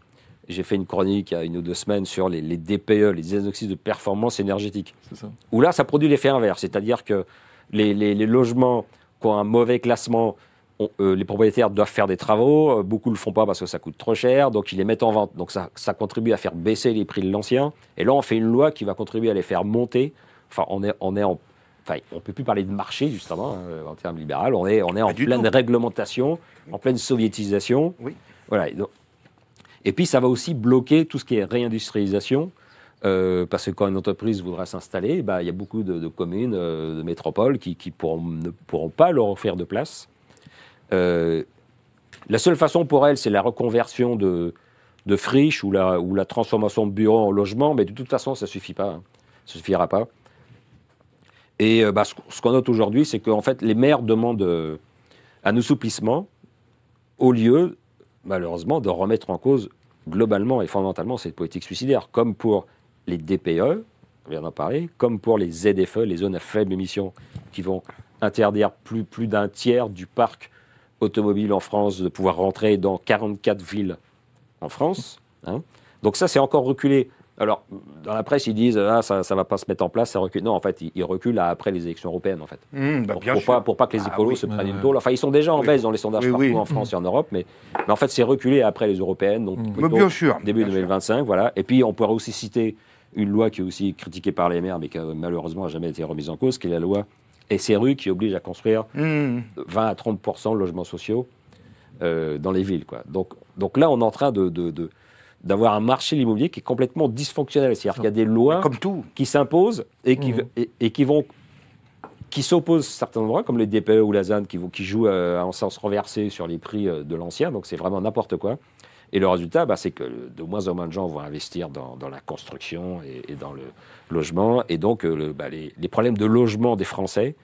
j'ai fait une chronique il y a une ou deux semaines sur les, les DPE, les diagnostics de performance énergétique, ça. où là, ça produit l'effet inverse, c'est-à-dire que les, les- les logements qui ont un mauvais classement, on- euh, les propriétaires doivent faire des travaux, euh, beaucoup ne le font pas parce que ça coûte trop cher, donc ils les mettent en vente. Donc ça, ça contribue à faire baisser les prix de l'ancien. Et là, on fait une loi qui va contribuer à les faire monter. Enfin, on est, on est en... Enfin, on ne peut plus parler de marché, justement, hein, en termes libéral. On est, on est en pleine tout. réglementation, en pleine soviétisation. Oui. Voilà. Et, donc- et puis, ça va aussi bloquer tout ce qui est réindustrialisation. euh, parce que quand une entreprise voudra s'installer, bah, il y a beaucoup de, de communes, euh, de métropoles qui, qui pourront- ne pourront pas leur offrir de place. Euh, la seule façon pour elles, c'est la reconversion de, de friches ou la, ou la transformation de bureaux en logement, mais de toute façon, ça ne suffit pas. hein. Ça ne suffira pas. Et euh, bah, ce, qu'on note aujourd'hui, c'est qu'en fait, les maires demandent euh, un assouplissement au lieu, malheureusement, de remettre en cause globalement et fondamentalement cette politique suicidaire, comme pour les DPE, on vient d'en parler, comme pour les ZFE, les zones à faible émission, qui vont interdire plus, plus d'un tiers du parc automobile en France de pouvoir rentrer dans 44 villes en France. hein. Donc ça, c'est encore reculé. Alors, dans la presse, ils disent ah, ça ne va pas se mettre en place, ça recule. Non, en fait, ils, ils reculent à après les élections européennes, en fait. Hum, bah, Pour, pour pas, pour pas que les Ah écolos oui. se prennent une tôle. Enfin, ils sont déjà en Oui. baisse dans les sondages Oui, partout en France et en Europe, mais, mais en fait, c'est reculé après les européennes, donc Mm. Plutôt bien sûr. début bien sûr. 2025, voilà. Et puis, on pourrait aussi citer une loi qui est aussi critiquée par les maires, mais qui a malheureusement n'a jamais été remise en cause, qui est la loi SRU, qui oblige à construire Hum. 20 à 30% de logements sociaux euh, dans les villes. Quoi. Donc, donc là, on est en train de, de- de- d'avoir un marché de l'immobilier qui est complètement dysfonctionnel. C'est-à-dire qu'il y a des lois Comme tout. qui s'imposent et qui, Mhm. et, et qui vont qui s'opposent à certains endroits, comme les DPE ou la ZAN, qui, jouent euh, en sens renversé sur les prix euh, de l'ancien. Donc c'est vraiment n'importe quoi. Et le résultat, bah, c'est que de moins en moins de gens vont investir dans, dans la construction et, et dans le logement. Et donc, euh, le- bah, les, les problèmes de logement des Français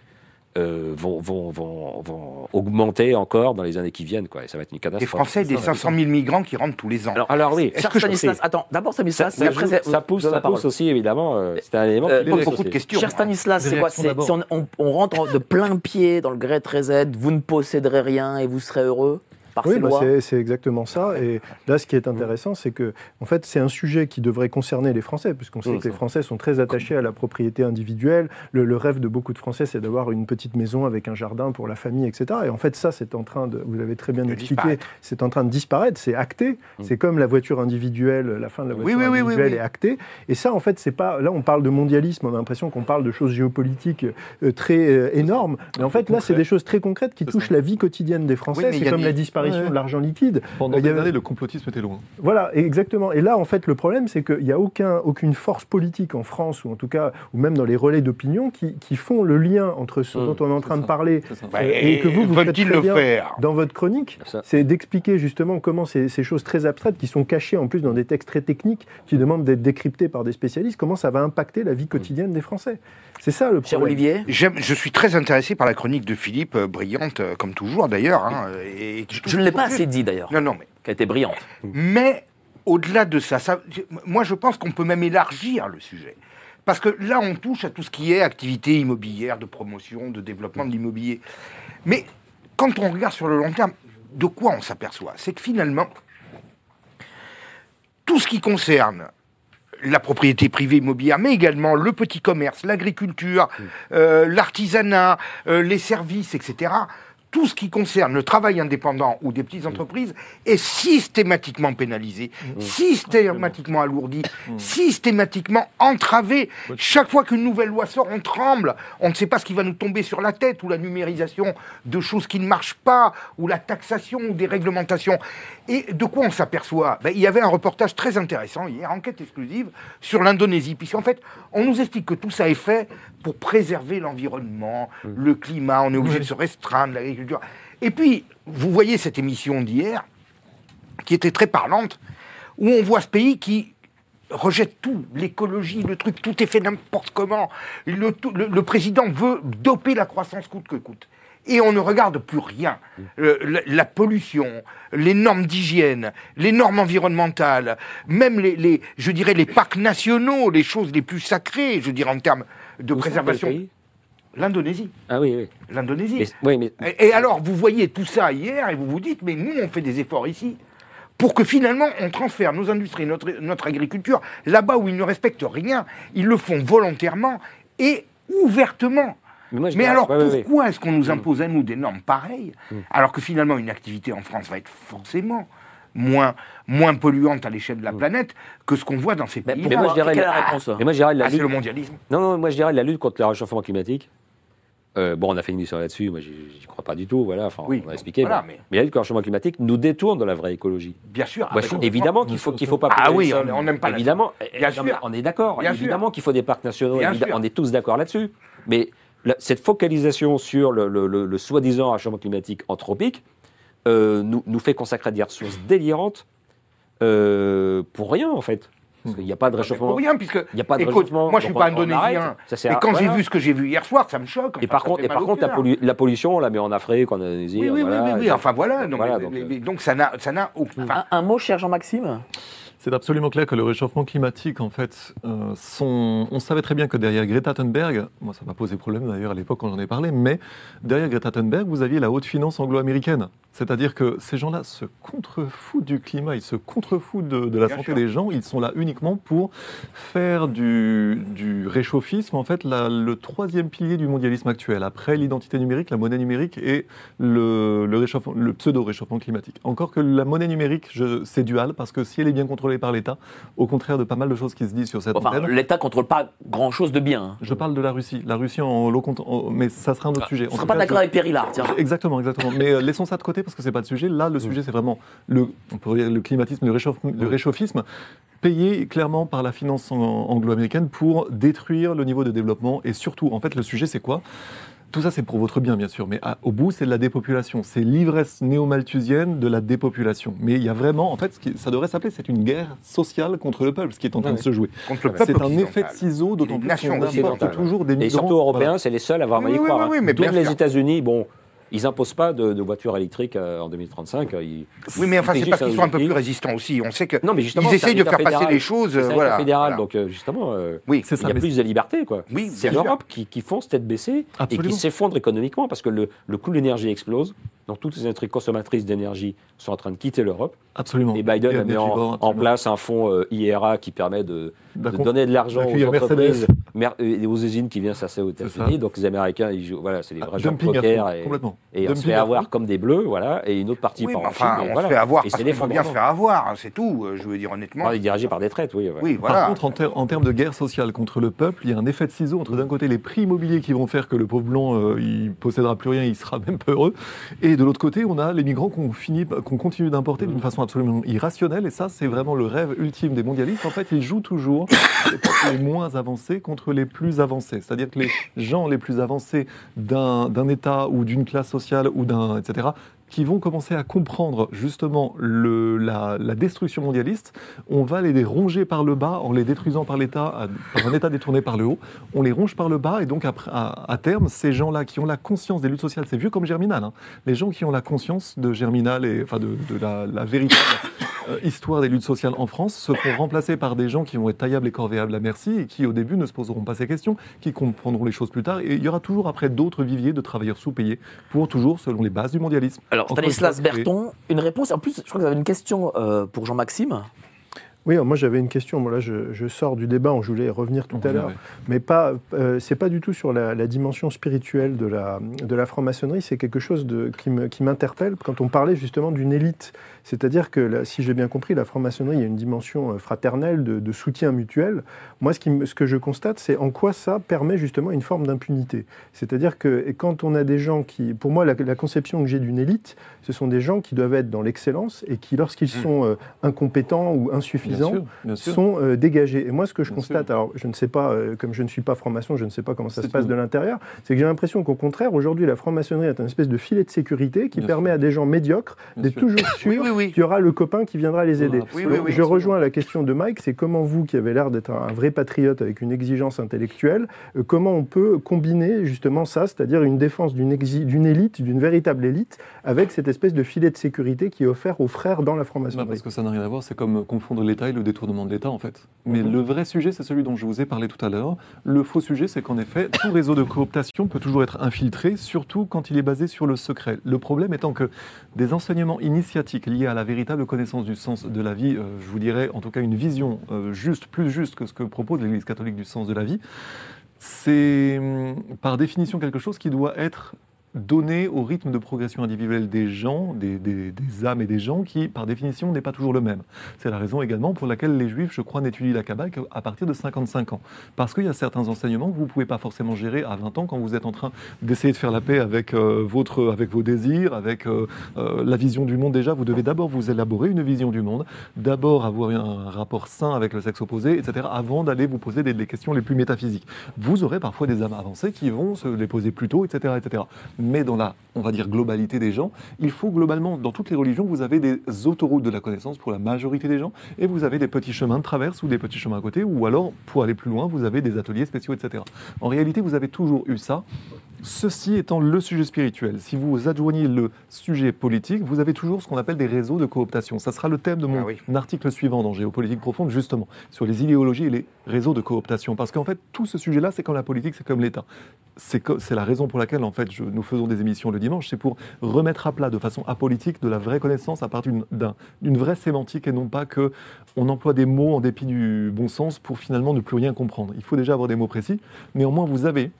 euh, vont, vont, vont, vont augmenter encore dans les années qui viennent. Quoi. Et ça va être une catastrophe. Les Français, des 500 000 migrants qui rentrent tous les ans. Alors, alors oui, Cher Stanislas, attends, d'abord Stanislas, ça, après, ça, c'est- ça pousse, ça pousse aussi, évidemment. euh, c'est un élément Euh, qui pose beaucoup aussi. de questions. Cher Stanislas, c'est quoi si on, on- on rentre de plein pied dans le gré 13 vous ne posséderez rien et vous serez heureux? Par Oui, ces bah, lois c'est exactement ça. Et là, ce qui est intéressant, c'est que, en fait, c'est un sujet qui devrait concerner les Français, puisqu'on sait Mmh, que les ça. Français sont très attachés à la propriété individuelle. Le, le rêve de beaucoup de Français, c'est d'avoir une petite maison avec un jardin pour la famille, etc. Et en fait, ça, c'est en train de, vous l'avez très bien De expliqué, c'est en train de disparaître, c'est acté. Mmh. C'est comme la voiture individuelle, la fin de la voiture oui, oui, oui, individuelle est actée. Et ça, en fait, c'est pas. Là, on parle de mondialisme, on a l'impression qu'on parle de choses géopolitiques euh, très euh, énormes. Mais en fait, là, c'est des choses très concrètes qui touchent la vie quotidienne des Français. c'est comme la disparition Ouais. de l'argent liquide. Pendant Il y des avait- années, le complotisme était loin. Voilà, exactement. Et là, en fait, le problème, c'est qu'il n'y a aucun, aucune force politique en France, ou en tout cas, ou même dans les relais d'opinion, qui, qui font le lien entre ce Mmh, dont on est en train de parler. Bah, et que vous, vous faites très le bien faire dans votre chronique. C'est d'expliquer justement comment ces, ces choses très abstraites, qui sont cachées en plus dans des textes très techniques, qui demandent d'être décryptés par des spécialistes, comment ça va impacter la vie quotidienne des Français. C'est ça le Cher problème. Olivier J'aime- Je suis très intéressé par la chronique de Philippe, euh, brillante, euh, comme toujours d'ailleurs. hein, et- Je ne l'ai pas assez dit d'ailleurs, Non, non, mais qui a été brillante. Mais au-delà de ça, ça- moi je pense qu'on peut même élargir le sujet. Parce que là, on touche à tout ce qui est activité immobilière, de promotion, de développement de l'immobilier. Mais quand on regarde sur le long terme, de quoi on s'aperçoit? C'est que finalement, tout ce qui concerne la propriété privée immobilière, mais également le petit commerce, l'agriculture, euh, l'artisanat, euh, les services, etc. Tout ce qui concerne le travail indépendant ou des petites entreprises est systématiquement pénalisé, systématiquement alourdi, systématiquement entravé. Chaque fois qu'une nouvelle loi sort, on tremble. On ne sait pas ce qui va nous tomber sur la tête, ou la numérisation de choses qui ne marchent pas, ou la taxation, ou des réglementations. Et de quoi on s'aperçoit? Ben, Il y avait un reportage très intéressant hier, enquête exclusive, sur l'Indonésie, puisqu'en fait, on nous explique que tout ça est fait pour préserver l'environnement, le climat, on est obligé de se restreindre, l'agriculture. Et puis, vous voyez cette émission d'hier, qui était très parlante, où on voit ce pays qui rejette tout, l'écologie, le truc, tout est fait n'importe comment. Le, tout- le- le président veut doper la croissance coûte que coûte. Et on ne regarde plus rien. Euh, la, la pollution, les normes d'hygiène, les normes environnementales, même les, les- je dirais, les parcs nationaux, les choses les plus sacrées, je dirais, en termes de préservation. L'Indonésie. Ah oui, oui. L'Indonésie. Oui, mais Et, et alors, vous voyez tout ça hier et vous vous dites, mais nous, on fait des efforts ici pour que finalement, on transfère nos industries, notre, notre agriculture, là-bas où ils ne respectent rien. Ils le font volontairement et ouvertement. Mais moi, Mais alors, ouais, ouais, ouais. pourquoi est-ce qu'on nous impose à nous des normes pareilles, Mm. alors que finalement, une activité en France va être forcément moins, moins polluante à l'échelle de la planète que ce qu'on voit dans ces Mais pays pourquoi moi, je dirais la- la réponse Mais moi, je dirais la Ah, c'est lutte- le mondialisme. Non, non, moi je dirais la lutte contre le réchauffement climatique. Euh, bon, on a fait une émission là-dessus, moi j'y crois pas du tout, voilà, enfin, Oui, on a expliqué. voilà, mais- mais la lutte contre le réchauffement climatique nous détourne de la vraie écologie. Bien sûr. Moi, je- évidemment qu'il faut qu'il faut pas. Ah oui, on- n'aime pas la- Évidemment, Bien mais sûr. on est d'accord. Évidemment qu'il faut des parcs nationaux. On est tous d'accord là-dessus. Mais la- cette focalisation sur le, le- le- le soi-disant réchauffement climatique anthropique euh, nous, nous fait consacrer des ressources délirantes euh, pour rien en fait. Parce qu'il n'y a pas de réchauffement. Pour rien, puisque Il n'y a pas de Écoute, réchauffement. moi je suis donc pas on- on indonésien. Et à- quand j'ai vu ce que j'ai vu hier soir, ça me choque. Et enfin, par contre, et par contre la, cœur. pollu- la pollution, on la met en Afrique, en Indonésie. Oui, oui, oui, voilà, oui, oui, et- enfin voilà. Non, voilà, mais- donc, mais- euh, mais- donc ça n'a, ça n'a aucun. enfin, Un, un mot, cher Jean-Maxime? C'est absolument clair que le réchauffement climatique, en fait, euh, on savait très bien que derrière Greta Thunberg, moi ça m'a posé problème d'ailleurs à l'époque quand j'en ai parlé, mais derrière Greta Thunberg, vous aviez la haute finance anglo-américaine. C'est-à-dire que ces gens-là se contrefoutent du climat, ils se contrefoutent de, de la Bien santé sûr. des gens, ils sont là uniquement pour faire du, du réchauffisme, en fait, la- le troisième pilier du mondialisme actuel, après l'identité numérique, la monnaie numérique et le, le réchauffement- le pseudo-réchauffement climatique. Encore que la monnaie numérique, c'est dual, parce que si elle est bien contrôlée par l'État, au contraire de pas mal de choses qui se disent sur cette Enfin, l'État contrôle pas grand-chose de bien. hein. je parle de la Russie. La Russie en en- mais ça sera un autre sujet. Je En ne tout pas d'accord je- avec Périllard, tiens. Exactement, exactement. Mais euh, laissons ça de côté parce que c'est pas le sujet. Là, le sujet, c'est vraiment le, on pourrait dire le climatisme, le, réchauffe- le réchauffisme, payé clairement par la finance an- anglo-américaine pour détruire le niveau de développement. Et surtout, en fait, le sujet, c'est quoi? Tout ça, c'est pour votre bien, bien sûr, mais au bout, c'est de la dépopulation. C'est l'ivresse néo-malthusienne de la dépopulation. Mais il y a vraiment, en fait, ce qui, ça devrait s'appeler, c'est une guerre sociale contre le peuple, ce qui est en train de se jouer. C'est un effet de ciseau, d'autant plus qu'on importe toujours des migrants. Et surtout européens, c'est les seuls à avoir mal y croire. Hein. mais les États-Unis, bon, ils n'imposent pas de, voitures électriques euh, en 2035. Euh, oui, mais enfin, c'est parce qu'ils sont un peu plus résistants aussi. On sait que non, mais justement, ils essayent de faire passer les choses. C'est voilà, fédéral, donc euh, justement, oui, il y a plus de liberté. Quoi. Oui, c'est l'Europe qui, qui fonce tête baissée et qui s'effondre économiquement parce que le, le coût de l'énergie explose. Donc toutes les industries consommatrices d'énergie sont en train de quitter l'Europe. Absolument. Et Biden a mis en, place un fonds IRA qui permet de, donner de l'argent aux entreprises et aux usines qui viennent s'asseoir aux États-Unis. Donc les Américains, ils jouent, voilà, c'est les vrais gens poker. Et, et on se fait avoir comme des bleus, voilà, et une autre partie par enfin, on se fait avoir parce qu'il faut bien se faire avoir, hein, c'est tout, euh, je veux dire honnêtement. est dirigé par des traites, oui. oui voilà. Par contre, en, termes de guerre sociale contre le peuple, il y a un effet de ciseau entre d'un côté les prix immobiliers qui vont faire que le pauvre blanc, euh, il possédera plus rien, il sera même peu heureux, et de l'autre côté, on a les migrants qu'on finit, qu'on continue d'importer d'une façon absolument irrationnelle, et ça, c'est vraiment le rêve ultime des mondialistes. En fait, ils jouent toujours les moins avancés contre les plus avancés, c'est-à-dire que les gens les plus avancés d'un État ou d'une classe sociale ou d'un etc., qui vont commencer à comprendre justement la, destruction mondialiste, on va les ronger par le bas en les détruisant par l'État, par un État détourné par le haut. On les ronge par le bas et donc à, terme, ces gens-là qui ont la conscience des luttes sociales, c'est vieux comme Germinal, hein, les gens qui ont la conscience de Germinal et enfin de, la, véritable euh, histoire des luttes sociales en France se font remplacer par des gens qui vont être taillables et corvéables à merci et qui au début ne se poseront pas ces questions, qui comprendront les choses plus tard. Et il y aura toujours après d'autres viviers de travailleurs sous-payés pour toujours selon les bases du mondialisme. Stanislas Berton, une réponse. En plus, je crois que vous avez une question euh, pour Jean-Maxime. Oui, moi j'avais une question. Moi, là, je, sors du débat, je voulais revenir tout à l'heure, mais pas, euh, c'est pas du tout sur la, dimension spirituelle de la, de la franc-maçonnerie. C'est quelque chose de, qui m'interpelle quand on parlait justement d'une élite c'est-à-dire que, si j'ai bien compris, la franc-maçonnerie, il y a une dimension euh, fraternelle, de, soutien mutuel. Moi, ce, qui, ce que je constate, c'est en quoi ça permet justement une forme d'impunité. C'est-à-dire que quand on a des gens qui... Pour moi, la, conception que j'ai d'une élite, ce sont des gens qui doivent être dans l'excellence et qui, lorsqu'ils mmh. sont euh, incompétents ou insuffisants, sont euh, dégagés. Et moi, ce que je constate, alors je ne sais pas, comme je ne suis pas franc-maçon, je ne sais pas comment ça se passe de l'intérieur, c'est que j'ai l'impression qu'au contraire, aujourd'hui, la franc-maçonnerie est un espèce de filet de sécurité qui permet à des gens médiocres d'être toujours sûrs il y aura le copain qui viendra les aider. je rejoins la question de Mike, c'est comment vous, qui avez l'air d'être un vrai patriote avec une exigence intellectuelle, euh, comment on peut combiner justement ça, c'est-à-dire une défense d'une élite, d'une véritable élite, avec cette espèce de filet de sécurité qui est offert aux frères dans la franc-maçonnerie? Parce que ça n'a rien à voir, c'est comme confondre l'État et le détournement de l'État en fait. Mais mhm. le vrai sujet, c'est celui dont je vous ai parlé tout à l'heure. Le faux sujet, c'est qu'en effet, tout réseau de cooptation peut toujours être infiltré, surtout quand il est basé sur le secret. Le problème étant que des enseignements initiatiques liés à la véritable connaissance du sens de la vie, euh, je vous dirais en tout cas une vision euh, juste, plus juste que ce que propose l'Église catholique du sens de la vie, c'est hum, par définition quelque chose qui doit être donné au rythme de progression individuelle des gens, des, âmes et des gens, qui, par définition, n'est pas toujours le même. C'est la raison également pour laquelle les juifs, je crois, n'étudient la Kabbale qu'à partir de 55 ans. Parce qu'il y a certains enseignements que vous ne pouvez pas forcément gérer à 20 ans quand vous êtes en train d'essayer de faire la paix avec, euh, votre, avec vos désirs, avec euh, euh, la vision du monde. Déjà, vous devez d'abord vous élaborer une vision du monde, d'abord avoir un rapport sain avec le sexe opposé, etc., avant d'aller vous poser des, des questions les plus métaphysiques. Vous aurez parfois des âmes avancées qui vont se les poser plus tôt, etc., etc mais dans la, on va dire, globalité des gens, il faut globalement, dans toutes les religions, vous avez des autoroutes de la connaissance pour la majorité des gens, et vous avez des petits chemins de traverse ou des petits chemins à côté, ou alors, pour aller plus loin, vous avez des ateliers spéciaux, etc. En réalité, vous avez toujours eu ça. Ceci étant le sujet spirituel, si vous adjoignez le sujet politique, vous avez toujours ce qu'on appelle des réseaux de cooptation. Ça sera le thème de mon ah article suivant dans Géopolitique profonde, justement, sur les idéologies et les réseaux de cooptation. Parce qu'en fait, tout ce sujet-là, c'est comme la politique, c'est comme l'État. C'est la raison pour laquelle, en fait, nous faisons des émissions le dimanche, c'est pour remettre à plat de façon apolitique de la vraie connaissance à partir d'une vraie sémantique et non pas que on emploie des mots en dépit du bon sens pour finalement ne plus rien comprendre. Il faut déjà avoir des mots précis. Néanmoins, vous avez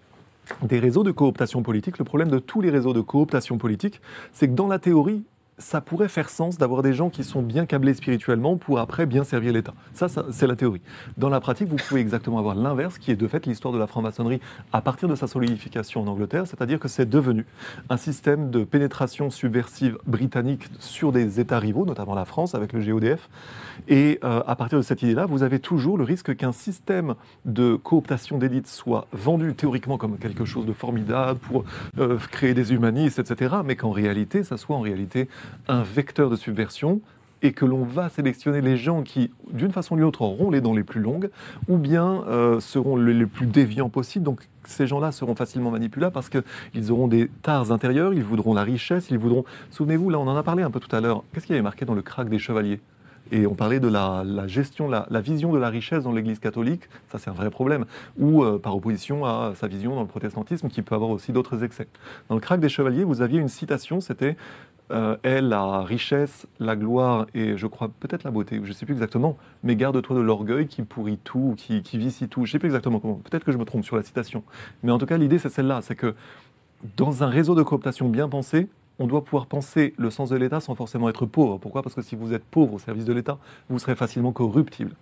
des réseaux de cooptation politique. Le problème de tous les réseaux de cooptation politique, c'est que dans la théorie, ça pourrait faire sens d'avoir des gens qui sont bien câblés spirituellement pour après bien servir l'État. Ça, c'est la théorie. Dans la pratique, vous pouvez exactement avoir l'inverse, qui est de fait l'histoire de la franc-maçonnerie à partir de sa solidification en Angleterre, c'est-à-dire que c'est devenu un système de pénétration subversive britannique sur des États rivaux, notamment la France avec le GODF. Et euh, à partir de cette idée-là, vous avez toujours le risque qu'un système de cooptation d'élite soit vendu théoriquement comme quelque chose de formidable pour euh, créer des humanistes, etc., mais qu'en réalité, ça soit en réalité un vecteur de subversion et que l'on va sélectionner les gens qui, d'une façon ou d'une autre, auront les dents les plus longues, ou bien euh, seront les, plus déviants possibles. Donc ces gens-là seront facilement manipulables parce qu'ils auront des tares intérieures, ils voudront la richesse, ils voudront... Souvenez-vous, là on en a parlé un peu tout à l'heure, qu'est-ce qui avait marqué dans le crack des chevaliers? Et on parlait de la, gestion, la, vision de la richesse dans l'Église catholique, ça c'est un vrai problème, ou euh, par opposition à sa vision dans le protestantisme qui peut avoir aussi d'autres excès. Dans le crack des chevaliers, vous aviez une citation, c'était euh, est la richesse, la gloire et je crois peut-être la beauté, je ne sais plus exactement, mais garde-toi de l'orgueil qui pourrit tout, qui, qui vicie tout. Je ne sais plus exactement comment, peut-être que je me trompe sur la citation. Mais en tout cas, l'idée c'est celle-là, c'est que dans un réseau de cooptation bien pensé, on doit pouvoir penser le sens de l'État sans forcément être pauvre. Pourquoi? Parce que si vous êtes pauvre au service de l'État, vous serez facilement corruptible.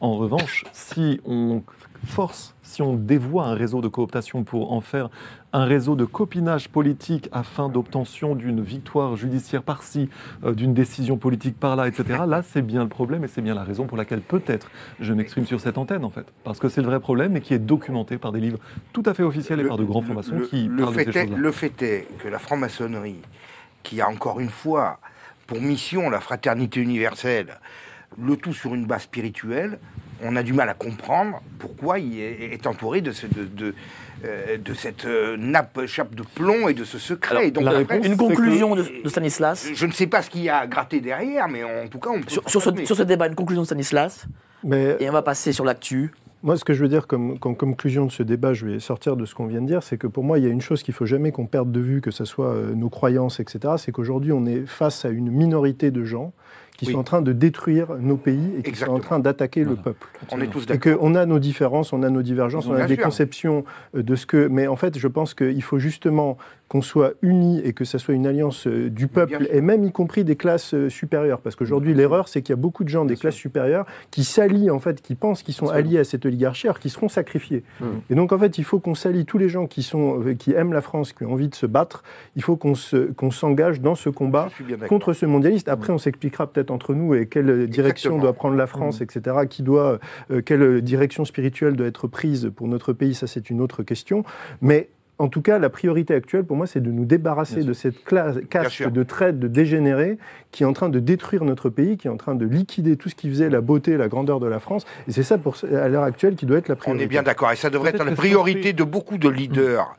En revanche, si on force, si on dévoie un réseau de cooptation pour en faire un réseau de copinage politique afin d'obtention d'une victoire judiciaire par-ci, euh, d'une décision politique par-là, etc., là, c'est bien le problème et c'est bien la raison pour laquelle peut-être je m'exprime sur cette antenne, en fait. Parce que c'est le vrai problème et qui est documenté par des livres tout à fait officiels et par de grands francs-maçons qui le parlent fait de ces est, Le fait est que la franc-maçonnerie, qui a encore une fois pour mission la fraternité universelle, le tout sur une base spirituelle, on a du mal à comprendre pourquoi il est, entouré de, de, euh, de, cette euh, nappe, chape de plomb et de ce secret. donc, une conclusion de, Stanislas Je ne sais pas ce qu'il y a à gratter derrière, mais en tout cas, on peut sur, sur, ce, sur, ce, débat, une conclusion de Stanislas. Mais... Et on va passer sur l'actu. Moi, ce que je veux dire comme, conclusion de ce débat, je vais sortir de ce qu'on vient de dire, c'est que pour moi, il y a une chose qu'il faut jamais qu'on perde de vue, que ce soit euh, nos croyances, etc. C'est qu'aujourd'hui, on est face à une minorité de gens qui sont en train de détruire nos pays et qui sont en train d'attaquer le peuple. On est tous d'accord. Et qu'on a nos différences, on a nos divergences, on a des conceptions euh, de ce que. Mais en fait, je pense qu'il faut justement qu'on soit unis et que ça soit une alliance euh, du peuple et même y compris des classes euh, supérieures. Parce qu'aujourd'hui, l'erreur, c'est qu'il y a beaucoup de gens des classes supérieures qui s'allient, en fait, qui pensent qu'ils sont alliés à cette oligarchie, alors qu'ils seront sacrifiés. Mmh. Et donc, en fait, il faut qu'on s'allie tous les gens qui, sont, euh, qui aiment la France, qui ont envie de se battre. Il faut qu'on s'engage dans ce combat contre ce mondialiste. Après, mmh. on s'expliquera peut-être entre nous et quelle direction doit prendre la France, mmh. etc. Qui doit, quelle direction spirituelle doit être prise pour notre pays, ça c'est une autre question. Mais en tout cas, la priorité actuelle pour moi, c'est de nous débarrasser de cette caste de traite, de dégénérés qui est en train de détruire notre pays, qui est en train de liquider tout ce qui faisait la beauté, la grandeur de la France. Et c'est ça, pour, à l'heure actuelle, qui doit être la priorité. On est bien d'accord. Et ça devrait être la priorité de beaucoup de leaders.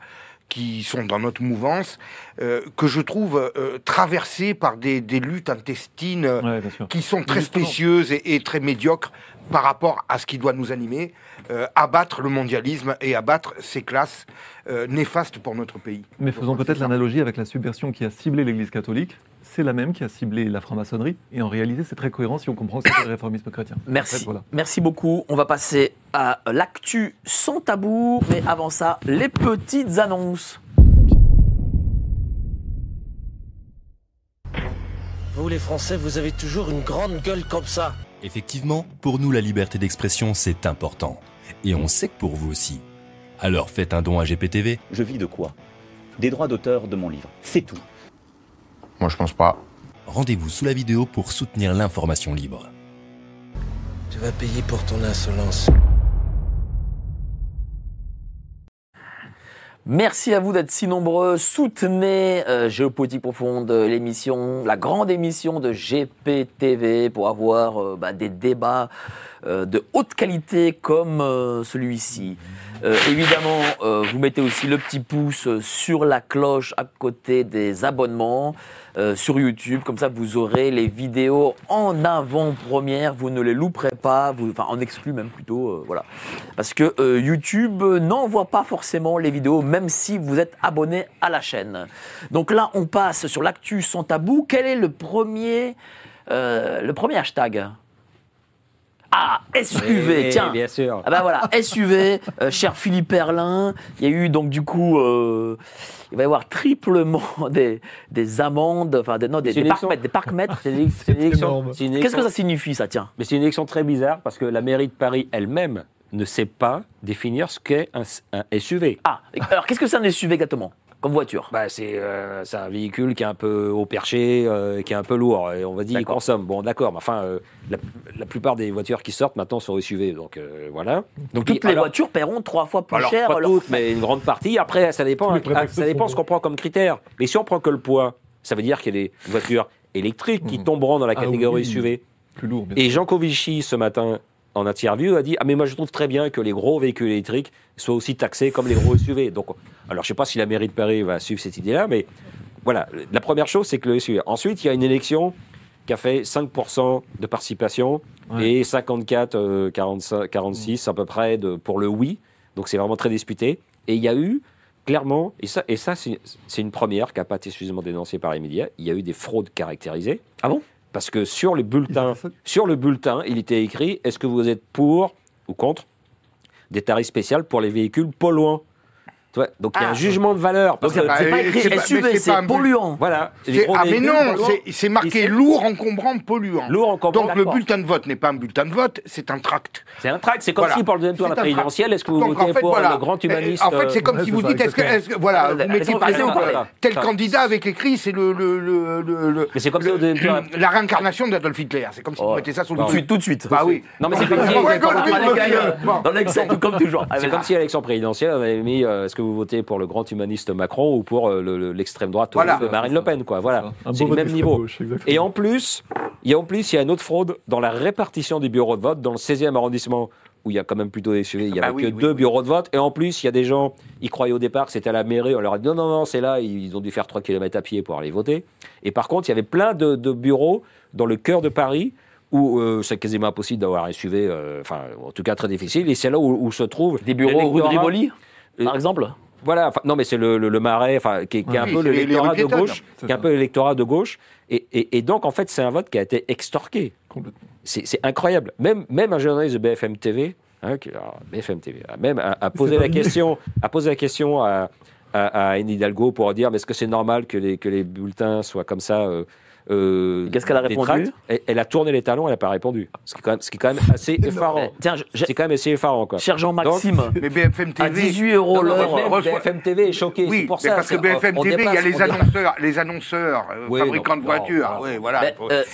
qui sont dans notre mouvance, euh, que je trouve euh, traversés par des, luttes intestines qui sont très spécieuses et, très médiocres par rapport à ce qui doit nous animer. Euh, abattre le mondialisme et abattre ces classes euh, néfastes pour notre pays. Mais faisons peut-être l'analogie avec la subversion qui a ciblé l'Église catholique. C'est la même qui a ciblé la franc-maçonnerie. Et en réalité, c'est très cohérent si on comprend que c'est le réformisme chrétien. Merci. Merci beaucoup. On va passer à l'actu sans tabou. Mais avant ça, les petites annonces. Vous, les Français, vous avez toujours une grande gueule comme ça. Effectivement, pour nous, la liberté d'expression, c'est important. Et on sait que pour vous aussi. Alors faites un don à GPTV. Je vis de quoi? Des droits d'auteur de mon livre. C'est tout. Moi, je pense pas. Rendez-vous sous la vidéo pour soutenir l'information libre. Tu vas payer pour ton insolence. Merci à vous d'être si nombreux. Soutenez euh, Géopolitique Profonde, l'émission, la grande émission de GPTV pour avoir euh, bah, des débats euh, de haute qualité comme celui-ci. évidemment, vous mettez aussi le petit pouce sur la cloche à côté des abonnements. Euh, sur YouTube. Comme ça, vous aurez les vidéos en avant-première. Vous ne les louperez pas. Enfin, en exclu même plutôt. Euh, voilà. Parce que euh, YouTube n'envoie pas forcément les vidéos, même si vous êtes abonné à la chaîne. Donc là, on passe sur l'actu sans tabou. Quel est le premier hashtag? Ah, SUV, Oui, tiens. bien sûr. Ah bah voilà, SUV, euh, cher Philippe Erlin. Il y a eu donc du coup, euh, il va y avoir triplement des, des amendes, enfin des, non, des, des parcs-mètres. Qu'est-ce que ça signifie ça, tiens? Mais c'est une élection très bizarre parce que la mairie de Paris elle-même ne sait pas définir ce qu'est un, un SUV. Ah, alors qu'est-ce que c'est un SUV exactement? Comme voiture Bah, c'est euh, c'est un véhicule qui est un peu au perché, euh, qui est un peu lourd. Et on va dire il consomme. Bon, d'accord, mais enfin, euh, la, la plupart des voitures qui sortent maintenant sont SUV. Donc euh, voilà. Donc toutes les alors- voitures paieront trois fois plus alors, cher. pas toutes, mais une grande partie. Après, ça dépend, ah, prétextes ça dépend ce qu'on prend comme critère. Mais si on prend que le poids, ça veut dire qu'il y a des voitures électriques qui tomberont dans la Ah catégorie oui. SUV. Plus lourd, bien Et. Jean Covici, ce matin, en interview, a dit Ah, mais moi, je trouve très bien que les gros véhicules électriques soient aussi taxés comme les gros SUV. Donc, alors, je ne sais pas si la mairie de Paris va suivre cette idée-là, mais voilà. La première chose, c'est que le SUV. Ensuite, il y a une élection qui a fait 5% de participation Ouais. et 54, euh, 45, 46 à peu près de, pour le oui. Donc, c'est vraiment très disputé. Et il y a eu. Clairement, et ça, et ça c'est c'est une première qui n'a pas été suffisamment dénoncée par les médias, il y a eu des fraudes caractérisées. Ah bon? Parce que sur fait ça sur le bulletin, il était écrit est-ce que vous êtes pour ou contre des tarifs spéciaux pour les véhicules polluants Tu vois, Donc il y a Ah. un jugement de valeur. Donc Parce que- bah, c'est pas euh, écrit SUV, c'est polluant. voilà. Ah mais non, c'est- marqué lourd, encombrant, polluant. Lourd encombrant, Donc le bulletin de vote n'est pas un bulletin de vote, c'est un tract. C'est un tract. C'est comme Voilà. si pour le deuxième tour de la présidentielle, est-ce que vous Donc, votez en fait, pour voilà. le grand humaniste En fait, c'est comme ouais, si vous dites, est-ce que, voilà, Ah, vous la- mettez la- par la- exemple la- tel candidat avec écrit, c'est le, Mais c'est comme le- si au deuxième tour, la- réincarnation d'Adolf Hitler. C'est comme si vous Oh. mettez ça sur le Tout de suite, tout de suite. Bah oui. Non, mais c'est comme si- comme- Dans euh, tout comme toujours. Ah, C'est comme si à l'élection présidentielle, on avait mis euh, est-ce que vous votez pour le grand humaniste Macron ou pour euh, le- le- l'extrême droite Voilà. de Marine Le Pen, quoi. Voilà. C'est le vote même niveau. gauche. Et en plus, il y a en plus, il y a une autre fraude dans la répartition des bureaux de vote dans le 16e arrondissement où il y a quand même plutôt des SUV, il y Ah avait oui, que oui, deux oui. bureaux de vote. Et en plus, il y a des gens, ils croyaient au départ que c'était à la mairie. On leur a dit non, non, non, c'est là. Ils ont dû faire 3 km à pied pour aller voter. Et par contre, il y avait plein de, de bureaux dans le cœur de Paris où euh, c'est quasiment impossible d'avoir un SUV, euh, enfin, en tout cas très difficile. Et c'est là où, où se trouve Des bureaux rue de Rivoli, Euh, par exemple voilà, non mais c'est le, le, le marais, enfin, qui, est- qui est un Oui, peu l'électorat de gauche, qui est un peu l'électorat de gauche, et, et, et donc en fait c'est un vote qui a été extorqué. C'est incroyable. Même, même un journaliste de BFM TV, hein, qui, alors, BFM TV, a même a, a posé la question, a posé la question à, à, à Anne Hidalgo pour dire mais est-ce que c'est normal que les, que les bulletins soient comme ça euh, euh, Qu'est-ce qu'elle a répondu tracts elle, elle a tourné les talons, elle n'a pas répondu. Ce qui est quand même, ce qui est quand même assez effarant. Tiens, C'est quand même assez effarant quoi. cher Jean-Maxime, Mais BFM à TV. 18 euros l'heure. BFM TV est choqué. Oui, c'est pour mais ça. parce que BFM on TV, il y a les annonceurs, les annonceurs, euh, Oui, fabricants non, de voitures. non, oui, voilà.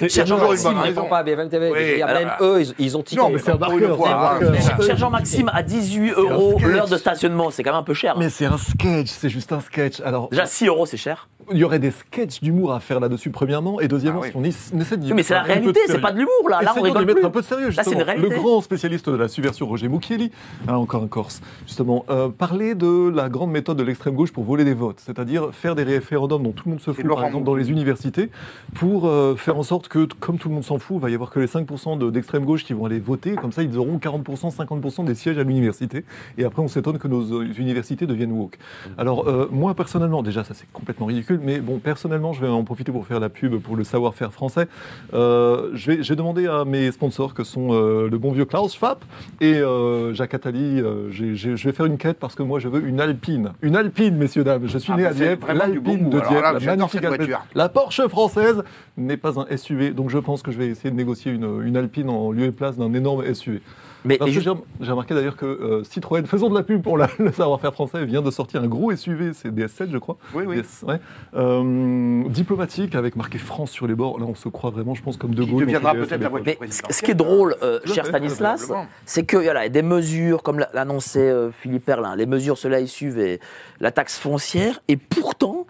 Cher Jean-Maxime, raison. répondent pas à BFM TV. Il y a même eux, ils, ont tiqué. Non, mais c'est hein. cher Jean-Maxime, à 18 euros l'heure de stationnement, c'est quand même un peu cher. Mais c'est un sketch, c'est juste un sketch. Alors, Déjà 6 euros, c'est cher. il y aurait des sketchs d'humour à faire là-dessus, premièrement, et deuxièmement, Ah oui. si on, ess- on essaie d'y mais c'est la réalité, c'est pas de l'humour là. Là, on rigole plus. un peu de sérieux, Là, c'est justement. une réalité. Le grand spécialiste de la subversion, Roger Mucchielli, hein, encore un Corse, justement, euh, parlait de la grande méthode de l'extrême gauche pour voler des votes, c'est-à-dire faire des référendums dont tout le monde se fout, par exemple dans les universités, pour euh, faire en sorte que, comme tout le monde s'en fout, il va y avoir que les 5% de- d'extrême gauche qui vont aller voter, comme ça ils auront 40%, 50% des sièges à l'université, et après on s'étonne que nos euh, universités deviennent woke. Alors euh, moi personnellement, déjà ça c'est complètement ridicule, mais bon personnellement je vais en profiter pour faire la pub pour le savoir-faire français. Euh, J'ai demandé à mes sponsors que sont euh, le bon vieux Klaus Schwab et euh, Jacques Attali, je vais faire une quête parce que moi je veux une Alpine. Une Alpine messieurs dames, je suis Ah, né bah, à Dieppe, l'Alpine de Dieppe, là, la magnifique voiture. La Porsche française n'est pas un SUV, donc je pense que je vais essayer de négocier une, une Alpine en lieu et place d'un énorme SUV. Mais que j'ai remarqué d'ailleurs que euh, Citroën, faisons de la pub pour la- le savoir-faire français, vient de sortir un gros SUV, c'est DS7 je crois, Oui, oui. DS, ouais. Euh, diplomatique avec marqué France sur les bords. Là on se croit vraiment, je pense, comme De Qui Gaulle. dans deviendra peut-être la voiture Mais ce qui est drôle, euh, cher fait, Stanislas, c'est qu'il y a des mesures, comme l'a- l'annonçait euh, Philippe Erlin, les mesures, cela est suivi, la taxe foncière, et pourtant,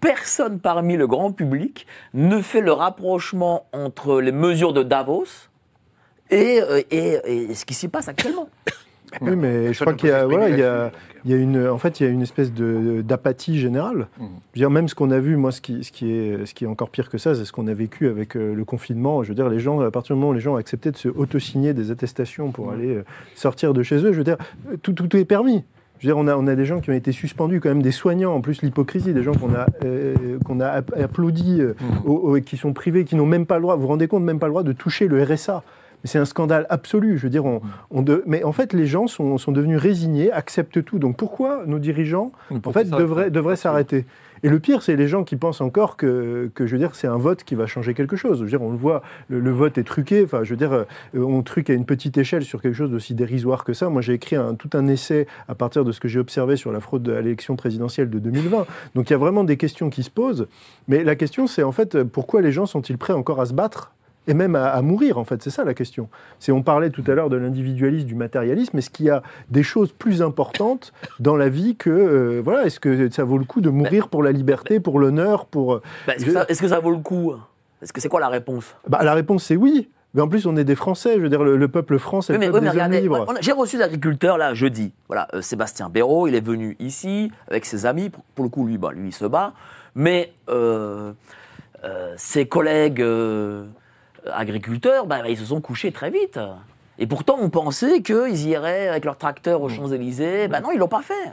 personne parmi le grand public ne fait le rapprochement entre les mesures de Davos et, euh, et- et ce qui s'y passe actuellement. Oui, mais je crois qu'il y a, voilà, il y a, il y a une, en fait, il y a une espèce de d'apathie générale. Mhm. Je veux dire, même ce qu'on a vu, moi, ce qui, ce qui est, ce qui est encore pire que ça, c'est ce qu'on a vécu avec euh, le confinement. Je veux dire, les gens, à partir du moment où les gens ont accepté de se auto-signer des attestations pour aller euh, sortir de chez eux, je veux dire, tout, tout est permis. Je veux dire, on a, on a des gens qui ont été suspendus, quand même des soignants, en plus l'hypocrisie, des gens qu'on a, euh, qu'on a app- applaudis, euh, Mhm. au- au- qui sont privés, qui n'ont même pas le droit, vous vous rendez compte, même pas le droit de toucher le RSA. C'est un scandale absolu. Je veux dire, on, on de... mais en fait, les gens sont, sont, devenus résignés, acceptent tout. Donc pourquoi nos dirigeants, en fait, devraient, devraient s'arrêter? Et le pire, c'est les gens qui pensent encore que, que je veux dire, c'est un vote qui va changer quelque chose. Je veux dire, on le voit, le, vote est truqué. Enfin, je veux dire, euh, on truque à une petite échelle sur quelque chose d'aussi dérisoire que ça. Moi, j'ai écrit un, tout un essai à partir de ce que j'ai observé sur la fraude à l'élection présidentielle de 2020. Donc, il y a vraiment des questions qui se posent. Mais la question, c'est en fait, pourquoi les gens sont-ils prêts encore à se battre? Et même à, mourir, en fait. C'est ça la question. C'est, on parlait tout à l'heure de l'individualisme, du matérialisme. Est-ce qu'il y a des choses plus importantes dans la vie que, euh, voilà, est-ce que ça vaut le coup de mourir pour la liberté, pour l'honneur, pour... Euh, bah, est-ce, que ça, vaut le coup Est-ce que c'est quoi la réponse? Bah, La réponse, c'est oui. Mais en plus, on est des Français, je veux dire, le, peuple français, le peuple des libres. J'ai reçu l'agriculteur, là, jeudi. Voilà, euh, Sébastien Béraud, il est venu ici, avec ses amis. Pour, le coup, lui, bah, lui, il se bat. Mais ses collègues agriculteurs, bah, ils se sont couchés très vite. Et pourtant, on pensait qu'ils iraient avec leur tracteur aux Champs-Élysées. Ben non, ils l'ont pas fait.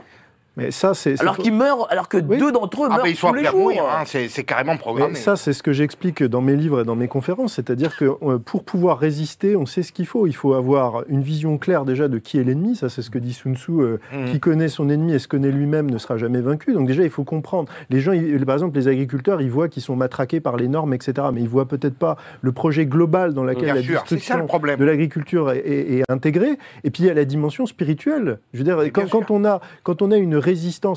Mais ça, c'est. Alors qu'ils meurent, alors que deux d'entre eux ah, meurent ils tous les jours. Hein, c'est carrément programmé. ça, c'est ce que j'explique dans mes livres et dans mes conférences. C'est-à-dire que euh, pour pouvoir résister, on sait ce qu'il faut. Il faut avoir une vision claire déjà de qui est l'ennemi. Ça, c'est ce que dit Sun Tzu. Euh, mmh. Qui connaît son ennemi et se connaît lui-même ne sera jamais vaincu. Donc déjà, il faut comprendre. Les gens, par exemple, les agriculteurs, ils voient qu'ils sont matraqués par les normes, etc. Mais ils voient peut-être pas le projet global dans lequel la destruction de l'agriculture est, intégrée. Et puis il y a la dimension spirituelle. Je veux dire, quand, quand, on a quand on a une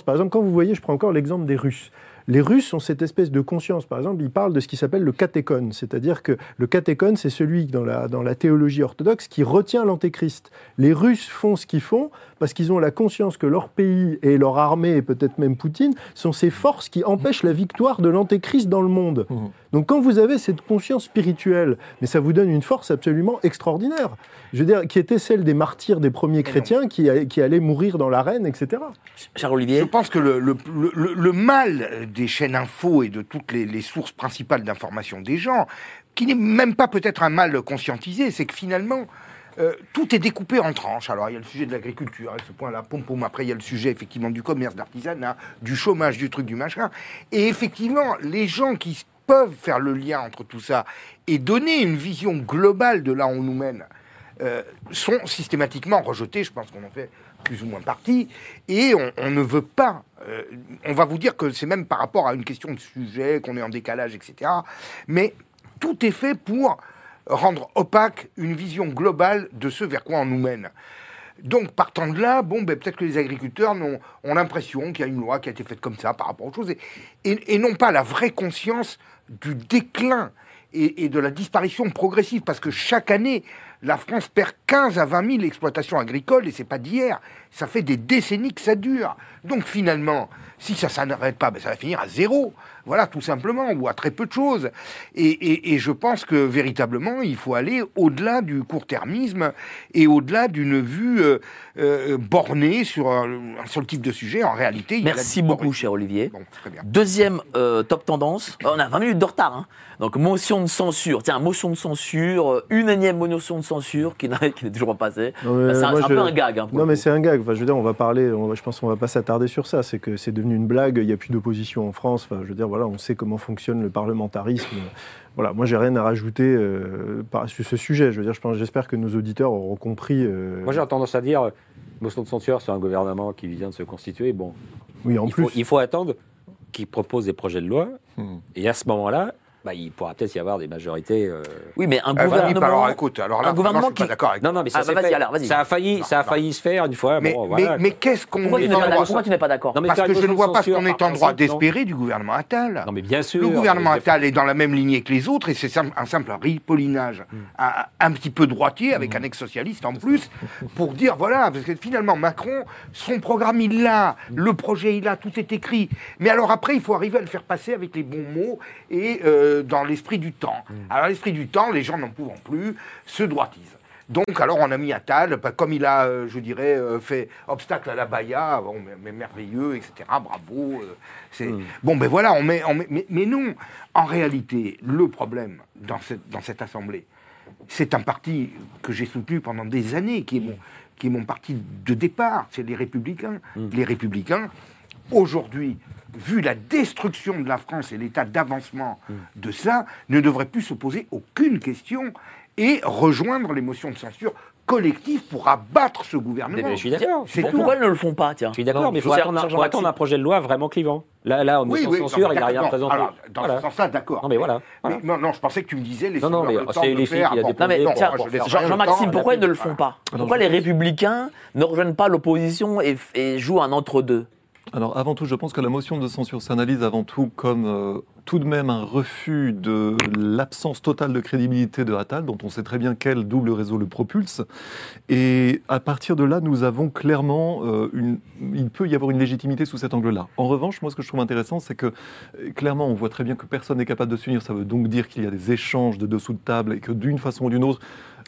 par exemple quand vous voyez, je prends encore l'exemple des Russes. Les Russes ont cette espèce de conscience. Par exemple, ils parlent de ce qui s'appelle le catéchone, c'est-à-dire que le catéchone, c'est celui dans la, dans la théologie orthodoxe qui retient l'antéchrist. Les Russes font ce qu'ils font parce qu'ils ont la conscience que leur pays et leur armée, et peut-être même Poutine, sont ces forces qui empêchent la victoire de l'antéchrist dans le monde. Mmh. Donc quand vous avez cette conscience spirituelle, mais ça vous donne une force absolument extraordinaire. Je veux dire, qui était celle des martyrs des premiers chrétiens qui, qui allaient mourir dans l'arène, etc. Cher Olivier Je pense que le, le, mal des chaînes info et de toutes les, sources principales d'information des gens, qui n'est même pas peut-être un mal conscientisé, c'est que finalement, euh, tout est découpé en tranches. Alors, il y a le sujet de l'agriculture, à ce point-là, pom pom. Après, il y a le sujet, effectivement, du commerce, d'artisanat, du chômage, du truc, du machin. Et effectivement, les gens qui peuvent faire le lien entre tout ça et donner une vision globale de là où on nous mène, euh, sont systématiquement rejetés. Je pense qu'on en fait plus ou moins partie. Et on, ne veut pas. Euh, on va vous dire que c'est même par rapport à une question de sujet, qu'on est en décalage, etc. Mais tout est fait pour rendre opaque une vision globale de ce vers quoi on nous mène. Donc, partant de là, bon, ben, peut-être que les agriculteurs ont, l'impression qu'il y a une loi qui a été faite comme ça par rapport aux choses, et, et, non pas la vraie conscience du déclin et, de la disparition progressive, parce que chaque année, la France perd 15 à 20 000 exploitations agricoles, et c'est pas d'hier, ça fait des décennies que ça dure. Donc finalement, si ça s'arrête pas, ben, ça va finir à zéro. Voilà, tout simplement, ou à très peu de choses. Et, je pense que véritablement, il faut aller au-delà du court-termisme et au-delà d'une vue euh, euh, bornée sur un, seul type de sujet. En réalité, il Merci beaucoup, cher Olivier. Deuxième euh, top tendance. On a 20 minutes de retard. Hein. Donc, motion de censure. Tiens, motion de censure, une énième motion de censure qui n'est toujours pas passée. c'est un, peu un gag. Hein, non, mais c'est un gag. Enfin, je veux dire, on va parler, je pense qu'on va pas s'attarder sur ça. C'est que c'est devenu une blague. Il n'y a plus d'opposition en France. Enfin, je veux dire, voilà, on sait comment fonctionne le parlementarisme. Voilà, moi j'ai rien à rajouter euh, sur ce sujet. Je veux dire, j'espère que nos auditeurs auront compris. Euh, moi j'ai tendance à dire, motion de censure sur un gouvernement qui vient de se constituer. Bon, oui, en il plus, faut, il faut attendre qu'il propose des projets de loi, hmm. et à ce moment-là, bah, il pourra peut-être y avoir des majorités. Euh, oui, mais un gouvernement. alors, écoute, alors là, un gouvernement qui. d'accord avec Non, non, mais ça, ah, bah, ça a failli, ça a failli se faire une fois. Mais, bon, mais, mais qu'est-ce qu'on pourquoi, pourquoi tu n'es pas d'accord Parce que je ne vois pas ce qu'on est en droit d'espérer du gouvernement Attal. Non, mais bien sûr. Le gouvernement Attal est dans la même lignée que les autres et c'est un simple ripollinage, hmm. un, petit peu droitier avec hmm. un ex-socialiste en plus, pour dire voilà, parce que finalement Macron, son programme il l'a, le projet il a, tout est écrit. Mais alors après, il faut arriver à le faire passer avec les bons mots et euh, dans l'esprit du temps. Mm. Alors, l'esprit du temps, les gens n'en pouvant plus, se droitisent. Donc, alors, on a mis Attal, bah, comme il a, euh, je dirais, euh, fait obstacle à la Baïa, bon, mais, merveilleux, etc., bravo. Euh, c'est mm. Bon, ben voilà, on met, mais, non, en réalité, le problème dans cette, dans cette Assemblée, c'est un parti que j'ai soutenu pendant des années, qui est mon, qui est mon parti de départ, c'est les Républicains. Les Républicains, aujourd'hui, vu la destruction de la France et l'état d'avancement de ça, ne devrait plus se poser aucune question et rejoindre les motions de censure collective pour abattre ce gouvernement. Mais je suis d'accord. C'est tout. Pourquoi ils ne le font pas, tiens Je suis d'accord, mais il faut attendre, faut un projet de loi vraiment clivant. Là, là, en Oui, motion oui, censure, il n'a rien d'accord, présenté. alors, dans Voilà. ce sens-là, d'accord. Non, mais voilà. voilà. Mais non, non, je pensais que tu me disais les Non, non, mais c'est les filles qu'il a rien le Jean-Maxime, pourquoi ils ne le font pas? Pourquoi les républicains ne rejoignent pas l'opposition et, et jouent un entre-deux Alors avant tout, je pense que la motion de censure s'analyse avant tout comme euh, tout de même un refus de l'absence totale de crédibilité de Attal, dont on sait très bien quel double réseau le propulse. Et à partir de là, nous avons clairement euh, une... Il peut y avoir une légitimité sous cet angle-là. En revanche, moi, ce que je trouve intéressant, c'est que euh, clairement, on voit très bien que personne n'est capable de s'unir. Ça veut donc dire qu'il y a des échanges de dessous de table et que d'une façon ou d'une autre,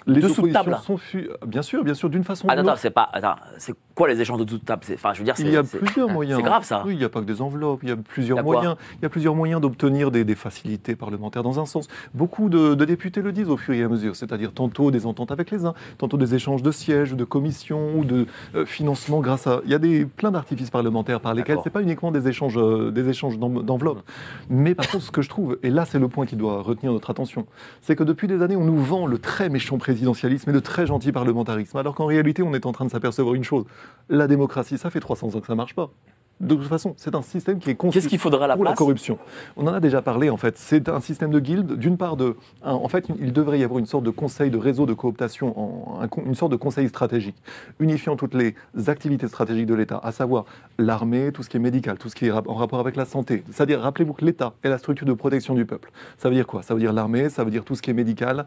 les Dessous de table sont fu- Bien sûr, bien sûr, d'une façon ou Attends, c'est pas. Attends, c'est quoi les échanges de toute table? C'est- Enfin, je veux dire, Il y a plusieurs moyens. C'est grave ça. Oui, il n'y a pas que des enveloppes, il y a plusieurs moyens. Il y a plusieurs moyens d'obtenir des, des facilités parlementaires dans un sens. Beaucoup de, de députés le disent au fur et à mesure, c'est-à-dire tantôt des ententes avec les uns, tantôt des échanges de sièges, ou de commissions ou de euh, financement grâce à. Il y a des plein d'artifices parlementaires par lesquels c'est pas uniquement des échanges, euh, des échanges d'en- d'enveloppes. Mais par contre, ce que je trouve, et là c'est le point qui doit retenir notre attention, c'est que depuis des années on nous vend le très méchant présidentialisme et le très gentil parlementarisme, alors qu'en réalité on est en train de s'apercevoir une chose la démocratie, ça fait 300 ans que ça marche pas. De toute façon, c'est un système qui est Qu'est-ce qu'il à la pour la corruption. On en a déjà parlé en fait. C'est un système de guilde. D'une part, de, un- en fait, il devrait y avoir une sorte de conseil de réseau de cooptation, en- un une sorte de conseil stratégique, unifiant toutes les activités stratégiques de l'État, à savoir l'armée, tout ce qui est médical, tout ce qui est en rapport avec la santé. C'est-à-dire, rappelez-vous que l'État est la structure de protection du peuple. Ça veut dire quoi? Ça veut dire l'armée, ça veut dire tout ce qui est médical,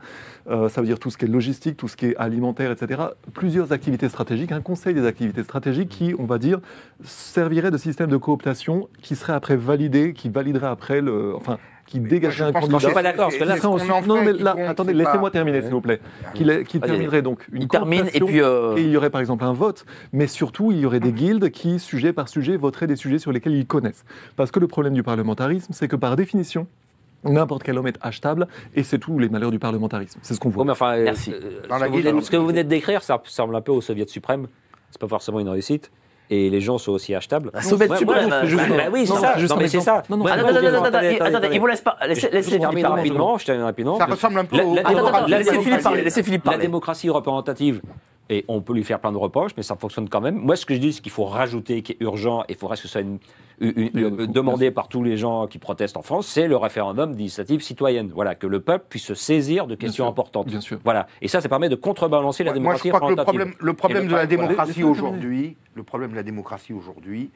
euh, ça veut dire tout ce qui est logistique, tout ce qui est alimentaire, etc. Plusieurs activités stratégiques, un conseil des activités stratégiques qui, on va dire, servirait de système de cooptation qui serait après validé, qui validerait après le, enfin, qui dégagerait un candidat. Je suis pas d'accord, parce que là, en non, mais là, attendez, laissez-moi terminer, s'il vous plaît. Qui, terminerait donc une Il termine et puis. euh, et il y aurait par exemple un vote, mais surtout il y aurait des guildes qui, sujet par sujet, voteraient des sujets sur lesquels ils connaissent. Parce que le problème du parlementarisme, c'est que par définition, n'importe quel homme est achetable, et c'est tous les malheurs du parlementarisme. C'est ce qu'on voit. Oui, mais enfin, euh, Merci. euh, Dans ce, la que vous guilde, venez- ce que vous venez de décrire, ça ressemble un peu au Soviet suprême. C'est pas forcément une réussite. Et les gens sont aussi achetables. Je- bah, bah, bah oui, c'est ça. Non, un mais c'est ça. Attendez, il vous laisse pas. Laissez, Philippe parler. rapidement. Je termine rapidement. Ça ressemble un peu laissez Philippe parler. La démocratie représentative, et on peut lui faire plein de reproches, mais ça fonctionne quand même. Moi, ce que je dis, c'est qu'il faut rajouter, qui est urgent, et il faudrait que ce soit une- une- une- des- demandé par tous les gens qui protestent en France, c'est le référendum d'initiative citoyenne. Voilà, que le peuple puisse se saisir de questions sûr, importantes. bien sûr. Voilà, et ça, ça permet de contrebalancer la Moi, démocratie je crois que le problème, le problème Et de la démocratie aujourd'hui, le problème de la démocratie aujourd'hui,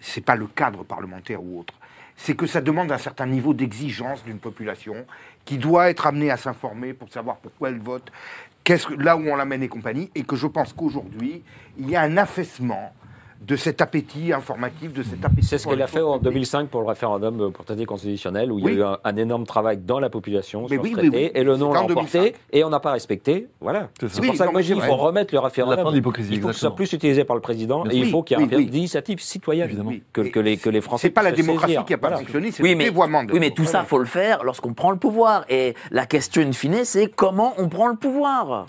c'est pas le cadre parlementaire ou autre. C'est que ça demande un certain niveau d'exigence d'une population qui doit être amenée à s'informer pour savoir pourquoi elle vote, là où on l'amène et compagnie, et que je pense qu'aujourd'hui, il y a un affaissement de cet appétit informatif, de cet appétit. C'est ce qu'elle a fait en choses 2005 pour le référendum pour traité constitutionnel, où il y a eu un, un énorme travail dans la population Mais sur oui, ce traité, oui. et le non l'a emporté, 2005. et on n'a pas respecté. Voilà. C'est pour ça que moi mais je dis c'est qu'il faut remettre le La référendum. fin de l'hypocrisie, Il faut que ce soit exactement. plus utilisé par le président, et il faut qu'il y ait Oui, un référendum oui. d'initiative citoyenne. Évidemment. Que, que les, que les Français C'est pas la démocratie saisir. qui a pas Voilà. fonctionné, c'est Oui, le mais, dévoiement de oui, mais tout ça, faut le faire lorsqu'on prend le pouvoir. Et la question in fine, c'est comment on prend le pouvoir.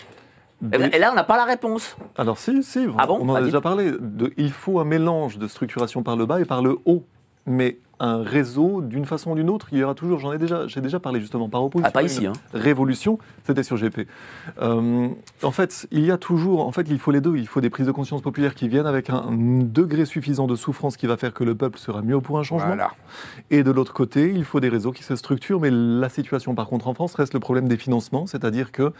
Et, Oui. et là, on n'a pas la réponse. Alors si, si, Ah bon on en a déjà parlé. De- il faut un mélange de structuration par le bas et par le haut. Mais un réseau, d'une façon ou d'une autre, il y aura toujours, j'en ai déjà, j'ai déjà parlé justement par opposition. Ah, pas ici, hein. Révolution, c'était sur GP. Euh, en fait, il y a toujours, en fait, il faut les deux. Il faut des prises de conscience populaires qui viennent avec un degré suffisant de souffrance qui va faire que le peuple sera mieux pour un changement. Voilà. Et de l'autre côté, il faut des réseaux qui se structurent, mais la situation par contre en France reste le problème des financements, c'est-à-dire que,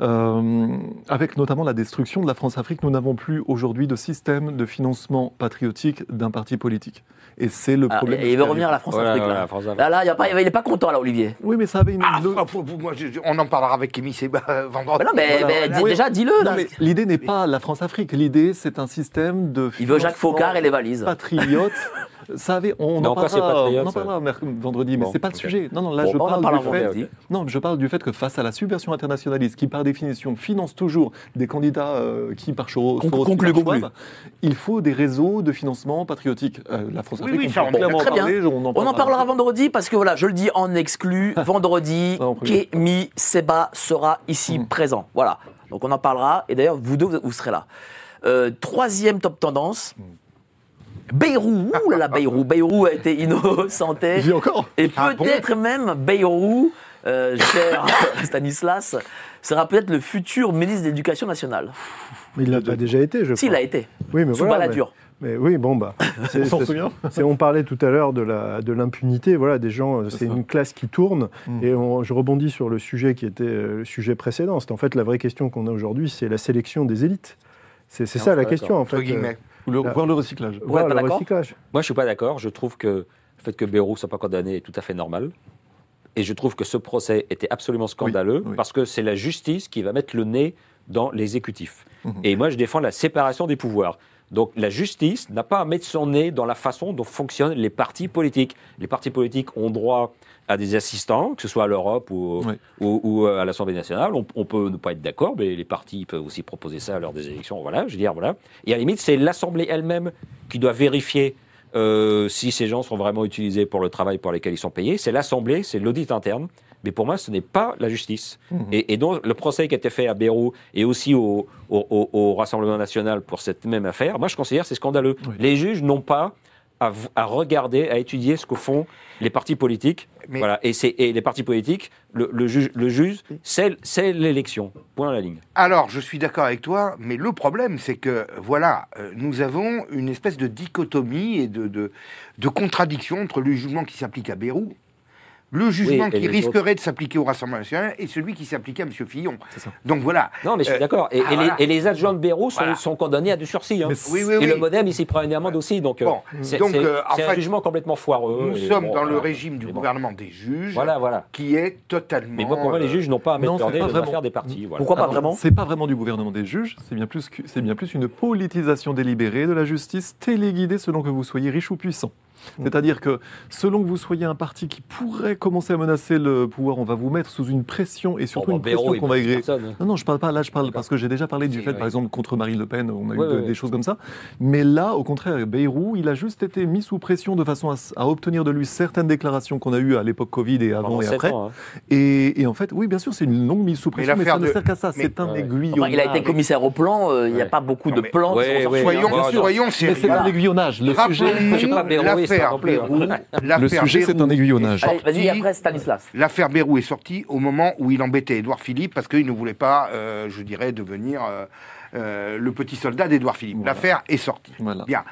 euh, avec notamment la destruction de la France-Afrique, nous n'avons plus aujourd'hui de système de financement patriotique d'un parti politique. Et c'est le Ah, problème. et il veut revenir à la France-Afrique. Là. là, là, il, y a pas- il est pas content, là, Olivier. Oui, mais ça avait une. Ah, moi, je- on en parlera avec Kémy Seba vendredi. Mais non, mais, Voilà, mais voilà. dis- Oui. déjà, dis-le. L'idée n'est pas la France-Afrique. L'idée, c'est un système de. Il veut Jacques Faucard et les valises. Patriote. Ça avait, on, Non, en parlera, patriote, on en ça parlera merc- vendredi, mais Bon, c'est pas le sujet. Non, non, là Bon, je parle du fait. vendredi. Non, je parle du fait que face à la subversion internationaliste, qui par définition finance toujours des candidats euh, qui par Soros, il faut des réseaux de financement patriotique. Euh, la France Oui, Afrique, oui, on clairement très bien. parler, on en On en parlera. vendredi parce que voilà, je le dis en exclu, vendredi. Kémy Seba sera ici Mm. présent. Voilà. Donc on en parlera et d'ailleurs vous deux vous serez là. Euh, troisième top tendance. Bayrou, ouh là là, Bayrou, Bayrou a été innocenté Il vit encore et Ah bon peut-être même Bayrou euh, cher Stanislas, sera peut-être le futur ministre de l'Éducation nationale. Mais il l'a pas déjà été, je crois. Si, il a été. Oui, mais Sous voilà, Balladur. Mais oui, bon, bah. c'est- On s'en c'est- souvient c'est- on parlait tout à l'heure de la de l'impunité. Voilà, des gens, euh, c'est une classe qui tourne. Mm. Et on- je rebondis sur le sujet qui était euh, le sujet précédent. C'est en fait la vraie question qu'on a aujourd'hui, c'est la sélection des élites. C'est c'est Non, ça la d'accord. question, en Entre fait. Ou le-. Voir le recyclage. Voir pas le d'accord recyclage. Moi, je suis pas d'accord. Je trouve que le fait que Bayrou soit pas condamné est tout à fait normal. Et je trouve que ce procès était absolument scandaleux oui. parce que c'est la justice qui va mettre le nez dans l'exécutif. Mhm. Et moi, je défends la séparation des pouvoirs. Donc la justice n'a pas à mettre son nez dans la façon dont fonctionnent les partis politiques. Les partis politiques ont droit à des assistants, que ce soit à l'Europe ou, Oui. ou, ou à l'Assemblée nationale. On, on peut ne pas être d'accord, mais les partis peuvent aussi proposer ça lors des élections. Voilà, je veux dire, voilà. Et à la limite, c'est l'Assemblée elle-même qui doit vérifier euh, si ces gens sont vraiment utilisés pour le travail pour lequel ils sont payés. C'est l'Assemblée, c'est l'audit interne. Mais pour moi, ce n'est pas la justice. Mhm. Et, et donc, le procès qui a été fait à Bérou et aussi au, au- au- au Rassemblement national pour cette même affaire, moi, je considère que c'est scandaleux. Oui. Les juges n'ont pas à, regarder, à étudier ce que font les partis politiques. Mais- Voilà. Et, les partis politiques, le, le juge, le juge c'est l'élection. Point à la ligne. Alors, je suis d'accord avec toi, mais le problème, c'est que, voilà, euh, nous avons une espèce de dichotomie et de, de, de contradiction entre le jugement qui s'applique à Bérou, le jugement qui les risquerait de s'appliquer au Rassemblement national et celui qui s'appliquait à M. Fillon. C'est ça. Donc voilà. Non, mais je suis Euh, d'accord. Et, ah, et les, voilà. et les adjoints de Bérou sont, Voilà. sont condamnés à du sursis. hein. Oui, oui, Et oui. le modem, il s'y prend une amende aussi. Donc, euh, Bon, c'est euh, un fait, jugement complètement foireux. Nous sommes bon, dans le régime du bon. gouvernement des juges, Voilà, voilà. qui est totalement. Mais moi, pour moi, les juges n'ont pas à mettre non, vraiment. l'affaire des partis. Pourquoi pas Alors, vraiment C'est pas vraiment du gouvernement des juges, c'est bien plus que- c'est bien plus une politisation délibérée de la justice téléguidée selon que vous soyez riche ou puissant. C'est-à-dire que selon que vous soyez un parti qui pourrait commencer à menacer le pouvoir, on va vous mettre sous une pression et surtout Bon, une bah, pression qu'on va agréer. hein. Non, non, je parle pas là, je parle parce que j'ai déjà parlé du fait, oui. par exemple, contre Marine Le Pen, on a eu Ouais, de- ouais, des choses comme ça. Mais là, au contraire, Bayrou, il a juste été mis sous pression de façon à, obtenir de lui certaines déclarations qu'on a eues à l'époque Covid et avant Pendant et après. ans, hein. et, et en fait, oui, bien sûr, c'est une longue mise sous pression, mais, l'affaire ça ne de- sert qu'à ça. mais- C'est un Ouais. aiguillonnage. Enfin, il a été commissaire au plan, euh, il n'y a pas beaucoup Non, de mais- plans ouais, Soyons, soyons Mais c'est un aiguillonnage. Le sujet, Je l'affaire. Bérou. le sujet, c'est un aiguillonnage. vas-y, sortie- après Stanislas. L'affaire Bérou est sortie au moment où il embêtait Édouard Philippe parce qu'il ne voulait pas, euh, je dirais, devenir euh, euh, le petit soldat d'Édouard Philippe. Voilà. L'affaire est sortie. Voilà. Bien.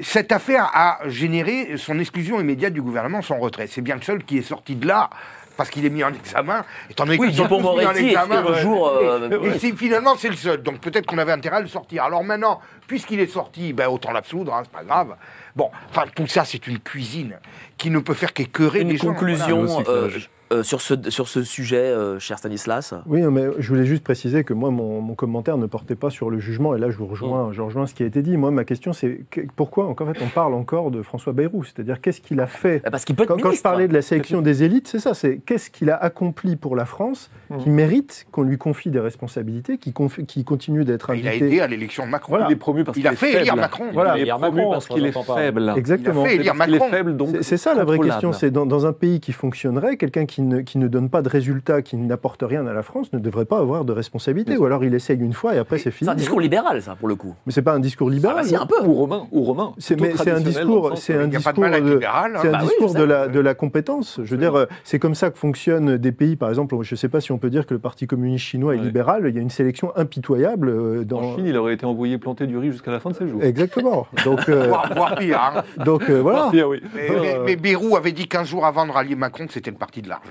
Cette affaire a généré son exclusion immédiate du gouvernement, son retrait. C'est bien le seul qui est sorti de là parce qu'il est mis en examen. Étant donné Oui, qu'ils sont tous mis en Dupond-Moretti est examen, toujours. euh, et c'est- finalement, c'est le seul. Donc peut-être qu'on avait intérêt à le sortir. Alors maintenant, puisqu'il est sorti, ben, autant l'absoudre, hein, c'est pas grave. Bon, enfin, tout ça, c'est une cuisine qui ne peut faire qu'écœurer les gens. conclusion Voilà. Euh. Euh, sur, ce, sur ce sujet, euh, cher Stanislas. Oui, mais je voulais juste préciser que moi, mon, mon commentaire ne portait pas sur le jugement, et là, je vous Mm. rejoins, je rejoins ce qui a été dit. Moi, ma question, c'est que- pourquoi, en fait, on parle encore de François Bayrou? C'est-à-dire, qu'est-ce qu'il a fait? Parce qu'il peut être quand, quand je ministre. parlais de la sélection des élites, c'est ça, c'est qu'est-ce qu'il a accompli pour la France Mm. qui mérite qu'on lui confie des responsabilités, qui, continue d'être Il a invité? été à l'élection de Macron. Voilà. Il est promu parce Il qu'il a est fait faible. élire Macron. Voilà, il Il est a promu Macron, parce qu'il est faible. Exactement. Il a fait élire Macron. faible, donc C'est- ça la vraie question. C'est dans, dans un pays qui fonctionnerait, quelqu'un qui ne, qui ne donne pas de résultats, qui n'apporte rien à la France, ne devrait pas avoir de responsabilité. Ou alors il essaye une fois et après c'est C'est fini. un discours libéral, ça, pour le coup. Mais c'est pas un discours Ah, libéral. bah, si, un peu. Ou romain, ou romain. C'est c'est un discours, c'est un discours de, libéral. hein. c'est un Bah oui, discours je de sais. la de la compétence. Je veux dire, euh, c'est comme ça que fonctionnent des pays. Par exemple, je ne sais pas si on peut dire que le Parti communiste chinois est Ouais. libéral. Il y a une sélection impitoyable euh, En. Chine, il aurait été envoyé planter du riz jusqu'à la fin de ses jours. Exactement. Donc euh, Voire, voire pire. hein. donc euh, voilà. Ah oui. Mais, mais, mais Bérou avait dit 15 jours avant de rallier Macron que c'était le parti de l'argent.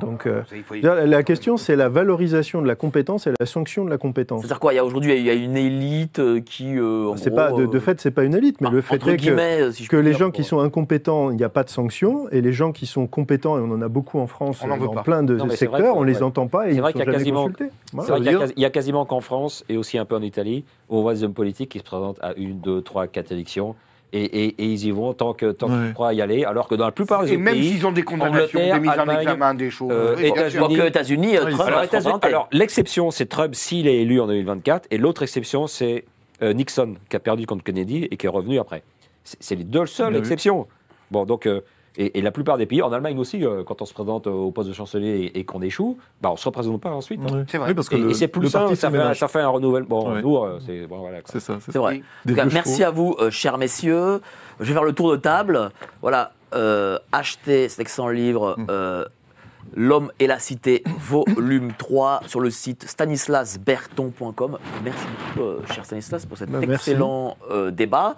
Donc euh, ça, il la question c'est la valorisation de la compétence et la sanction de la compétence. C'est-à-dire quoi Il y a aujourd'hui, il y a une élite euh, qui. euh, en C'est pas de, de fait, c'est pas une élite, mais enfin, le fait est que si que les dire, gens qui sont incompétents, il n'y a pas de sanction, et les gens qui sont compétents, et on en a beaucoup en France, On veut dans pas. plein de Non, secteurs, on les ouais. entend pas et ils ne sont a jamais consultés. C'est vrai qu'il il y a quasiment qu'en France et aussi un peu en Italie où on voit des hommes politiques qui se présentent à une, deux, trois, quatre élections et, et- et ils y vont tant que tant Ouais. qu'ils croient y aller, alors que dans la plupart des Et même s'ils ont des condamnations, des mises en examen, des choses. euh, États-Unis, États-Unis, euh, Oui, Trump alors, l'exception, c'est Trump s'il est élu en 2024, et l'autre exception, c'est euh, Nixon, qui a perdu contre Kennedy et qui est revenu après. C'est les deux seules exceptions. Bon, donc, euh, et, et la plupart des pays, en Allemagne aussi, euh, quand on se présente au poste de chancelier et, et qu'on échoue, bah, on ne se représente pas ensuite. hein. C'est vrai. Oui, parce que Et, le, et c'est plus le simple, parti ça fait, un- ça fait un renouvellement. Bon, Ouais. nous, euh, c'est bon, voilà. quoi. C'est ça, c'est vrai. Des En tout cas, vieux merci à vous, euh, chers messieurs. Je vais faire le tour de table. Voilà, euh, achetez cet excellent livre. Mm. euh, L'homme et la cité, volume 3, sur le site stanislasberton.com. Merci beaucoup, euh, cher Stanislas, pour cet Bah, excellent euh, débat.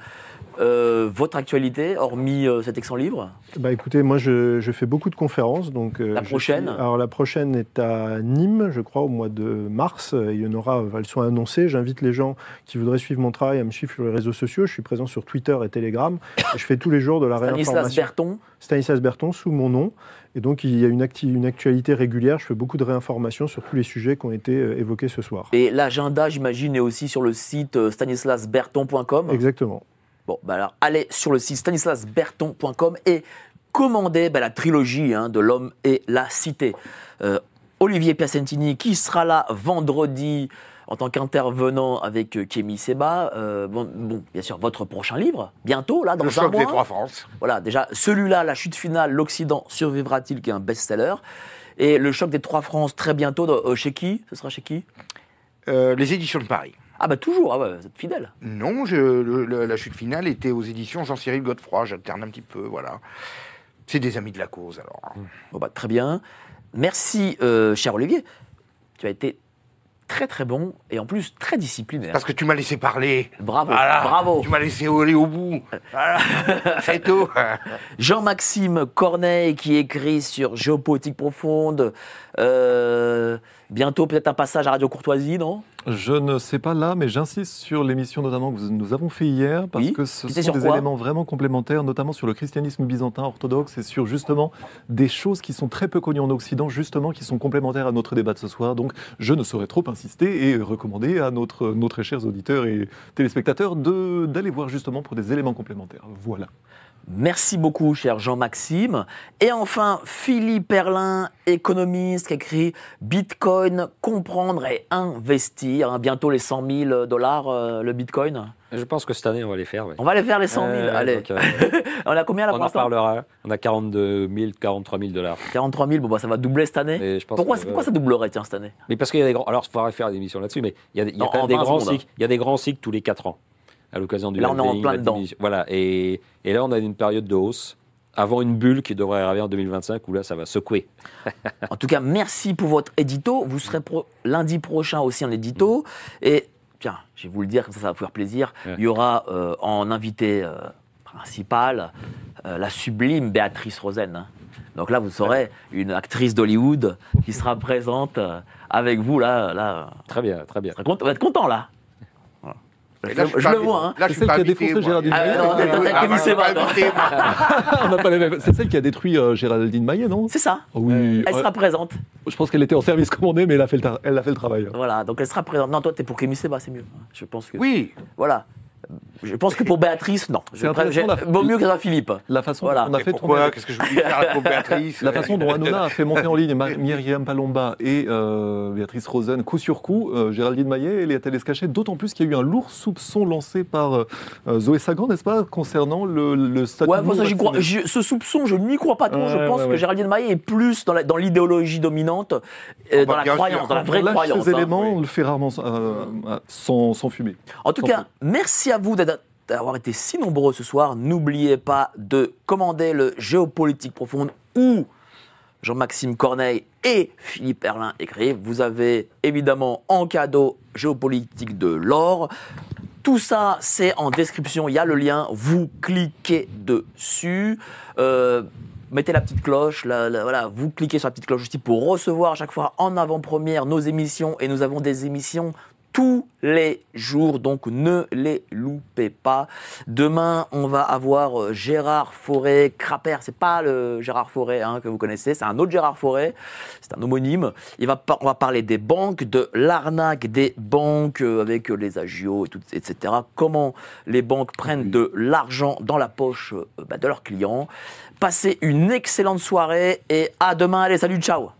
Euh, votre actualité, hormis euh, cet excellent livre Bah écoutez, moi je, je fais beaucoup de conférences. Donc, euh, La prochaine suis- Alors la prochaine est à Nîmes, je crois, au mois de mars. Il y en aura, elles sont annoncées. J'invite les gens qui voudraient suivre mon travail à me suivre sur les réseaux sociaux. Je suis présent sur Twitter et Telegram. Et je fais tous les jours de la Stanislas réinformation. Berton Stanislas Berton, sous mon nom. Et donc il y a une, actualité régulière. Je fais beaucoup de réinformations sur tous les sujets qui ont été euh, évoqués ce soir. Et l'agenda, j'imagine, est aussi sur le site euh, stanislasberton.com. Exactement. Bon, bah alors, allez sur le site stanislasberton.com et commandez bah, la trilogie hein, de l'homme et la cité. Euh, Olivier Piacentini, qui sera là vendredi en tant qu'intervenant avec euh, Kémy Seba. Euh, bon, bon, bien sûr, votre prochain livre, bientôt, là, dans Le un choc mois. des trois France. Voilà, déjà, celui-là, La chute finale, l'Occident survivra-t-il, qui est un best-seller. Et Le choc des trois France, très bientôt, euh, chez qui? Ce sera chez qui? Euh, les éditions de Paris. Ah bah toujours, ah ouais, vous êtes fidèle. Non, je, le- le- la chute finale était aux éditions Jean-Cyril Godefroy. J'alterne un petit peu, voilà. C'est des amis de la cause, alors. Bon bah, très bien. Merci, euh, cher Olivier. Tu as été très très bon et en plus très disciplinaire. Parce que tu m'as laissé parler. Bravo, Voilà. bravo. Tu m'as laissé aller au bout. Voilà. C'est tout. Jean-Maxime Corneille qui écrit sur Géopolitique profonde. Euh, bientôt peut-être un passage à Radio Courtoisie, non? Je ne sais pas là, mais j'insiste sur l'émission notamment que nous avons fait hier, parce Oui. que ce sont des éléments vraiment complémentaires, notamment sur le christianisme byzantin orthodoxe et sur justement des choses qui sont très peu connues en Occident, justement qui sont complémentaires à notre débat de ce soir. Donc je ne saurais trop insister et recommander à notre, nos très chers auditeurs et téléspectateurs d'aller voir justement pour des éléments complémentaires. Voilà. Merci beaucoup, cher Jean-Maxime. Et enfin, Philippe Perlin, économiste, qui écrit Bitcoin, comprendre et investir. Hein, bientôt les 100 000 dollars, euh, le Bitcoin. Je pense que cette année, on va les faire. ouais. On va aller faire les 100 000. Euh, Allez. donc, euh, On a combien là on pour en l'instant? parlera. On a 42 000, 43 000 dollars. 43 000, bon, bah, ça va doubler cette année. Et je pense Pourquoi, que- pourquoi ça doublerait, tiens, cette année? Mais parce qu'il y a des grands. Alors, il faudra faire des émissions là-dessus, mais il y a, il y a Non, quand en même des 20 grands cycles. Il y a des grands cycles tous les 4 ans, à l'occasion du Là, on est en plein dedans. Voilà. Et, et là, on a une période de hausse avant une bulle qui devrait arriver en 2025 où là, ça va secouer. En tout cas, merci pour votre édito. Vous serez pro- lundi prochain aussi en édito. Et tiens, je vais vous le dire, comme ça, ça va vous faire plaisir. Ouais. Il y aura euh, en invité euh, principal euh, la sublime Béatrice Rosen. hein. Donc là, vous saurez une actrice d'Hollywood qui sera présente euh, avec vous. Là, là, Très bien, très bien. vous serez content- vous êtes content là? Et Je, là, je suis je pas le vois. Hein. C'est celle qui a défoncé. Géraldine Maillet. C'est celle qui a détruit euh, Géraldine Maillet, non? C'est ça. Oui. Elle euh, sera présente. Je pense qu'elle était en service commandé, mais elle a fait le, elle a fait le travail. Voilà, donc elle sera présente. Non, toi, t'es pour Kémy Seba, c'est mieux. Je pense que. Oui. Voilà. Je pense que pour Béatrice, non. Je la- Vaut mieux que Philippe. La façon Voilà. dont on a Et fait pourquoi Qu'est-ce que je voulais faire pour Béatrice La façon dont Hanouna a fait monter en ligne Myriam Palomba et euh, Béatrice Rosen coup sur coup, euh, Géraldine Maillet et Léa Télé se cacher, d'autant plus qu'il y a eu un lourd soupçon lancé par euh, Zoé Sagan, n'est-ce pas, concernant le, le statut Ouais, ça, crois. Je- ce soupçon, je n'y crois pas trop. je Ouais, pense ouais, que. Géraldine Maillet est plus dans la- l'idéologie dominante, euh, bah, dans la bien croyance, sûr. dans la vraie on croyance. ces hein. éléments, oui. on le fait rarement sans, sans fumer. En tout Sans cas, merci à vous d'être- d'avoir été si nombreux ce soir. N'oubliez pas de commander le Géopolitique Profonde où Jean-Maxime Corneille et Philippe Erlin écrivent. Vous avez évidemment en cadeau Géopolitique de l'or. Tout ça, c'est en description. Il y a le lien. Vous cliquez dessus. Euh, mettez la petite cloche. voilà, vous cliquez sur la petite cloche aussi pour recevoir à chaque fois en avant-première nos émissions. Et nous avons des émissions tous les jours, donc ne les loupez pas. Demain, on va avoir euh, Gérard Forêt, Crapper, c'est pas le Gérard Forêt hein, que vous connaissez, c'est un autre Gérard Forêt, c'est un homonyme. Il va, on va parler des banques, de l'arnaque des banques euh, avec euh, les agios, etc. Comment les banques prennent de l'argent dans la poche bah, de leurs clients. Passez une excellente soirée et à demain. Allez, salut, ciao